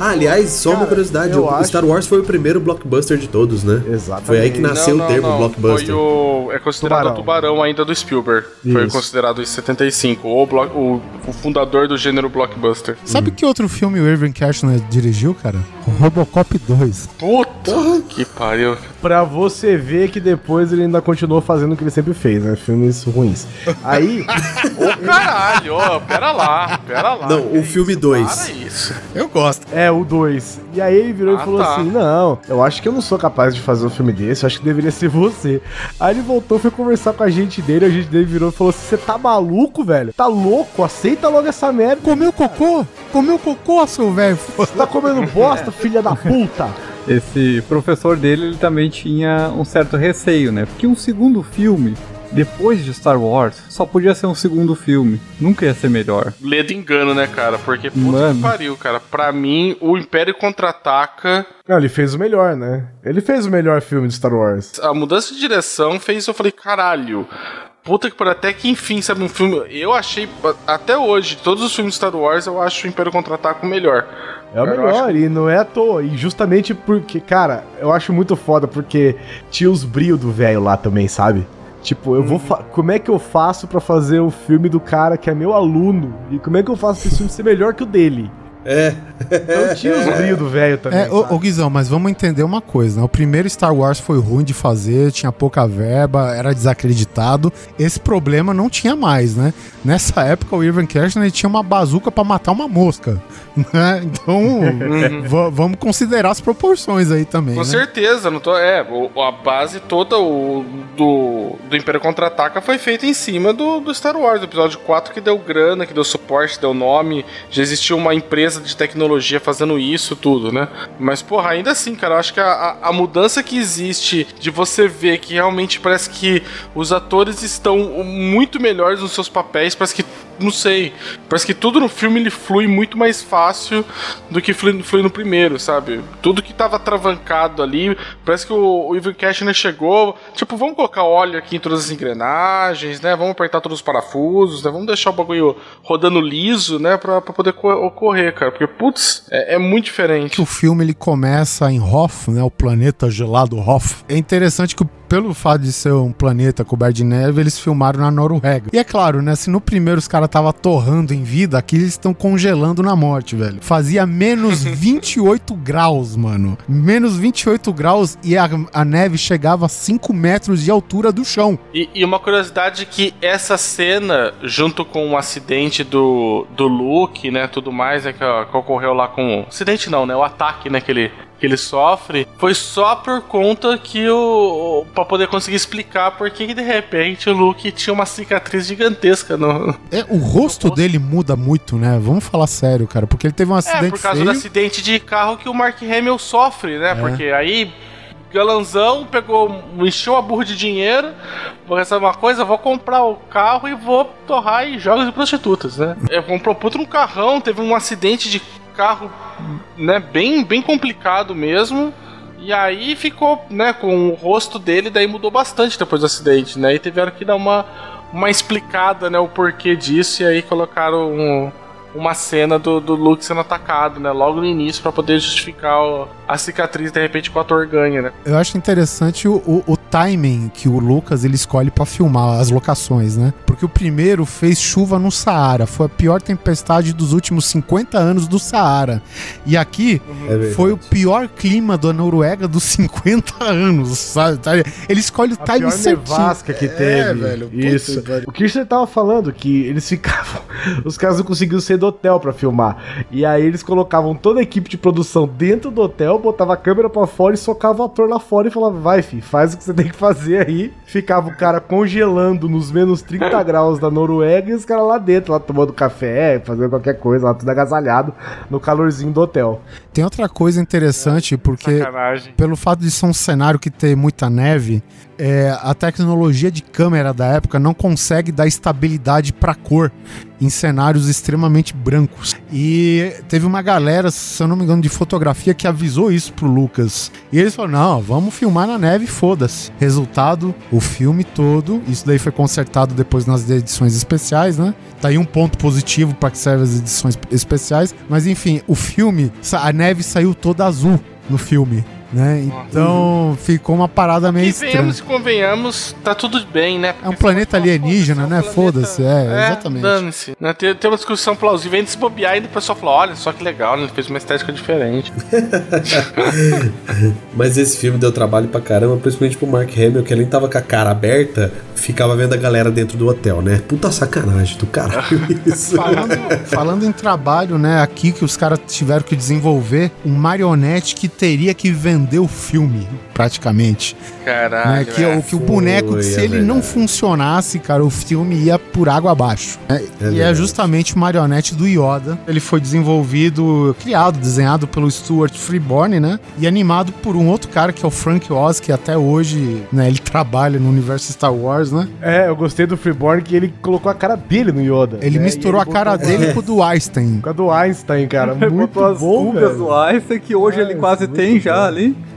Ah, aliás, só uma Cara, curiosidade: eu o acho- Star Wars foi o primeiro blockbuster de todos, né? Exatamente. Foi aí que nasceu Não, o não, termo não. blockbuster. Foi o, é considerado Tubarão. o tubarão ainda do Spielberg. Foi Isso. considerado em 75. O, blo- o, o fundador do gênero blockbuster. Sabe que outro filme o Irving Cashner dirigiu, cara? Robocop 2. Puta que pariu. Pra você ver que depois ele ainda continuou fazendo o que ele sempre fez, né? Filmes ruins. Aí, Ô caralho, ô, pera lá, pera lá. Não, o filme isso? 2. Para isso. Eu gosto. é o 2. E aí ele virou Ah, e falou tá. assim: Não, eu acho que eu não sou capaz de fazer um filme desse, eu acho que deveria ser você. Aí ele voltou, foi conversar com a gente dele, a gente dele virou e falou assim: Você tá maluco, velho? Tá louco? Aceita logo essa merda. Comeu cocô? Comeu cocô, seu velho? Você tá comendo bosta, filha da puta? Esse professor dele, ele também tinha um certo receio, né? Porque um segundo filme, depois de Star Wars, só podia ser um segundo filme. Nunca ia ser melhor. Ledo engano, né, cara? Porque puta Mano. que pariu, cara. Pra mim, o Império Contra-Ataca, Não, ele fez o melhor, né? Ele fez o melhor filme de Star Wars. a mudança de direção fez isso. Eu falei, caralho. Puta que pariu, até que enfim, sabe, um filme. Eu achei, até hoje, todos os filmes de Star Wars, eu acho o Império Contra-Ataca o melhor. É o melhor, acho e não é à toa. E justamente porque, cara, eu acho muito foda, porque tinha os brilhos do velho lá também, sabe? Tipo, eu vou. fa- Como é que eu faço pra fazer o filme do cara que é meu aluno? E como é que eu faço pra esse filme ser melhor que o dele? É. Então tinha os brilhos do velho também. É, ô, ô Guizão, mas vamos entender uma coisa, né? O primeiro Star Wars foi ruim de fazer, tinha pouca verba, era desacreditado. Esse problema não tinha mais, né? Nessa época, o Irving Kershner tinha uma bazuca pra matar uma mosca. Né? Então, va- vamos considerar as proporções aí também. Com né? certeza, não tô. É, a base toda o, do, do Império Contra-Ataca foi feita em cima do, do Star Wars, do episódio 4, que deu grana, que deu suporte, deu nome. Já existia uma empresa de tecnologia fazendo isso, tudo, né? Mas, porra, ainda assim, cara, eu acho que a, a mudança que existe de você ver que realmente parece que os atores estão muito melhores nos seus papéis, parece que. Não sei. Parece que tudo no filme ele flui muito mais fácil do que flui, flui no primeiro, sabe? Tudo que tava travancado ali, parece que o, o Ivan Cashner chegou, tipo, vamos colocar óleo aqui em todas as engrenagens, né? Vamos apertar todos os parafusos, né? Vamos deixar o bagulho rodando liso, né? Pra, pra poder co- ocorrer, cara. Porque, putz, é, é muito diferente. que o filme ele começa em Hoth, né, o planeta gelado Hoth. É interessante que pelo fato de ser um planeta coberto de neve, eles filmaram na Noruega. E é claro, né, se no primeiro os caras tava torrando em vida, aqui eles estão congelando na morte, velho. Fazia menos 28 graus, mano. Menos 28 graus e a, a neve chegava a 5 metros de altura do chão. E, e uma curiosidade que essa cena, junto com o acidente do, do Luke, né, tudo mais, né, que, que ocorreu lá com... Acidente não, né, o ataque, né, que ele, que ele sofre, foi só por conta que o... pra poder conseguir explicar por que de repente o Luke tinha uma cicatriz gigantesca no... É, o rosto dele muda muito, né? Vamos falar sério, cara, porque ele teve um É, acidente por causa feio. do acidente de carro que o Mark Hamill sofre, É. né, porque aí... Galanzão pegou, encheu a burra de dinheiro. Vou receber uma coisa, vou comprar o carro e vou torrar em jogos de prostitutas, né? Ele comprou um puto um carrão, teve um acidente de carro, né? Bem, bem complicado mesmo. E aí ficou, né, com o rosto dele, daí mudou bastante depois do acidente, né? E tiveram que dar uma, uma explicada, né, o porquê disso. E aí colocaram um- uma cena do, do Luke sendo atacado, né? Logo no início, pra poder justificar o- a cicatriz, de repente, que o ator ganha, né? Eu acho interessante o, o, o timing que o Lucas ele escolhe pra filmar as locações, né? Porque o primeiro fez chuva no Saara, foi a pior tempestade dos últimos 50 anos do Saara. E aqui foi o pior clima da Noruega dos 50 anos, sabe? Tá? Ele escolhe o A timing pior certinho. nevasca que É, teve. velho, puta, Isso. velho. O Kirchner tava falando que eles ficavam. Os caras não conseguiam sair do hotel pra filmar. E aí eles colocavam toda a equipe de produção dentro do hotel, botava a câmera pra fora e socava o ator lá fora e falava: vai, fi, faz o que você tem que fazer aí. Ficava o cara congelando nos menos 30 graus da Noruega e os caras lá dentro, lá tomando café, fazendo qualquer coisa, lá tudo agasalhado no calorzinho do hotel. Tem outra coisa interessante, porque Sacanagem. pelo fato de ser um cenário que tem muita neve, é, a tecnologia de câmera da época não consegue dar estabilidade pra cor em cenários extremamente brancos. E teve uma galera, se eu não me engano, de fotografia que avisou isso pro Lucas. E eles falaram: não, vamos filmar na neve, foda-se. Resultado, o filme todo, isso daí foi consertado depois nas edições especiais, né? Tá aí um ponto positivo para que serve as edições especiais. Mas enfim, o filme, a neve saiu toda azul no filme. Né? Então ficou uma parada meio E estranha. venhamos e convenhamos, tá tudo bem, né? É um planeta alienígena, né? Foda-se, é, exatamente. Dane-se. Né? Tem, tem uma discussão plausível. Ainda se bobear, ainda o pessoal fala: olha só que legal, ele fez uma estética diferente. Mas esse filme deu trabalho pra caramba, principalmente pro Mark Hamill, que além tava com a cara aberta, ficava vendo a galera dentro do hotel, né? Puta sacanagem do caralho isso. Falando, falando em trabalho, né? Aqui que os caras tiveram que desenvolver um marionete que teria que vender o filme, praticamente. Caralho. né? Que, é. o, que o boneco, Foi, se é ele não funcionasse, cara, o filme ia por água abaixo. né? e é justamente o marionete do Yoda. Ele foi desenvolvido, criado, desenhado pelo Stuart Freeborn, né? E animado por um outro cara que é o Frank Oz, que até hoje, né, ele trabalha no universo Star Wars, né? É, eu gostei do Freeborn que ele colocou a cara dele no Yoda. Ele né? misturou E a cara botou- dele com o do Einstein. Com a do Einstein, cara. Ele Muito botou as bom, rugas velho. do Einstein, que hoje ele É, quase muito tem já bom.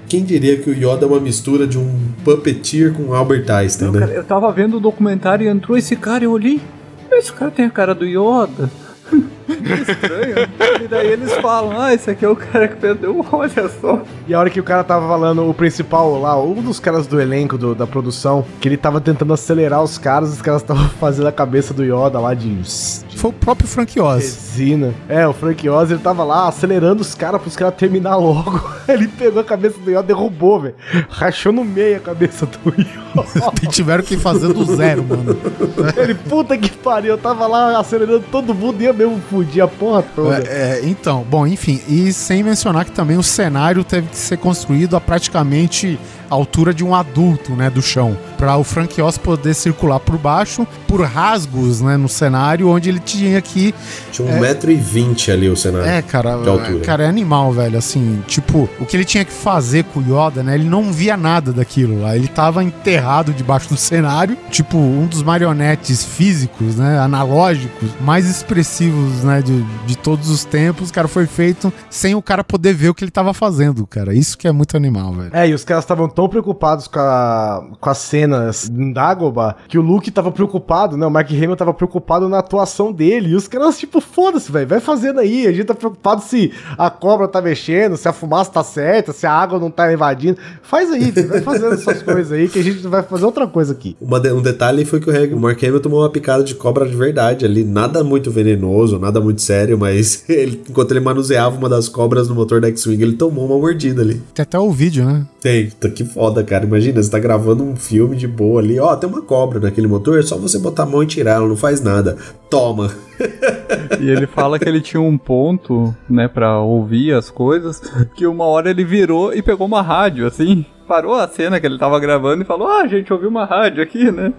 Quem diria que o Yoda é uma mistura de um puppeteer com Albert Einstein, Cara, né? eu tava vendo o documentário e entrou esse cara e eu olhei. Esse cara tem a cara do Yoda. Que estranho. e daí eles falam, ah, esse aqui é o cara que perdeu, olha só. E a hora que o cara tava falando, o principal lá, um dos caras do elenco do- da produção, que ele tava tentando acelerar os caras, os caras estavam fazendo a cabeça do Yoda lá de Foi o próprio Frank Oz. resina. É, o Frank Oz, ele tava lá acelerando os caras pros caras terminar logo. Ele pegou a cabeça do Yoda, derrubou, velho. Rachou no meio a cabeça do Yoda. E tiveram que fazer do zero, mano. ele, puta que pariu, eu tava lá acelerando todo mundo e ia mesmo fudir a porra toda. É, é, então, bom, enfim, e sem mencionar que também o cenário teve que ser construído a praticamente a altura de um adulto, né, do chão, para o Frank Oz poder circular por baixo, por rasgos, né, no cenário, onde ele tinha que Tinha um metro e vinte ali o cenário. é, cara, De altura. cara, é animal, velho, assim, tipo, o que ele tinha que fazer com o Yoda, né, ele não via nada daquilo lá, ele tava enterrado debaixo do cenário, tipo, um dos marionetes físicos, né, analógicos, mais expressivos, né, de, de todos os tempos, cara, foi feito sem o cara poder ver o que ele tava fazendo, cara, isso que é muito animal, velho. É, e os caras estavam tão preocupados com, a, com as cenas em Dagobah que o Luke tava preocupado, né? O Mark Hamill tava preocupado na atuação dele. E os caras, tipo, foda-se, velho, vai fazendo aí. A gente tá preocupado se a cobra tá mexendo, se a fumaça tá certa, se a água não tá invadindo. Faz aí, vai fazendo essas coisas aí que a gente vai fazer outra coisa aqui. Uma de- um detalhe foi que o, Reg- o Mark Hamill tomou uma picada de cobra de verdade ali. Nada muito venenoso, nada muito sério, mas ele- enquanto ele manuseava uma das cobras no motor da X-Wing, ele tomou uma mordida ali. Tem até o vídeo, né? Tem, tá que foda, cara. Imagina, você tá gravando um filme de boa ali. Ó, tem uma cobra naquele motor, é só você botar a mão e tirar, ela não faz nada. Toma. E ele fala que ele tinha um ponto, né, pra ouvir as coisas, que uma hora ele virou e pegou uma rádio, assim. Parou a cena que ele tava gravando e falou, ah, gente, ouviu uma rádio aqui, né?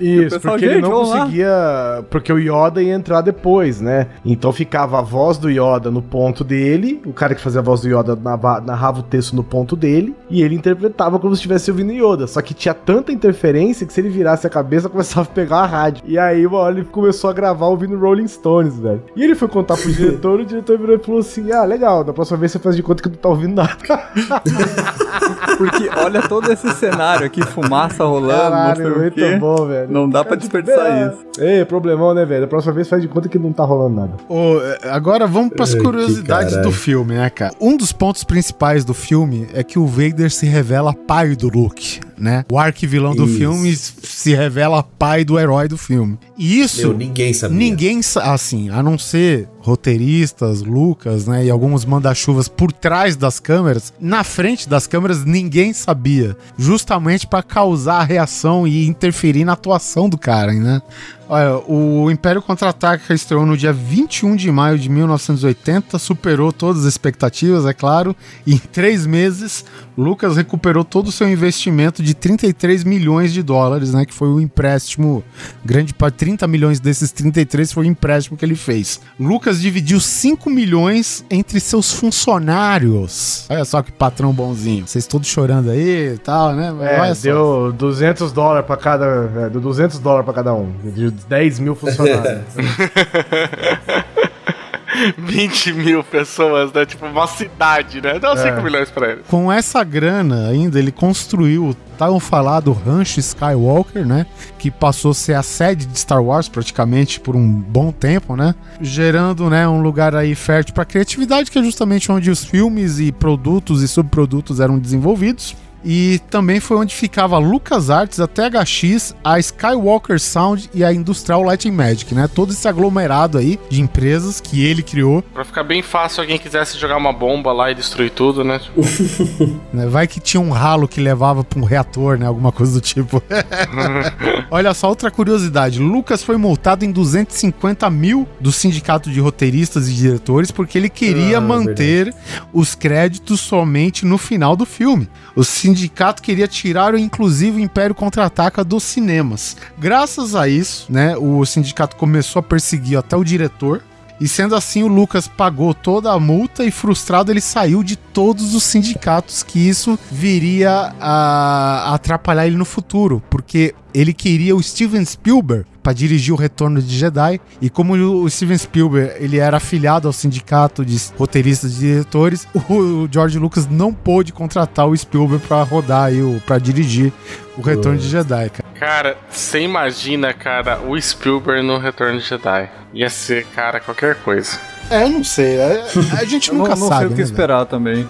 Isso, pessoal, porque ele "Gente, não vamos lá." conseguia. Porque o Yoda ia entrar depois, né? Então ficava a voz do Yoda no ponto dele, o cara que fazia a voz do Yoda narra- narrava o texto no ponto dele, e ele interpretava como se estivesse ouvindo Yoda. Só que tinha tanta interferência que se ele virasse a cabeça, começava a pegar a rádio. E aí, uma hora ele começou a gravar ouvindo Rolling Stones, velho. E ele foi contar pro diretor, o diretor virou e falou assim: Ah, legal, da próxima vez você faz de conta que não tá ouvindo nada. Porque olha todo esse cenário aqui, fumaça rolando, Caralho, muito quê. bom, velho. Não dá pra desperdiçar isso. Ei, problemão, né, velho? Da próxima vez faz de conta que não tá rolando nada. Ô, é, agora vamos pras Ai, curiosidades do filme, né, cara? Um dos pontos principais do filme é que o Vader se revela pai do Luke, né? O arquivilão do Isso. filme se revela pai do herói do filme. E isso Meu, ninguém sabia. ninguém, assim, a não ser roteiristas, Lucas, né, e alguns manda-chuvas por trás das câmeras, na frente das câmeras ninguém sabia, justamente pra causar a reação e interferir na atuação do cara, né? Olha, o Império Contra-Ataca estreou no dia 21 de maio de 1980, superou todas as expectativas, é claro, e em três meses, Lucas recuperou todo o seu investimento de 33 milhões de dólares, né, que foi o empréstimo, grande parte, 30 milhões desses 33 foi o empréstimo que ele fez. Lucas dividiu 5 milhões entre seus funcionários. Olha só que patrão bonzinho. Vocês todos chorando aí e tal, né? É, olha só. deu 200 dólares pra cada. É, deu 200 dólares pra cada um. De 10 mil funcionários. 20 mil pessoas, né? Tipo, uma cidade, né? Dá 5 milhões pra ele. Com essa grana ainda, ele construiu o tão falado Rancho Skywalker, né? Que passou a ser a sede de Star Wars praticamente por um bom tempo, né? Gerando, né, um lugar aí fértil para criatividade, que é justamente onde os filmes e produtos e subprodutos eram desenvolvidos. E também foi onde ficava a LucasArts, a THX, a Skywalker Sound e a Industrial Light and Magic, né? Todo esse aglomerado aí de empresas que ele criou. Pra ficar bem fácil, alguém quisesse jogar uma bomba lá e destruir tudo, né? né? Vai que tinha um ralo que levava para um reator, né? Alguma coisa do tipo. Olha só, outra curiosidade. Lucas foi multado em 250 mil do sindicato de roteiristas e diretores porque ele queria Ah, manter os créditos somente no final do filme. O sindicato queria tirar, inclusive, o Império Contra-Ataca dos cinemas. Graças a isso, né, o sindicato começou a perseguir até o diretor. E sendo assim, o Lucas pagou toda a multa e frustrado ele saiu de todos os sindicatos que isso viria a atrapalhar ele no futuro, porque ele queria o Steven Spielberg para dirigir o Retorno de Jedi e como o Steven Spielberg ele era afiliado ao sindicato de roteiristas e diretores, o George Lucas não pôde contratar o Spielberg para rodar aí o para dirigir o Retorno de Jedi, cara. Cara, você imagina, cara, o Spielberg no Retorno de Jedi. Ia ser, cara, qualquer coisa. É, eu não sei, é- a gente não, nunca não sabe. sei o que né, esperar também.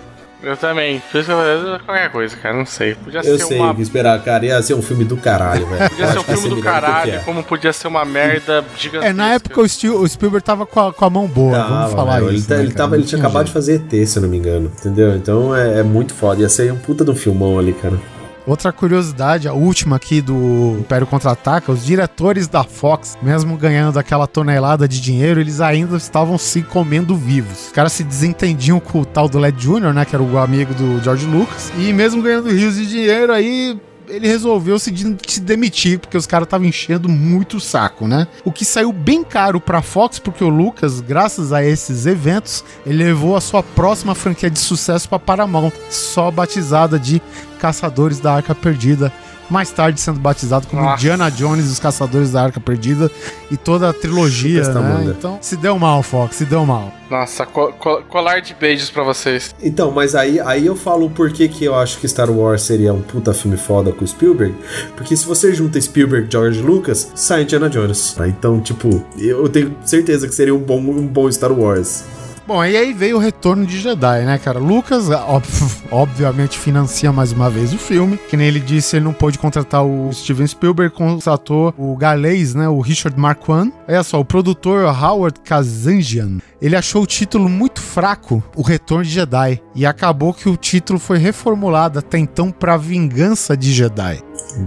Eu também. Por isso que eu- qualquer coisa, cara, não sei. Podia Eu ser sei uma o que esperar, cara. Ia ser um filme do caralho, velho. Podia ser um filme do caralho, como podia ser uma merda gigantesca. É, na época o, Stil- o Spielberg tava com a, com a mão boa, vamos falar velho. isso. Ele, tá- né, ele, tava, ele tinha acabado de fazer ET, se eu não me engano. Entendeu? Então é, é muito foda. Ia ser um puta de um filmão ali, cara. Outra curiosidade, a última aqui do Império Contra-Ataca, os diretores da Fox, mesmo ganhando aquela tonelada de dinheiro, eles ainda estavam se comendo vivos. Os caras se desentendiam com o tal do Led Jr., né, que era o amigo do George Lucas, e mesmo ganhando rios de dinheiro, aí ele resolveu se, de- se demitir, porque os caras estavam enchendo muito o saco, né? O que saiu bem caro pra Fox, porque o Lucas, graças a esses eventos, ele levou a sua próxima franquia de sucesso pra Paramount, só batizada de Caçadores da Arca Perdida. Mais tarde sendo batizado como Nossa. Indiana Jones e os Caçadores da Arca Perdida e toda a trilogia, né? Então, se deu mal, Fox, se deu mal. Nossa, co- co- colar de beijos pra vocês. Então, mas aí, aí eu falo o porquê que eu acho que Star Wars seria um puta filme foda com o Spielberg. Porque se você junta Spielberg e George Lucas, sai Indiana Jones. tá? Então, tipo, eu tenho certeza que seria um bom, um bom Star Wars. Bom, e aí veio o retorno de Jedi, né, cara? Lucas, ob- obviamente, financia mais uma vez o filme. Que nem ele disse, ele não pôde contratar o Steven Spielberg, contratou o galês, né, o Richard Marquand. Olha só, o produtor Howard Kazanjian, ele achou o título muito fraco, O Retorno de Jedi. E acabou que o título foi reformulado até então pra Vingança de Jedi.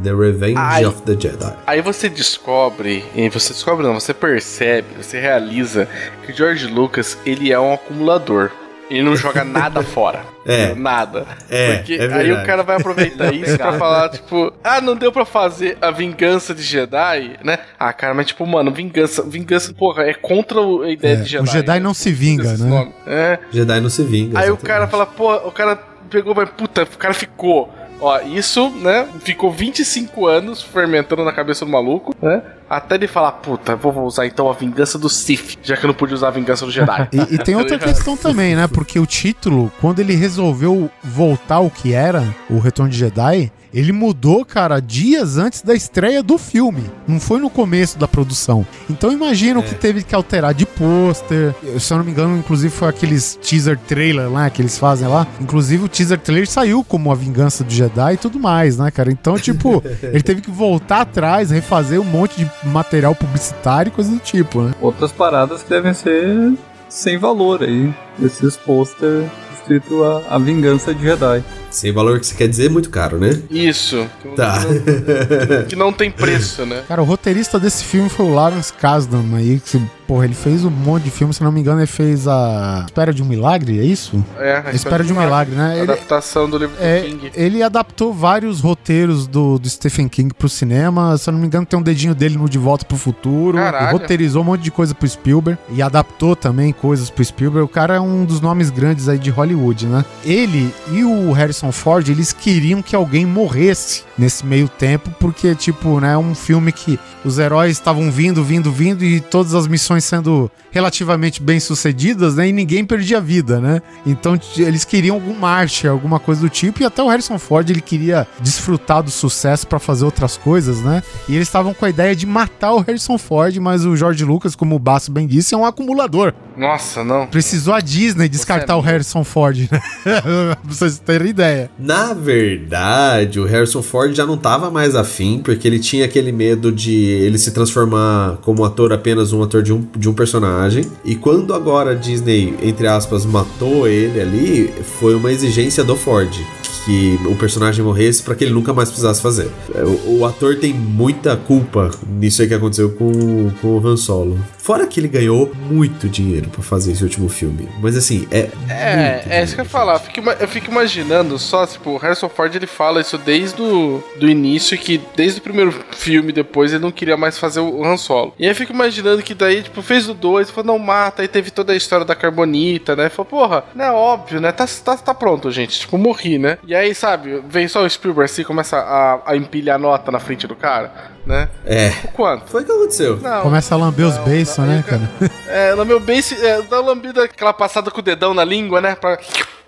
The Revenge Ai. of the Jedi. Aí você descobre, e você descobre não, você percebe, você realiza que o George Lucas, ele é um acumulador. Ele não joga nada fora. É. Nada. É, Porque é aí o cara vai aproveitar isso pra falar, tipo, ah, não deu pra fazer a vingança de Jedi, né? Ah, cara, mas tipo, mano, vingança, vingança, porra, é contra o- a ideia É, de Jedi. o Jedi não se vinga, né? nomes. É. Jedi não se vinga. Aí o exatamente. cara fala, pô, o cara pegou, vai, puta, o cara ficou. Ó, isso, né? Ficou 25 anos fermentando na cabeça do maluco, né? Até ele falar, puta, vou usar então a vingança do Sith, já que eu não pude usar a vingança do Jedi. E, e tem outra questão também, né? Porque o título, quando ele resolveu voltar ao que era o Retorno de Jedi, ele mudou, cara, dias antes da estreia do filme. Não foi no começo da produção. Então imagina o que teve que alterar de pôster. Se eu não me engano, inclusive foi aqueles teaser trailer lá que eles fazem lá. Inclusive o teaser trailer saiu como a vingança do Jedi e tudo mais, né, cara? Então, tipo, ele teve que voltar atrás, refazer um monte de material publicitário e coisa do tipo, né? Outras paradas que devem ser sem valor aí. Esses pôster escrito a, a Vingança de Jedi. Sem valor que você quer dizer, muito caro, né? Isso. Que, Tá. que não, que não tem preço, né? Cara, o roteirista desse filme foi o Lawrence Kasdan aí, que, porra, ele fez um monte de filme, se não me engano, ele fez a Espera de um Milagre, é isso? É, A Espera de um Milagre, né? Ele, Adaptação do livro é, do King. ele adaptou vários roteiros do, do Stephen King pro cinema, se eu não me engano, tem um dedinho dele no De Volta pro Futuro, Caralho. roteirizou um monte de coisa pro Spielberg, e adaptou também coisas pro Spielberg. O cara é um dos nomes grandes aí de Hollywood, né? Ele e o Harrison Ford, eles queriam que alguém morresse nesse meio tempo, porque, tipo, né, um filme que os heróis estavam vindo, vindo, vindo e todas as missões sendo relativamente bem sucedidas, né, e ninguém perdia vida, né? Então eles queriam algum marcha, alguma coisa do tipo, e até o Harrison Ford ele queria desfrutar do sucesso pra fazer outras coisas, né? E eles estavam com a ideia de matar o Harrison Ford, mas o George Lucas, como o Basso bem disse, é um acumulador. Nossa, não. Precisou a Disney descartar o Harrison Ford, né? pra vocês terem ideia. Na verdade, o Harrison Ford já não tava mais afim, porque ele tinha aquele medo de ele se transformar como ator apenas um ator de um, de um personagem. E quando agora a Disney, entre aspas, matou ele ali, foi uma exigência do Ford. Que o personagem morresse pra que ele nunca mais precisasse fazer. É, O, o ator tem muita culpa nisso aí que aconteceu com, com o Han Solo. Fora que ele ganhou muito dinheiro pra fazer esse último filme. Mas assim, é. É, é isso que eu ia falar. Eu fico, eu fico imaginando só, tipo, o Harrison Ford ele fala isso desde o do início, que desde o primeiro filme depois ele não queria mais fazer o Han Solo. E aí eu fico imaginando que daí, tipo, fez o 2, falou, não mata, aí teve toda a história da Carbonita, né? Falou, porra, não é óbvio, né? Tá, tá, tá pronto, gente. Tipo, morri, né? E aí, sabe, vem só o Spielberg assim, começa a, a empilhar nota na frente do cara, né? É. O quanto? Foi o que aconteceu. Não. Começa a lamber os beiços, né, cara? É, no meu base, é, dá uma lambida, aquela passada com o dedão na língua, né? Pra...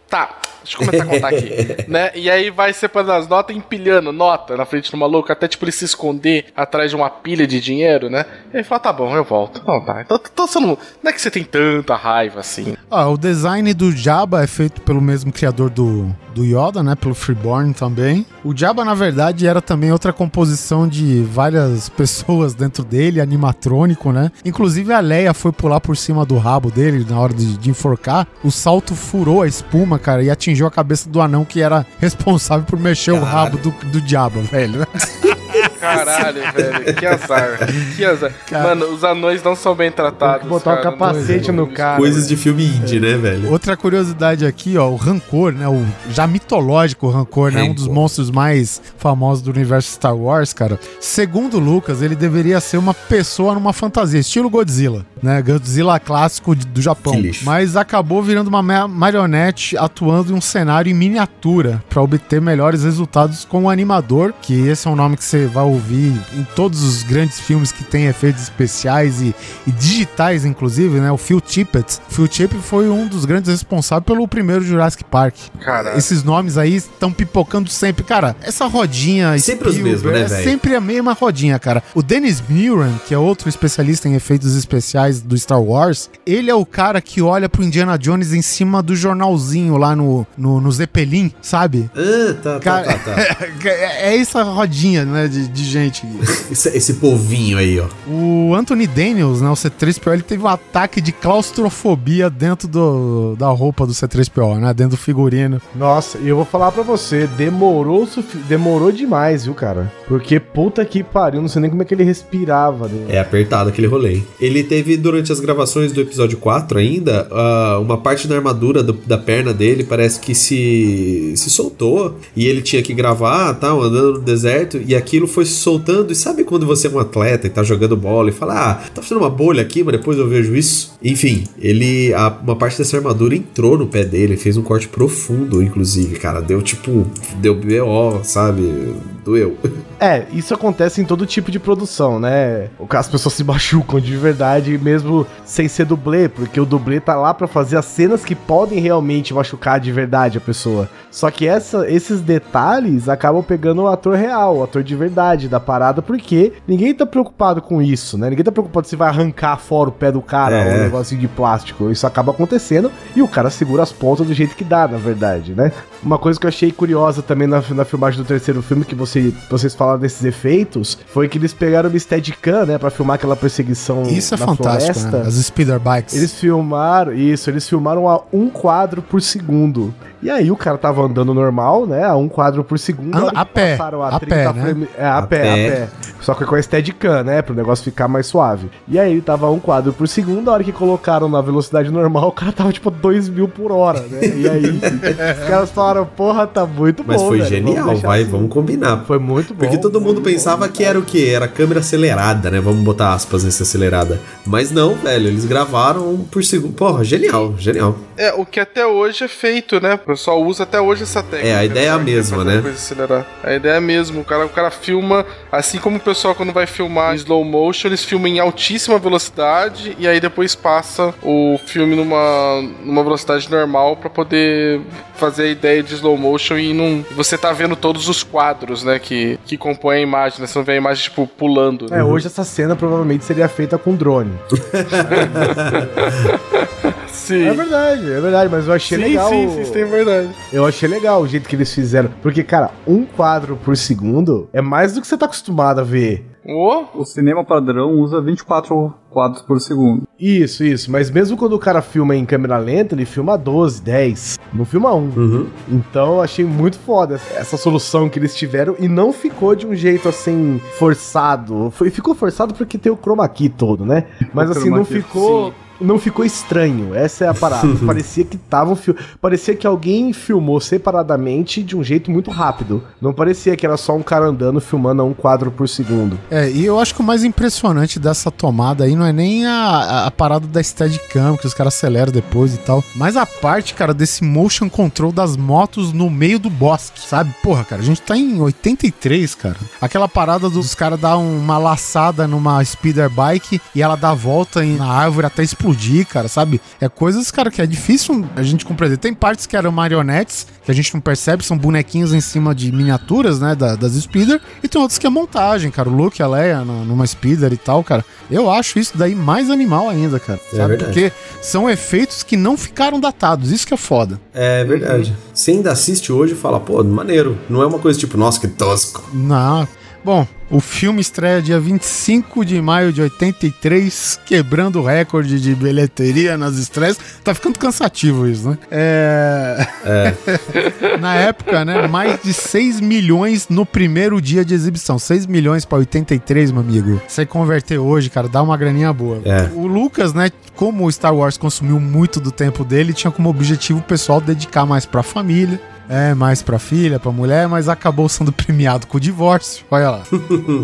Tá, deixa eu começar a contar aqui. né? E aí vai separando as notas empilhando nota na frente do maluco, até tipo ele se esconder atrás de uma pilha de dinheiro, né? E aí fala, tá bom, eu volto. Não, tá. Então, então você não. Não é que você tem tanta raiva assim. Ah, o design do Jabba é feito pelo mesmo criador do, do Yoda, né? Pelo Freeborn também. O Jabba, na verdade, era também outra composição de várias pessoas dentro dele, animatrônico, né? Inclusive a Leia foi pular por cima do rabo dele na hora de, de enforcar. O salto furou a espuma, cara, e atingiu a cabeça do anão que era responsável por mexer o rabo do, do Jabba, velho. Caralho, velho, que azar. Que azar. Mano, os anões não são bem tratados. Botar um cara, capacete não- no cara. Coisas de filme indie, né, velho? Outra curiosidade aqui, ó, o Rancor, né? O já mitológico Rancor, né? Um dos monstros mais famosos do universo Star Wars, cara. Segundo Lucas, ele deveria ser uma pessoa numa fantasia, estilo Godzilla, né? Godzilla clássico do Japão. Que lixo. Mas acabou virando uma ma- marionete atuando em um cenário em miniatura para obter melhores resultados com o animador, que esse é um nome que você vai ouvir em todos os grandes filmes que tem efeitos especiais e, e digitais, inclusive, né? O Phil Tippett. Phil Tippett foi um dos grandes responsáveis pelo primeiro Jurassic Park. Caralho. Esses nomes aí estão pipocando sempre. Cara, essa rodinha. Sempre os mesmos, né, é velho? sempre a mesma rodinha, cara. O Dennis Muren, que é outro especialista em efeitos especiais do Star Wars, ele é o cara que olha pro Indiana Jones em cima do jornalzinho lá no, no, no Zeppelin, sabe? Ah, tá, tá, Cara, tá, tá. é essa rodinha, né, de, de gente. Esse, esse povinho aí, ó. O Anthony Daniels, né, o C3PO, ele teve um ataque de claustrofobia dentro do, da roupa do C3PO, né, dentro do figurino. Nossa, e eu vou falar pra você, demorou, demorou demais, viu, cara? Porque puta que pariu, não sei nem como é que ele respirava. Né? É apertado aquele rolê. Ele teve, durante as gravações do episódio 4 ainda, ah, uma parte da armadura do- da perna dele parece que se, se soltou. E ele tinha que gravar, tal, andando no deserto. E aquilo foi se soltando. E sabe quando você é um atleta e tá jogando bola e fala, ah, tá fazendo uma bolha aqui, mas depois eu vejo isso? Enfim, ele. a- uma parte dessa armadura entrou no pé dele, fez um corte profundo, inclusive, cara. Deu tipo. Deu BO, sabe? Doeu. É, isso acontece em todo tipo de produção, né? As pessoas se machucam de verdade, mesmo sem ser dublê, porque o dublê tá lá pra fazer as cenas que podem realmente machucar de verdade a pessoa. Só que essa, esses detalhes acabam pegando o ator real, o ator de verdade da parada, porque ninguém tá preocupado com isso, né? Ninguém tá preocupado se vai arrancar fora o pé do cara, É. um negocinho de plástico. Isso acaba acontecendo e o cara segura as pontas do jeito que dá, na verdade, né? Uma coisa que eu achei curiosa também na, na filmagem do terceiro filme, que você, vocês falaram desses efeitos, foi que eles pegaram o Steadicam, né, pra filmar aquela perseguição Isso é na fantástico, floresta. né? As speeder bikes. Eles filmaram, isso, eles filmaram a um quadro por segundo. E aí o cara tava andando normal, né, a um quadro por segundo. Que a pé, passaram a pé, né? É, a, A pé. pé, a pé. Só que com a Steadicam, né? Pro negócio ficar mais suave. E aí tava um quadro por segundo, a hora que colocaram na velocidade normal, o cara tava tipo 2 mil por hora, né? E aí os caras falaram, porra, tá muito Mas bom. foi velho, genial, vamos vai, assim." vamos combinar. Foi muito bom. Porque todo mundo pensava bom. que era o quê? Era câmera acelerada, né? Vamos botar aspas nesse acelerada. Mas não, velho, eles gravaram por segundo. Porra, genial, genial. É, o que até hoje é feito, né? O pessoal usa até hoje essa técnica. É, a ideia é a né? mesma, né? coisa acelerar. A ideia é a mesma. O cara, o cara filma, assim como o pessoal quando vai filmar em slow motion, eles filmam em altíssima velocidade e aí depois passa o filme numa, numa velocidade normal pra poder fazer a ideia de slow motion e não. Você tá vendo todos os quadros, né? Que, que compõem a imagem, né? Você não vê a imagem, tipo, pulando. né? É, hoje essa cena provavelmente seria feita com drone. Sim. É verdade, é verdade, mas eu achei sim, legal. sim, sim, sim, é verdade. Eu achei legal o jeito que eles fizeram. Porque, cara, um quadro por segundo é mais do que você tá acostumado a ver. O cinema padrão usa 24 quadros por segundo. Isso, isso. Mas mesmo quando o cara filma em câmera lenta, ele filma 12, 10. Não filma um. Uhum. Então eu achei muito foda essa solução que eles tiveram e não ficou de um jeito assim forçado. Foi, ficou forçado porque tem o chroma key todo, né? Mas O assim, não key, ficou. Não ficou estranho, essa é a parada. parecia que tava fil... Parecia que alguém filmou separadamente de um jeito muito rápido. Não parecia que era só um cara andando filmando a um quadro por segundo. É, e eu acho que o mais impressionante dessa tomada aí não é nem a, a, parada da Steadicam, que os caras aceleram depois e tal, mas a parte, cara, desse motion control das motos no meio do bosque, sabe? Porra, cara, a gente tá em 83, cara. Aquela parada dos caras dar uma laçada numa speeder bike e ela dá volta em- na árvore até explodir, cara, sabe? É coisas, cara, que é difícil a gente compreender. Tem partes que eram marionetes, que a gente não percebe, são bonequinhos em cima de miniaturas, né, da- das speeder, e tem outros que é montagem, cara. O Luke, a Leia numa speeder e tal, cara. Eu acho isso daí mais animal ainda, cara. É sabe? verdade. Porque são efeitos que não ficaram datados. Isso que é foda. É verdade. Você ainda assiste hoje e fala, pô, maneiro. Não é uma coisa tipo, nossa, que tosco. Não. Bom, o filme estreia dia 25 de maio de 83, quebrando o recorde de bilheteria nas estreias. Tá ficando cansativo isso, né? É. Na época, né? Mais de 6 milhões no primeiro dia de exibição. 6 milhões pra 83, meu amigo. Você converter hoje, cara, dá uma graninha boa. É. O Lucas, né? Como o Star Wars consumiu muito do tempo dele, tinha como objetivo o pessoal dedicar mais pra família. É, mais pra filha, pra mulher, mas acabou sendo premiado com o divórcio. Olha lá.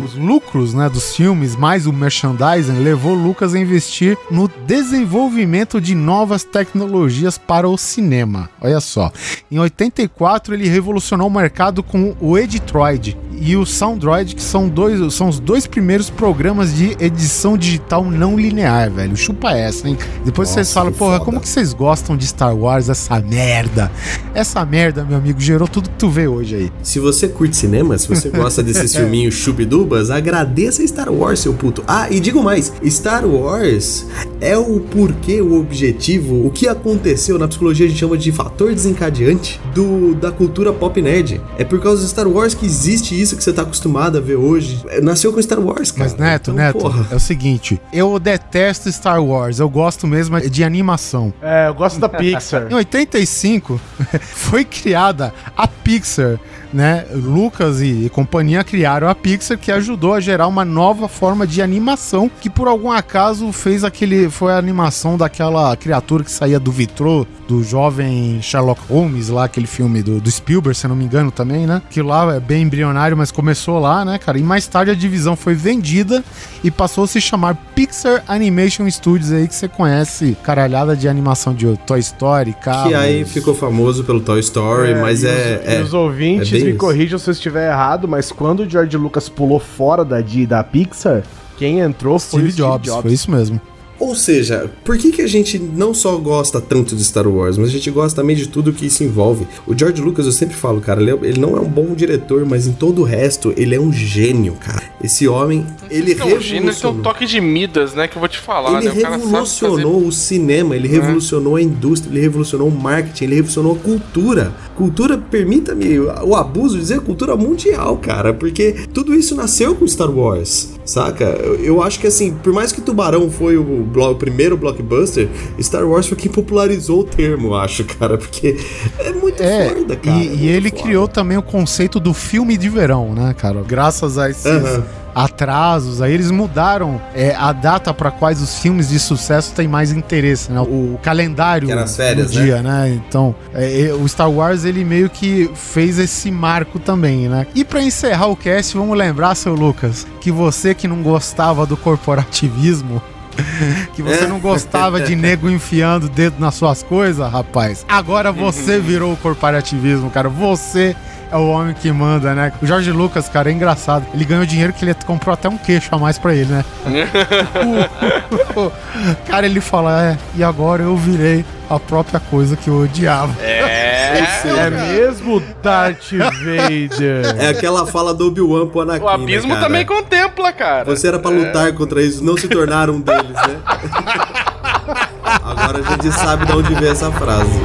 Os lucros, né, dos filmes, mais o merchandising, levou Lucas a investir no desenvolvimento de novas tecnologias para o cinema. Olha só. Em 84, ele revolucionou o mercado com o Editroid e o Soundroid, que são, dois, são os dois primeiros programas de edição digital não linear, velho. Chupa essa, hein? Depois vocês Nossa, falam, que porra, foda. como que vocês gostam de Star Wars, essa merda? Essa merda, meu amigo, gerou tudo que tu vê hoje aí. Se você curte cinema, se você gosta desses filminhos chubidubas, agradeça Star Wars, seu puto. Ah, e digo mais, Star Wars é o porquê, o objetivo, o que aconteceu na psicologia a gente chama de fator desencadeante do, da cultura pop nerd. É por causa do Star Wars que existe isso que você tá acostumado a ver hoje. É, Nasceu com Star Wars, cara. Mas, Neto, Então, Neto, porra. é o seguinte: eu detesto Star Wars, eu gosto mesmo de animação. É, eu gosto da Pixar. Em 85 foi criada a Pixar, né? Lucas e companhia criaram a Pixar que ajudou a gerar uma nova forma de animação que por algum acaso fez aquele foi a animação daquela criatura que saía do vitrô do jovem Sherlock Holmes lá, aquele filme do, do Spielberg, se eu não me engano também, né? Que lá é bem embrionário, mas começou lá, né, cara? E mais tarde a divisão foi vendida e passou a se chamar Pixar Animation Studios aí que você conhece, caralhada de animação de Toy Story, carros. Que aí ficou famoso pelo Toy Story, mas e é. os, e é- os ouvintes é me corrijam se eu estiver errado, mas quando o George Lucas pulou fora da, da Pixar, quem entrou foi Steve o Steve Jobs, Jobs. foi isso mesmo. Ou seja, por que, que a gente não só gosta tanto de Star Wars, mas a gente gosta também de tudo que isso envolve? O George Lucas, eu sempre falo, cara, ele, é- ele não é um bom diretor, mas em todo o resto, ele é um gênio, cara. Esse homem, ele Não, o gênero tem um revolucionou. toque de Midas, né? Que eu vou te falar, Ele né? Revolucionou o cinema, ele revolucionou a indústria, ele revolucionou o marketing, ele revolucionou a cultura. Cultura, permita-me o abuso de dizer cultura mundial, cara, porque tudo isso nasceu com Star Wars, saca? Eu, eu acho que assim, por mais que Tubarão foi o, blo- o primeiro blockbuster, Star Wars foi quem popularizou o termo, acho, cara, porque é muito É, foda, cara. e, é e ele foda. criou também o conceito do filme de verão, né, cara? Graças a esses Aham. Atrasos, aí eles mudaram é, a data para quais os filmes de sucesso têm mais interesse, né? O calendário férias, do dia, né? Então, é, o Star Wars ele meio que fez esse marco também, né? E para encerrar o cast, vamos lembrar, seu Lucas, que você que não gostava do corporativismo que você não gostava de nego enfiando o dedo nas suas coisas, rapaz. Agora você virou o corporativismo, cara. Você é o homem que manda, né? O Jorge Lucas, cara, é engraçado. Ele ganhou dinheiro que ele comprou até um queixo a mais pra ele, né? cara, ele fala, é, e agora eu virei a própria coisa que eu odiava. É mesmo Darth Vader? É aquela fala do Obi-Wan pro Anakin, O abismo né, também contempla, cara. Você era pra lutar contra isso, não se tornar um deles, né? Agora a gente sabe de onde veio essa frase.